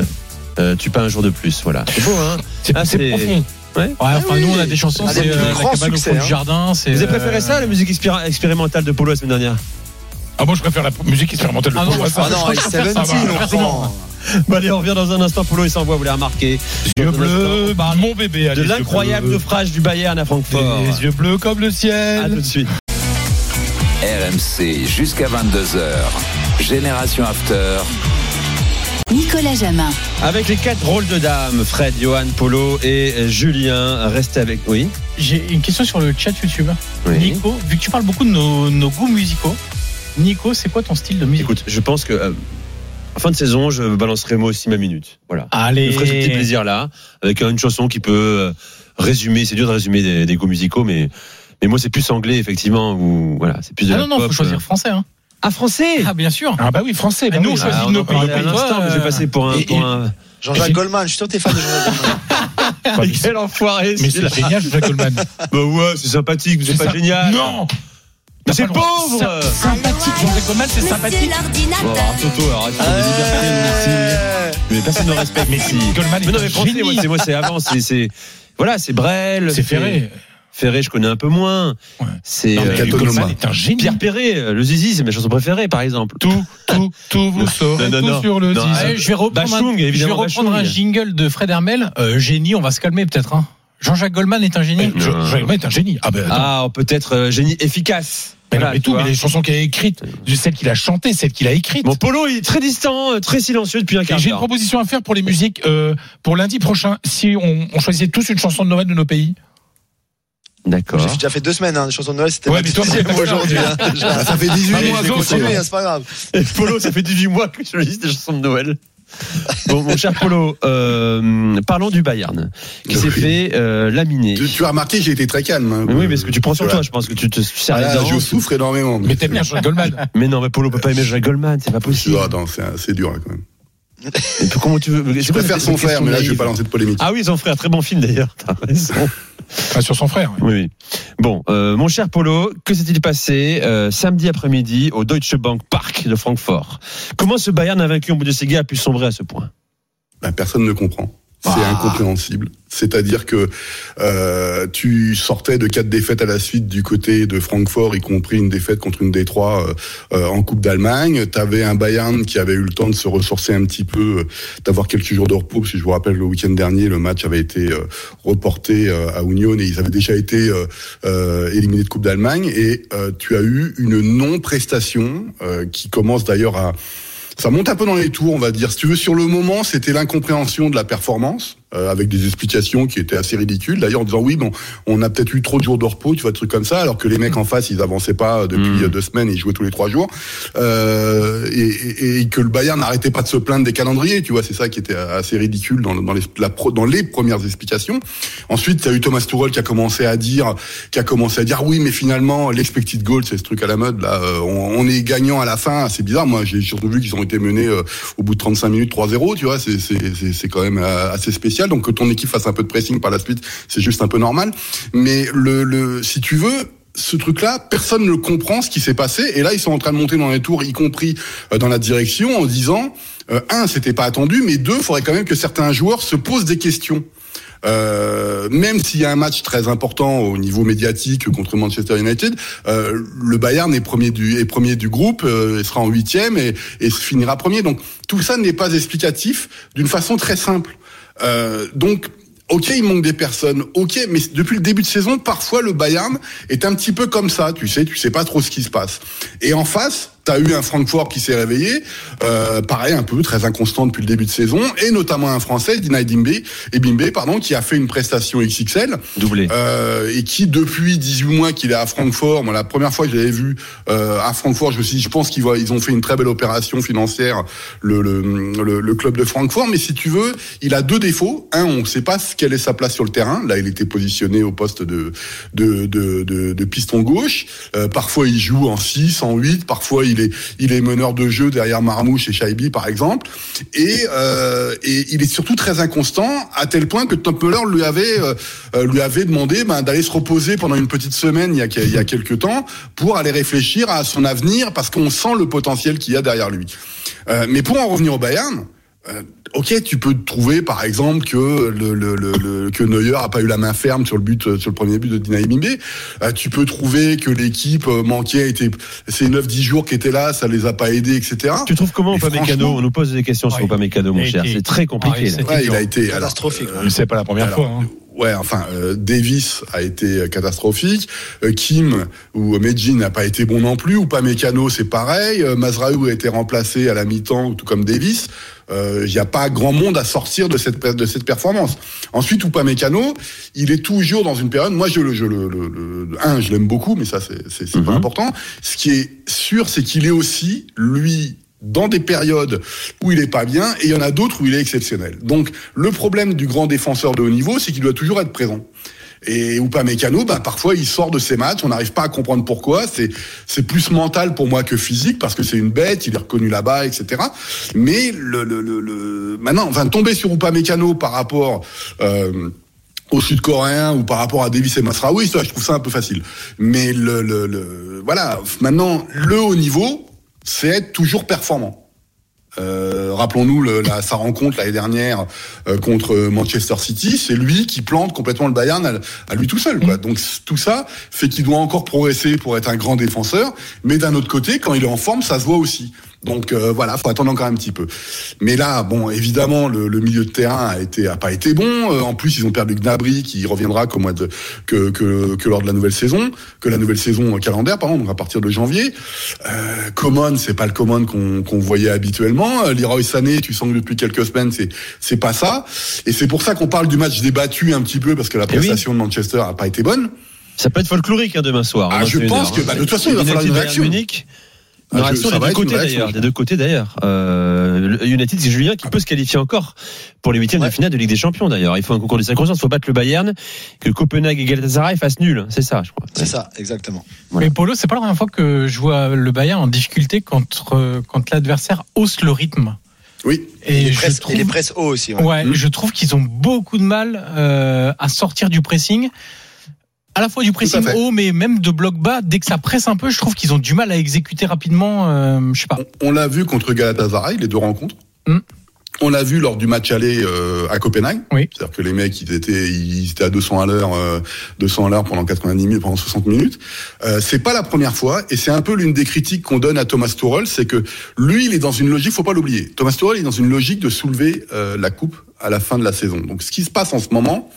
Euh, tu pas un jour de plus. Voilà. C'est beau, hein <laughs>
C'est
Ah,
profond.
Ouais.
Ouais, enfin, nous, on a des chansons, c'est euh, au
succès,
du
hein.
jardin. c'est,
Vous avez
euh,
préféré ça, la musique expéri- expérimentale de Polo la semaine dernière?
Ah, moi, je préfère la musique expérimentale de
Ah non,
Wassard.
Ah non, 17,
Ça va,
on prend.
Bah, Allez, on revient dans un instant. Polo, il s'envoie, vous l'avez remarqué.
Yeux
Dans un
bleus,
parle
mon bébé.
De
allez, yeux
l'incroyable naufrage du Bayern à Francfort.
Des yeux bleus comme le
À tout
ciel.
de suite.
RMC jusqu'à 22h. Génération After.
Nicolas Jamin.
Avec les quatre rôles de dames, Fred, Johan, Polo et Julien, restez avec oui.
J'ai une question sur le chat YouTube.
Oui.
Nico, vu que tu parles beaucoup de nos, nos goûts musicaux, Nico, c'est quoi ton style de musique?
Écoute, je pense que euh, en fin de saison, je balancerai moi aussi ma minute. Voilà.
Allez.
Je ferai ce petit plaisir là, avec une chanson qui peut euh, résumer. C'est dur de résumer des, des goûts musicaux, mais mais moi c'est plus anglais effectivement ou voilà, c'est plus de
Ah
la
non, non,
pop,
faut choisir
euh.
français. Hein.
Ah français.
Ah, bien sûr.
Ah bah oui, français. Bah
nous,
oui.
on choisit
Ah, on
nos pays.
j'ai passé pour un, un...
Jean-Jacques Goldman, je suis sûr que t'es fan de Jean-Jacques Goldman. <laughs>
Mais
Quel enfoiré
Mais c'est génial, Jacques Goldman. <laughs>
Bah ouais, c'est sympathique, mais c'est pas
ça-
génial.
Non
Mais c'est
droit.
pauvre.
Sy- Sympathique, Jean-Jacques Goldman, c'est sympathique.
Toto, arrête de des libertés, merci. Mais personne ne respecte
Mais
ici.
Goldman
Mais non,
un
mais français, moi, c'est moi, c'est avant, c'est c'est voilà, c'est Brel,
C'est Ferré.
Ferré, je connais un peu moins.
Ouais.
C'est euh,
Catonoma.
Goldman est un génie.
Pierre Perret, euh, le Zizi, c'est ma chanson préférée, par exemple.
Tout, tout, tout, vous <laughs> saurez
Non, non,
tout
non.
sur le
Non,
disque.
ah,
je vais reprendre,
Bachung,
un, je vais
évidemment,
reprendre un
Bachung.
jingle de Fred Hermel. Euh, génie, on va se calmer peut-être. Hein. Jean-Jacques Goldman est un génie.
Eh, Jean- Jacques Goldman est un génie. Ah ben.
Ah, peut-être euh, génie efficace.
Mais non, mais tout, mais les chansons qu'il a écrites, celles qu'il a chantées, celles qu'il a écrites.
Mon Polo, il est très distant, très silencieux depuis un quart
j'ai une
d'heure.
proposition à faire pour les musiques euh, pour lundi prochain. Si on, on choisissait tous une chanson de Noël de nos pays.
D'accord.
J'ai déjà fait deux semaines, hein, des chansons de Noël, c'était
Ouais,
ma
mais toi,
dixième aujourd'hui. hein.
Ça fait 18
Allez,
mois
je
Je hein, c'est pas grave.
Et Polo, ça fait 18 mois que je liste des chansons de Noël. Bon, mon cher Polo, euh, parlons du Bayern, qui s'est fait euh, laminer.
Tu, tu as remarqué que j'ai été très calme. hein.
Oui, mais ce que tu prends sur
Voilà.
toi, je pense que tu te serres
Ah,
dents.
je souffre énormément.
Mais t'aimes bien Jacques Goldman.
Mais non, mais Polo peut pas aimer Jacques Goldman, c'est pas possible.
Ah, non, c'est c'est dur quand même.
Et puis, <laughs> comment tu veux
Je préfère son frère, mais là je vais pas lancer de polémique.
Ah oui, son frère, très bon film d'ailleurs. T'as raison.
Ah, sur son frère.
Oui, oui. Bon, euh, mon cher Polo, que s'est-il passé euh, samedi après-midi au Deutsche Bank Park de Francfort? Comment ce Bayern invaincu en Bundesliga a pu sombrer à ce point?
Ben, personne ne comprend. C'est
Ah.
incompréhensible. C'est-à-dire que euh, tu sortais de quatre défaites à la suite du côté de Francfort, y compris une défaite contre une Détroit euh, euh, en Coupe d'Allemagne. Tu avais un Bayern qui avait eu le temps de se ressourcer un petit peu, euh, d'avoir quelques jours de repos. Si je vous rappelle, le week-end dernier, le match avait été euh, reporté euh, à Union et ils avaient déjà été éliminés de Coupe d'Allemagne. Et euh, tu as eu une non-prestation euh, qui commence d'ailleurs à ça monte un peu dans les tours, on va dire. Si tu veux, sur le moment, c'était l'incompréhension de la performance, euh, avec des explications qui étaient assez ridicules. D'ailleurs, en disant oui, bon, on a peut-être eu trop de jours de repos, tu vois, des trucs comme ça, alors que les mecs en face, ils avançaient pas depuis
Mm.
euh, deux semaines, ils jouaient tous les trois jours, euh, et, et- et que le Bayern n'arrêtait pas de se plaindre des calendriers, tu vois, c'est ça qui était assez ridicule dans, dans, les, la dans les premières explications. Ensuite, tu as eu Thomas Tuchel qui a commencé à dire, qui a commencé à dire oui, mais finalement, l'expected goal, c'est ce truc à la mode là, euh, on, on est gagnant à la fin. C'est bizarre. Moi, j'ai surtout vu qu'ils ont été menés euh, au bout de 35 minutes 3-0. Tu vois, c'est c'est c'est c'est quand même euh, assez spécial. Donc que ton équipe fasse un peu de pressing par la suite, c'est juste un peu normal. Mais si tu veux ce truc-là, personne ne comprend ce qui s'est passé. Et là, ils sont en train de monter dans les tours, y compris euh, dans la direction, en disant euh, un, c'était pas attendu, mais deux, il faudrait quand même que certains joueurs se posent des questions. Euh, même s'il y a un match très important au niveau médiatique contre Manchester United, euh, le Bayern est premier du groupe, il sera en huitième et finira premier. Donc tout ça n'est pas explicatif d'une façon très simple. Euh, donc Ok, il manque des personnes. Ok, mais depuis le début de saison, parfois le Bayern est un petit peu comme ça. Tu sais, tu sais pas trop ce qui se passe. Et en face, t'as eu un Francfort qui s'est réveillé, euh, pareil un peu très inconstant depuis le début de saison, et notamment un Français, Dinaï Dimbe, et Bimbe, pardon, qui a fait une prestation XXL,
Doublé.
euh, et qui depuis 18 mois qu'il est à Francfort, moi la première fois que je l'avais vu euh, à Francfort, je me suis dit, je pense qu'ils ils ont fait une très belle opération financière, le, le, le, le club de Francfort, mais si tu veux, il a deux défauts. Un, on ne sait pas quelle est sa place sur le terrain. Là, il était positionné au poste de de, de, de, de piston gauche. Euh, parfois, il joue en 6, en 8. Parfois, il est il est meneur de jeu derrière Marmouche et Shaibi, par exemple. Et, euh, et il est surtout très inconstant, à tel point que Tom lui avait euh, euh, lui avait demandé ben, d'aller se reposer pendant une petite semaine il y a il y a quelques temps pour aller réfléchir à son avenir parce qu'on sent le potentiel qu'il y a derrière lui. Euh, mais pour en revenir au Bayern. Ok, tu peux trouver par exemple que le, le, le, le- que Neuer a pas eu la main ferme sur le but euh, sur le premier but de Dinaï Bimbe. Euh, tu peux trouver que l'équipe euh, manquait était ces 9-10 jours qui étaient là, ça les a pas aidés, etc.
Tu trouves comment
Mais
Upamecano
franchement-
On nous pose des questions sur
Ouais.
Upamecano, mon
Il a
cher. C'est très compliqué.
Ah, c'est-
Ouais, il a été
Catastrophique.
euh,
c'est pas la première
alors,
fois. hein.
Ouais, enfin, euh, Davis a été catastrophique. Euh, Kim ou Medjin n'a pas été bon non plus. Ou pas Mécano, c'est pareil. Euh, Mazraoui a été remplacé à la mi-temps, tout comme Davis. Euh, il n'y a pas grand monde à sortir de cette de cette performance. Ensuite, Upamecano, il est toujours dans une période. Moi, je le, je le, le- le- un, je l'aime beaucoup, mais ça, c'est c'est c'est pas important. Ce qui est sûr, c'est qu'il est aussi lui dans des périodes où il est pas bien et il y en a d'autres où il est exceptionnel. Donc, le problème du grand défenseur de haut niveau, c'est qu'il doit toujours être présent. Et Upamecano, bah, parfois, il sort de ses matchs, on n'arrive pas à comprendre pourquoi. C'est, c'est plus mental pour moi que physique, parce que c'est une bête, il est reconnu là-bas, etc. Mais le, le, le, maintenant, enfin, tomber sur Upamecano par rapport, euh, aux Sud-Coréens ou par rapport à Davis et Masraoui, ça, je trouve ça un peu facile. Mais le, le, le- voilà, maintenant, le haut niveau, c'est être toujours performant. Euh, Rappelons-nous la- sa rencontre l'année dernière euh, contre Manchester City, c'est lui qui plante complètement le Bayern à, à lui tout seul. Quoi. Donc tout ça fait qu'il doit encore progresser pour être un grand défenseur, mais d'un autre côté, quand il est en forme, ça se voit aussi. Donc euh, voilà, faut attendre encore un petit peu. Mais là, bon, évidemment, le, le milieu de terrain a été a pas été bon. Euh, en plus, ils ont perdu Gnabry qui reviendra qu'au mois de que, que que lors de la nouvelle saison, que la nouvelle saison calendaire, pardon, donc à partir de janvier. Euh, Coman, c'est pas le Coman qu'on qu'on voyait habituellement. Euh, Leroy Sané, tu sens que depuis quelques semaines, c'est c'est pas ça. Et c'est pour ça qu'on parle du match débattu un petit peu parce que la
Eh oui.
prestation de Manchester a pas été bonne.
Ça peut être folklorique hein, demain soir.
Ah, je
21
pense que,
hein.
bah, de toute façon, il va falloir une réaction.
Munich. Une
Ah, je-
réaction des deux côtés
réaction.
d'ailleurs. Des deux côtés d'ailleurs. Euh, le United, c'est Julien qui peut se qualifier encore pour les huitièmes de finale de Ligue des Champions d'ailleurs. Il faut un concours de circonstances. Il faut battre le Bayern, que Copenhague et Galatasaray fassent nul. C'est ça, je crois.
C'est ça, exactement.
Mais Polo, c'est pas la première fois que je vois le Bayern en difficulté quand, euh, quand l'adversaire hausse le rythme.
Oui.
Et,
Et
les presses,
trouve-
et les presses hauts aussi. ouais.
Ouais, je trouve qu'ils ont beaucoup de mal euh, à sortir du pressing. À la fois du pressing haut, mais même de bloc bas. Dès que ça presse un peu, je trouve qu'ils ont du mal à exécuter rapidement. euh, je sais pas.
On, on l'a vu contre Galatasaray, les deux rencontres.
Hmm.
On l'a vu lors du match aller euh, à Copenhague.
Oui.
C'est-à-dire que les mecs, ils étaient, ils étaient à 200 à l'heure, euh, 200 à l'heure pendant 90 minutes, pendant 60 minutes. Euh, c'est pas la première fois, et c'est un peu l'une des critiques qu'on donne à Thomas Tuchel, c'est que lui, il est dans une logique, faut pas l'oublier. Thomas Tuchel est dans une logique de soulever euh, la coupe à la fin de la saison. Donc, ce qui se passe en ce moment,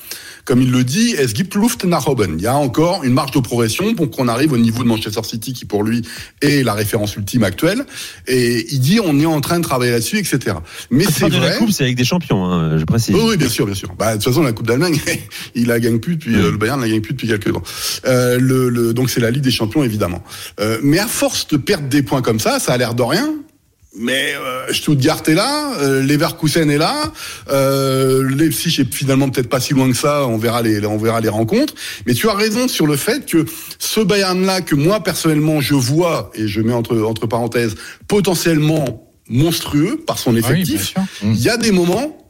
comme il le dit, es gibt Luft nach oben. Il y a encore une marge de progression pour qu'on arrive au niveau de Manchester City, qui pour lui est la référence ultime actuelle. Et il dit, on est en train de travailler là-dessus, etc. Mais c'est
de la
vrai.
coupe, c'est avec des champions, hein, je précise.
Oui, oui, bien sûr, bien sûr. Bah, de toute façon, la Coupe d'Allemagne, <laughs> il la gagne plus depuis, euh, le Bayern la gagne plus depuis quelques temps. Euh, le, le, donc c'est la Ligue des Champions, évidemment. Euh, mais à force de perdre des points comme ça, ça a l'air de rien. Mais euh, Stuttgart est là, euh, Leverkusen est là, euh, Leipzig est finalement peut-être pas si loin que ça. On verra les, on verra les rencontres. Mais tu as raison sur le fait que ce Bayern-là que moi personnellement je vois et je mets entre entre parenthèses potentiellement monstrueux par son
Ah oui,
effectif. Il y a des moments,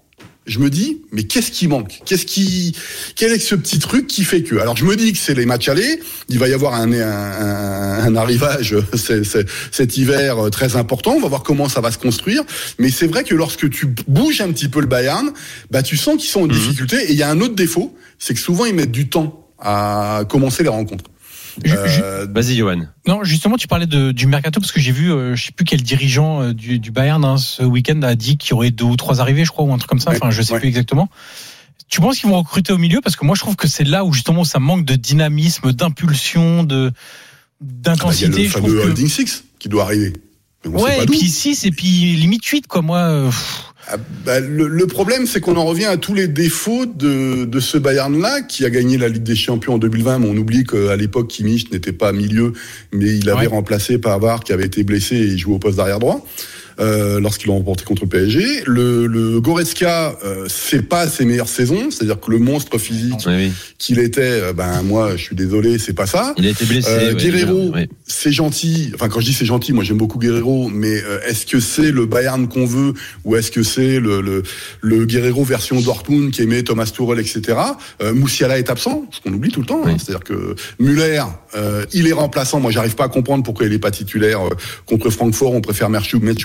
je me dis, mais qu'est-ce qui manque? Qu'est-ce qui, quel est ce petit truc qui fait que? Alors je me dis que c'est les matchs allés. Il va y avoir un, un, arrivage <laughs> cet hiver euh, très important. On va voir comment ça va se construire. Mais c'est vrai que lorsque tu bouges un petit peu le Bayern, bah tu sens qu'ils sont en difficulté. Et il y a un autre défaut, c'est que souvent ils mettent du temps à commencer les rencontres. Euh,
Vas-y, Johan.
Non, justement, tu parlais de, du mercato parce que j'ai vu, euh, je sais plus quel dirigeant euh, du, du Bayern hein, ce week-end a dit qu'il y aurait deux ou trois arrivées, je crois, ou un truc comme ça. Enfin, je sais
ouais.
plus exactement. Tu penses qu'ils vont recruter au milieu? Parce que moi, je trouve que c'est là où justement ça manque de dynamisme, d'impulsion, de
bah, il y a
d'intensité.
le fameux
que...
Holding Six qui doit arriver. Mais on sait
Ouais,
pas
et puis 6 et puis limite 8 quoi. Moi, euh, pff,
Ah, bah, le, le problème, c'est qu'on en revient à tous les défauts de, de ce Bayern-là, qui a gagné la Ligue des Champions en 2020. Mais on oublie qu'à l'époque, Kimmich n'était pas milieu, mais il avait
Ouais.
remplacé Pavard, qui avait été blessé et il jouait au poste d'arrière droit. Euh, lorsqu'ils l'ont remporté contre le PSG. Le, le Goretzka, euh, c'est pas ses meilleures saisons, c'est-à-dire que le monstre physique
Oui, oui.
qu'il était, euh, ben moi, je suis désolé, c'est pas ça.
Il a été blessé.
Euh,
ouais,
Guerrero,
ouais.
c'est gentil. Enfin, quand je dis c'est gentil, moi j'aime beaucoup Guerrero, mais euh, est-ce que c'est le Bayern qu'on veut ou est-ce que c'est le, le, le Guerrero version Dortmund qui aimait Thomas Tuchel, etc. Moussiala est absent, ce qu'on oublie tout le temps. hein. C'est-à-dire que Muller, euh, il est remplaçant. Moi, j'arrive pas à comprendre pourquoi il est pas titulaire euh, contre Francfort. On préfère Merchou mettre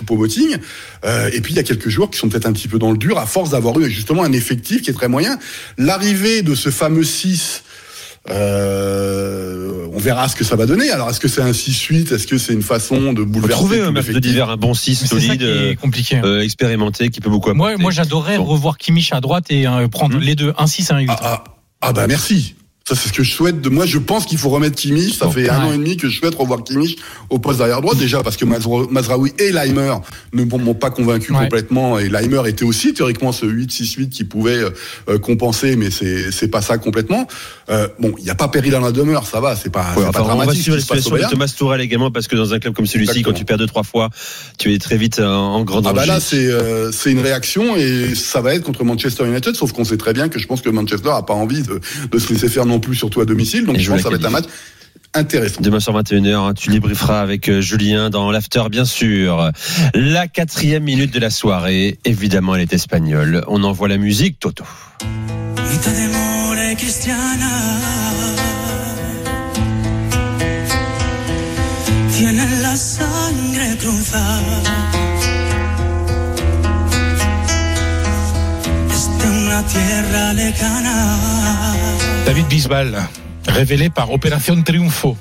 Euh, et puis il y a quelques joueurs qui sont peut-être un petit peu dans le dur à force d'avoir eu justement un effectif qui est très moyen. L'arrivée de ce fameux 6 euh, on verra ce que ça va donner. Alors, est-ce que c'est un 6-8 Est-ce que c'est une façon de bouleverser
trouver un match de d'hiver, un bon 6
mais c'est ça
solide,
qui est compliqué.
euh, expérimenté, qui peut beaucoup
moi,
apporter.
moi, j'adorerais
Bon.
revoir Kimmich à droite et euh, prendre
Mhm.
les deux, un 6 et un 8.
ah, ah, ah bah merci. Ça, c'est ce que je souhaite. De moi, je pense qu'il faut remettre Kimmich. Ça fait un an et demi que je souhaite revoir Kimmich au poste d'arrière droit. Déjà parce que Mazra- Mazraoui et Leimer ne m'ont pas convaincu
Ouais.
complètement. Et Leimer était aussi théoriquement ce 8-6-8 qui pouvait euh, compenser, mais c'est c'est pas ça complètement. Euh, bon, il n'y a pas péril dans la demeure, ça va. C'est pas,
Ouais, enfin,
pas
on va
dramatique.
suivre la situation de. Thomas Tourelle également parce que dans un club comme celui-ci, quand tu perds deux trois fois, tu es très vite en, en grand
Ah bah là c'est euh, c'est une réaction et ça va être contre Manchester United sauf qu'on sait très bien que je pense que Manchester a pas envie de, de se laisser faire non plus surtout à domicile donc
Et
je pense que
la
ça va être un match intéressant.
Demain soir 21h, hein, tu débrieferas avec euh, Julien dans l'after, bien sûr. La quatrième minute de la soirée, évidemment, elle est espagnole. On envoie la musique, Toto.
Mitad de mole cristiana Tienen la sangre cruzada Es de una tierra lejana
David Bisbal, révélé par Opération Triunfo.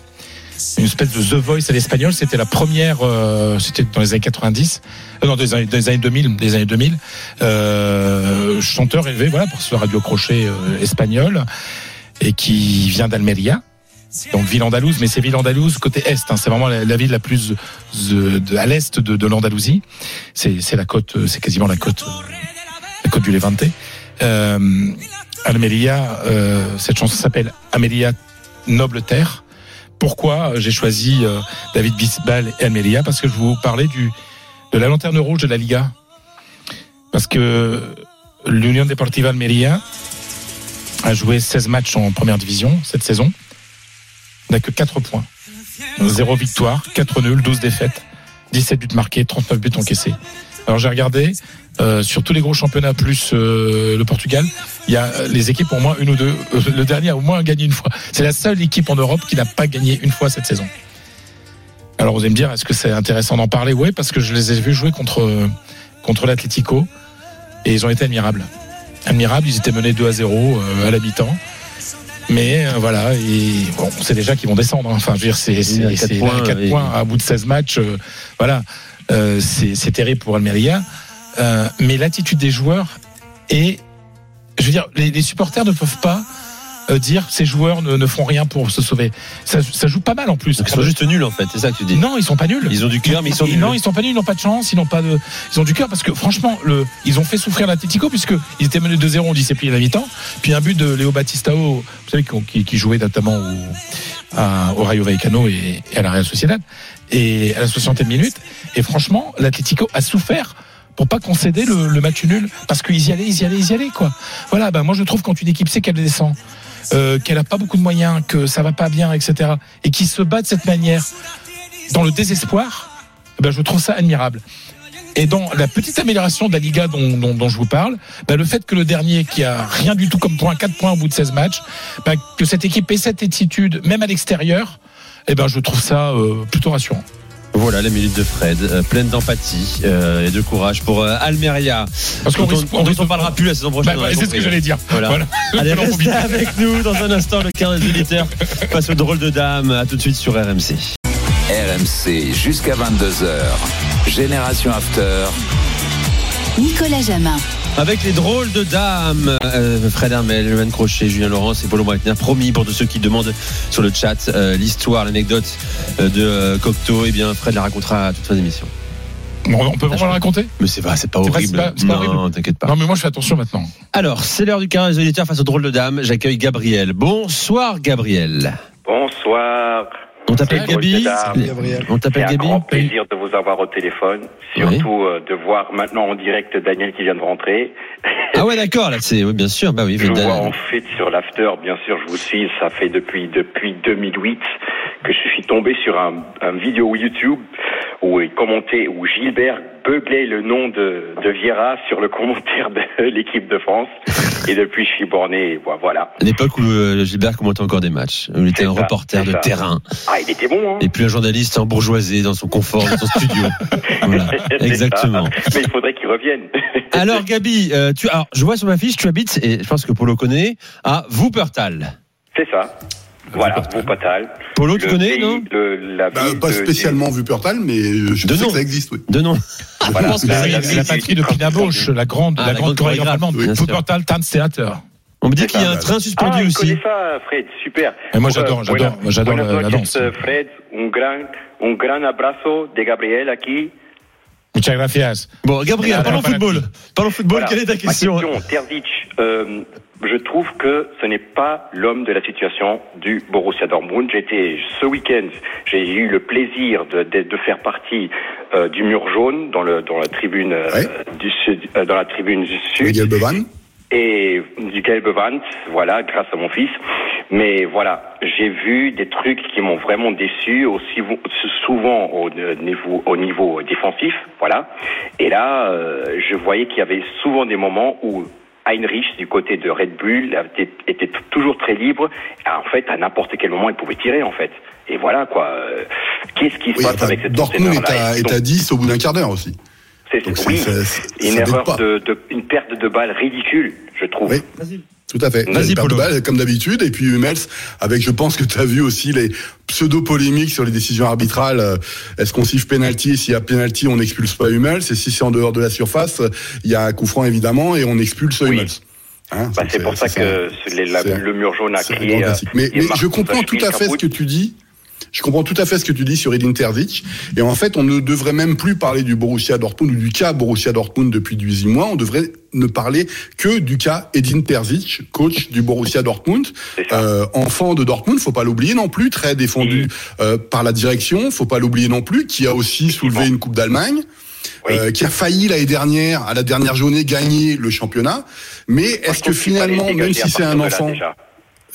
Une espèce de The Voice à l'espagnol, c'était la première, euh, c'était dans les années 90, euh, non, des années, des années 2000, des années 2000, euh, chanteur élevé, voilà, pour ce radio crochet euh, espagnol, et qui vient d'Almeria, donc ville andalouse, mais c'est ville andalouse côté est, hein, c'est vraiment la, ville la plus euh, à l'est de, de l'Andalousie, c'est la côte, euh, c'est quasiment la côte, la côte du Levante. Euh, Almeria, euh, cette chanson s'appelle Amelia Noble Terre. Pourquoi j'ai choisi euh, David Bisbal et Almeria Parce que je vous parler du, de la lanterne rouge de la Liga. Parce que l'Union Deportiva Almeria a joué 16 matchs en première division cette saison. N'a que 4 points. 0 victoire, 4 nuls, 12 défaites, 17 buts marqués, 39 buts encaissés. Alors j'ai regardé euh, sur tous les gros championnats plus euh, le Portugal, il y a euh, les équipes au moins une ou deux. euh, le dernier a au moins gagné une fois. C'est la seule équipe en Europe qui n'a pas gagné une fois cette saison. Alors vous allez me dire, est-ce que c'est intéressant d'en parler? Oui, parce que je les ai vus jouer contre contre l'Atlético et ils ont été admirables. Admirables, ils étaient menés 2 à 0 euh, à la mi-temps. Mais euh, voilà, et bon, on sait déjà qu'ils vont descendre. hein. Enfin, je veux dire, c'est c'est-
à quatre
c'est
points,
4
et-
points à bout de 16 matchs. euh, voilà, Euh, c'est terrible pour Almeria. Euh, mais l'attitude des joueurs est, je veux dire, les, les supporters ne peuvent pas euh, dire ces joueurs ne, ne font rien pour se sauver. Ça, ça joue pas mal en plus.
Ils sont juste nuls, en fait, c'est ça que tu dis.
Non, ils sont pas nuls.
Ils ont du cœur, mais ils sont nuls.
Non, ils sont pas nuls, ils n'ont pas de chance, ils n'ont pas de, ils ont du cœur parce que franchement, le, ils ont fait souffrir l'Atlético puisque ils étaient menés 2-0, on dit c'est plié à la mi-temps, puis un but de Léo Batistao, vous savez qui, qui jouait notamment au, à- au Rayo Vallecano et, et à la Real Sociedad, et à la 60e minute, et franchement, l'Atlético a souffert pour pas concéder le, le match nul parce qu'ils y allaient, ils y allaient, ils y allaient quoi. Voilà, ben moi je trouve quand une équipe sait qu'elle descend. euh, qu'elle a pas beaucoup de moyens, que ça va pas bien, etc., et qui se bat de cette manière, dans le désespoir, ben, je trouve ça admirable. Et dans la petite amélioration de la Liga dont, dont, dont je vous parle, ben, le fait que le dernier, qui a rien du tout comme point, 4 points au bout de 16 matchs, ben, que cette équipe ait cette attitude, même à l'extérieur, eh ben, je trouve ça euh, plutôt rassurant.
Voilà la minute de Fred, euh, pleine d'empathie euh, et de courage pour euh, Almeria.
Parce qu'on
on,
on
parlera plus la saison prochaine.
Bah,
a
c'est ce que j'allais dire.
Voilà.
Voilà.
Allez, restez avec nous dans un instant, le 15 militaire face au drôle de dame. À tout de suite sur RMC.
RMC jusqu'à 22h. Génération After.
Nicolas Jamin.
Avec les drôles de dames, euh, Fred Hermel, Johan Crochet, Julien Laurence et Paulo Breitner, promis pour tous ceux qui demandent sur le chat euh, l'histoire, l'anecdote euh, de euh, Cocteau, et bien Fred la racontera à toute fin d'émission.
Bon, on peut vraiment le raconter?
Mais c'est pas, c'est pas horrible.
c'est pas- c'est pas
non,
horrible.
t'inquiète pas.
Non, mais moi je fais attention maintenant.
Alors, c'est l'heure du 15 auditeurs face au drôle de dame. J'accueille Gabriel. Bonsoir Gabriel.
Bonsoir.
On t'appelle Gabi. On
C'est
t'appelle
un
Gabi.
grand plaisir de vous avoir au téléphone, surtout euh, de voir maintenant en direct Daniel qui vient de rentrer.
Ah ouais, d'accord, là, c'est, oui, bien sûr, bah oui,
Je vous vois en fait sur l'after, bien sûr, je vous suis, ça fait depuis depuis 2008 que je suis tombé sur un, un vidéo YouTube où il commentait, où Gilbert beuglait le nom de, de Vieira sur le commentaire de <laughs> l'équipe de France. Et depuis, je suis borné, voilà.
à l'époque où euh, Gilbert commentait encore des matchs, où il était un
ça,
reporter de
ça.
terrain,
Ah, il était bon, hein
et puis un journaliste embourgeoisé dans son confort, dans son studio. <laughs> Voilà, exactement.
ça. Mais il faudrait qu'il revienne. <laughs>
Alors Gabi, euh, tu, alors, je vois sur ma fiche, tu habites, et je pense que Polo connaît, à Wuppertal.
C'est ça. Voilà, Wuppertal.
Polo, tu
Le
connais, non
la
Bah,
ville
pas
de-
spécialement Wuppertal, mais euh, je
De
sais
nom.
que ça existe, oui.
De nom.
Voilà.
La, la- la patrie de Pina Bausch, la grande,
Ah,
la
la
grande chorégraphe allemande.
oui.
Wuppertal Tanztheater.
On me dit qu'il y a un train suspendu
ah,
aussi.
connaît ça, Fred, super.
Et moi, j'adore, j'adore, j'adore la- danse.
Fred, un gran, un gran abrazo de Gabriel aquí.
Muchas gracias.
Bon, Gabriel, parlons football. Parlons football, quelle est ta question
Terzic, euh, je trouve que ce n'est pas l'homme de la situation du Borussia Dortmund. J'étais ce week-end, j'ai eu le plaisir de, de, de faire partie euh, du mur jaune dans le dans la tribune euh, du sud, euh, dans la tribune du sud
Miguel Bevan.
et du Gelbewand, voilà, grâce à mon fils. Mais voilà, j'ai vu des trucs qui m'ont vraiment déçu, aussi souvent au euh, niveau, au niveau défensif, voilà. Et là, euh, je voyais qu'il y avait souvent des moments où Heinrich, du côté de Red Bull, était, toujours très libre. En fait, à n'importe quel moment, il pouvait tirer, en fait. Et voilà, quoi. Euh, Qu'est-ce qui se
Oui,
passe
enfin,
avec cette
Dortmund est à, est à 10 au bout d'un quart d'heure aussi.
C'est oui, une erreur de, de, une perte de balle ridicule, je trouve.
Oui. Tout à fait.
Vas-y, Polo.
balle, comme d'habitude. Et puis Hummels, avec, je pense que tu as vu aussi les pseudo-polémiques sur les décisions arbitrales. Euh, Est-ce qu'on siffle penalty? S'il y a penalty, on n'expulse pas Hummels. Et si c'est en dehors de la surface, il y a un coup franc évidemment et on expulse Hummels. Hein,
Bah, c'est pour ça que la- le mur jaune a crié. euh.
Mais, je comprends tout à fait ce que tu dis. Je comprends tout à fait ce que tu dis sur Edin Terzic. Et en fait, on ne devrait même plus parler du Borussia Dortmund ou du cas Borussia Dortmund depuis 18 mois. On devrait ne parler que du cas Edin Terzic, coach du Borussia Dortmund. Euh, enfant de Dortmund, faut pas l'oublier non plus, très défendu euh, par la direction. Faut pas l'oublier non plus, qui a aussi soulevé une Coupe d'Allemagne. euh, qui a failli l'année dernière, à la dernière journée, gagner le championnat. Mais est-ce que finalement, même si c'est un enfant,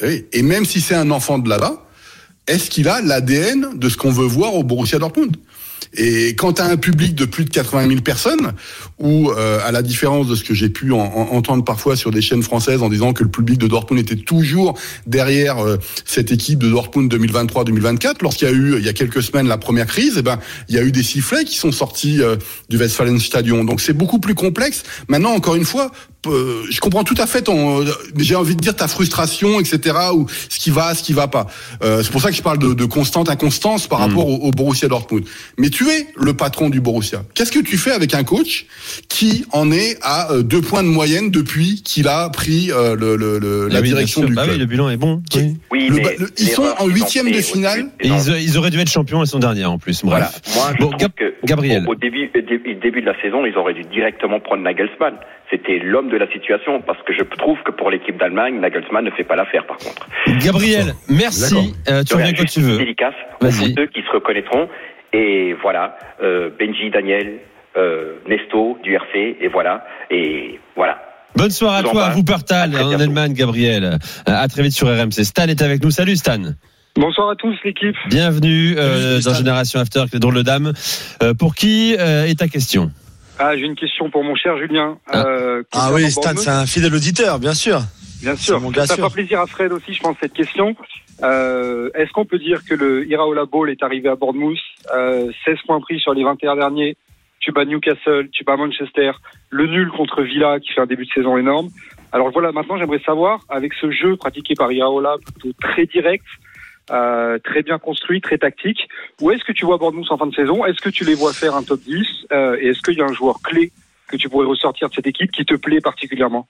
oui, et même si c'est un enfant de là-bas, est-ce qu'il a l'ADN de ce qu'on veut voir au Borussia Dortmund? Et quand tu as un public de plus de 80 000 personnes, ou euh, à la différence de ce que j'ai pu en- en- entendre parfois sur des chaînes françaises en disant que le public de Dortmund était toujours derrière euh, cette équipe de Dortmund 2023-2024, lorsqu'il y a eu il y a quelques semaines la première crise, eh ben il y a eu des sifflets qui sont sortis euh, du Westfalenstadion. Donc c'est beaucoup plus complexe. Maintenant, encore une fois, euh, je comprends tout à fait ton, euh, j'ai envie de dire ta frustration, etc. ou ce qui va, ce qui va pas. Euh, c'est pour ça que je parle de, de constante inconstance par rapport au, au Borussia Dortmund. Mais tu es le patron du Borussia. Qu'est-ce que tu fais avec un coach qui en est à deux points de moyenne depuis qu'il a pris euh, le, le- le- la
Ah oui, bien
direction du
Bah
club?
oui, le bilan est bon. Oui.
Oui,
Le
mais
ba- le- ils sont en huitième de finale.
Et ils, ils auraient dû être champions la saison dernière en plus. Bref.
Voilà. Moi, je
Bon,
trouve
Gab-
que au-
Gabriel.
Au, au début, au début, début de la saison, ils auraient dû directement prendre Nagelsmann. C'était l'homme de la situation parce que je trouve que pour l'équipe d'Allemagne, Nagelsmann ne fait pas l'affaire par contre.
Gabriel, merci. Euh, tu reviens quand tu veux.
Dédicace aux
Vas-y.
footeux qui se reconnaîtront. Et voilà, euh, Benji, Daniel, euh, Nesto du RC, et voilà, et voilà.
Bonne soirée à
vous
toi, à
À très
en. Allemagne, Gabriel. Euh, À très vite sur RMC. Stan est avec nous. Salut Stan.
Bonsoir à tous l'équipe.
Bienvenue euh, dans Génération After, avec les drôles de dames. Euh, pour qui euh, est ta question?
Ah, j'ai une question pour mon cher Julien. Euh,
Ah oui, Stan, c'est un fidèle auditeur, bien sûr.
Bien sûr.
C'est mon gars
Ça
sûr.
fera plaisir à Fred aussi, je pense, cette question. Euh, Est-ce qu'on peut dire que le Iraola Bowl est arrivé à Bournemouth? Euh, 16 points pris sur les 21 derniers. Tu bats Newcastle, tu bats Manchester, le nul contre Villa qui fait un début de saison énorme. Alors voilà, maintenant j'aimerais savoir, avec ce jeu pratiqué par Iraola, plutôt très direct, euh, très bien construit, très tactique, où est-ce que tu vois Bournemouth en fin de saison? Est-ce que tu les vois faire un top 10 euh, Et est-ce qu'il y a un joueur clé que tu pourrais ressortir de cette équipe qui te plaît particulièrement?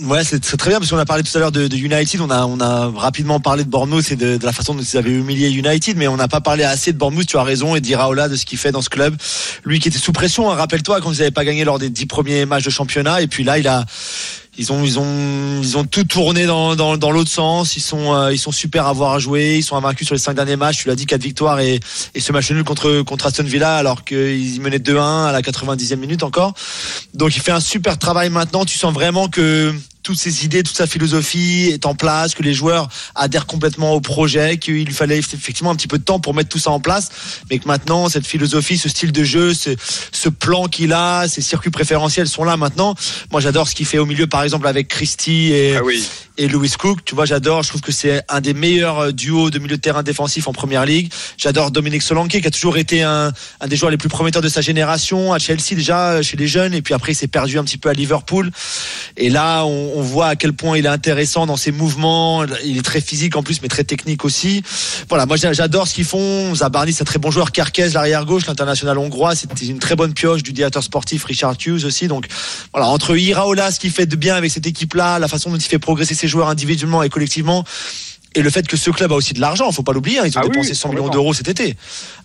Ouais, c'est très bien parce qu'on a parlé tout à l'heure de, United, on a rapidement parlé de Bournemouth et de, de la façon dont ils avaient humilié United, mais on n'a pas parlé assez de Bournemouth. Tu as raison et d'Iraola de ce qu'il fait dans ce club. Lui qui était sous pression, hein, rappelle-toi quand ils n'avaient pas gagné lors des dix premiers matchs de championnat, et puis là il a ils ont ils ont ils ont tout tourné dans dans, l'autre sens. Ils sont euh, ils sont super à voir jouer. Ils sont invaincus sur les cinq derniers matchs. Tu l'as dit, quatre victoires et et ce match nul contre contre Aston Villa alors qu'ils menaient 2-1 à la 90e minute encore. Donc il fait un super travail maintenant. Tu sens vraiment que toutes ses idées, toute sa philosophie est en place, que les joueurs adhèrent complètement au projet, qu'il lui fallait effectivement un petit peu de temps pour mettre tout ça en place, mais que maintenant cette philosophie, ce style de jeu, ce, ce plan qu'il a, ces circuits préférentiels sont là maintenant. Moi j'adore ce qu'il fait au milieu par exemple avec Christie et, et Louis Cook. Tu vois, j'adore. Je trouve que c'est un des meilleurs euh, duos de milieu de terrain défensif en première ligue. J'adore Dominique Solanke, qui a toujours été un, un des joueurs les plus prometteurs de sa génération à Chelsea déjà euh, chez les jeunes, et puis après il s'est perdu un petit peu à Liverpool. Et là, on, on voit à quel point il est intéressant dans ses mouvements. Il est très physique en plus, mais très technique aussi. Voilà, moi j'a- j'adore ce qu'ils font. Zabarni, c'est un très bon joueur. Carquez, l'arrière gauche, l'international hongrois, c'était une très bonne pioche du directeur sportif Richard Hughes aussi. Donc voilà, entre Iraola, ce qu'il fait de bien avec cette équipe-là, la façon dont il fait progresser ses joueurs individuellement et collectivement. Et le fait que ce club a aussi de l'argent, faut pas l'oublier. hein. Ils ont
Ah oui,
dépensé 100 millions d'euros cet été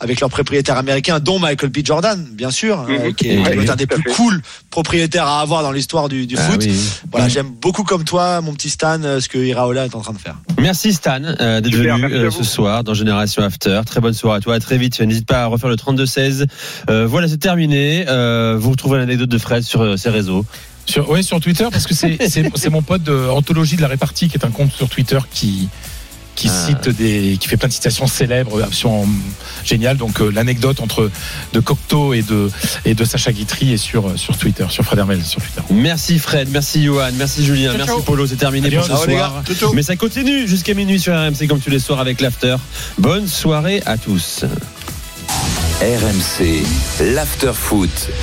avec leurs propriétaires américains, dont Michael B. Jordan, bien sûr,
Mhm.
euh, qui est
oui,
un des plus cool propriétaires à avoir dans l'histoire du, du
Ah
foot.
oui.
Voilà, j'aime beaucoup comme toi, mon petit Stan, euh, ce que Iraola est en train de faire.
Merci Stan euh, d'être venu euh, ce soir dans Génération After. Très bonne soirée à toi. À très vite. N'hésite pas à refaire le 32-16. Euh, voilà, c'est terminé. Euh, vous retrouvez l'anecdote de Fred sur euh, ses réseaux.
Sur, ouais, sur Twitter, parce que <laughs> c'est mon pote de Anthologie de la répartie, qui est un compte sur Twitter qui qui
Ah.
cite des, qui fait plein de citations célèbres, absolument géniales. Donc euh, l'anecdote entre de Cocteau et de et de Sacha Guitry est sur sur Twitter, sur Fred Hermel sur Twitter.
Merci Fred, merci Johan, merci Julien,
Ciao,
merci
ciao.
Polo. C'est terminé
Adios.
pour ce soir.
gars.
Mais ça continue jusqu'à minuit sur RMC comme tous les soirs avec l'After. Bonne soirée à tous.
RMC, l'after foot.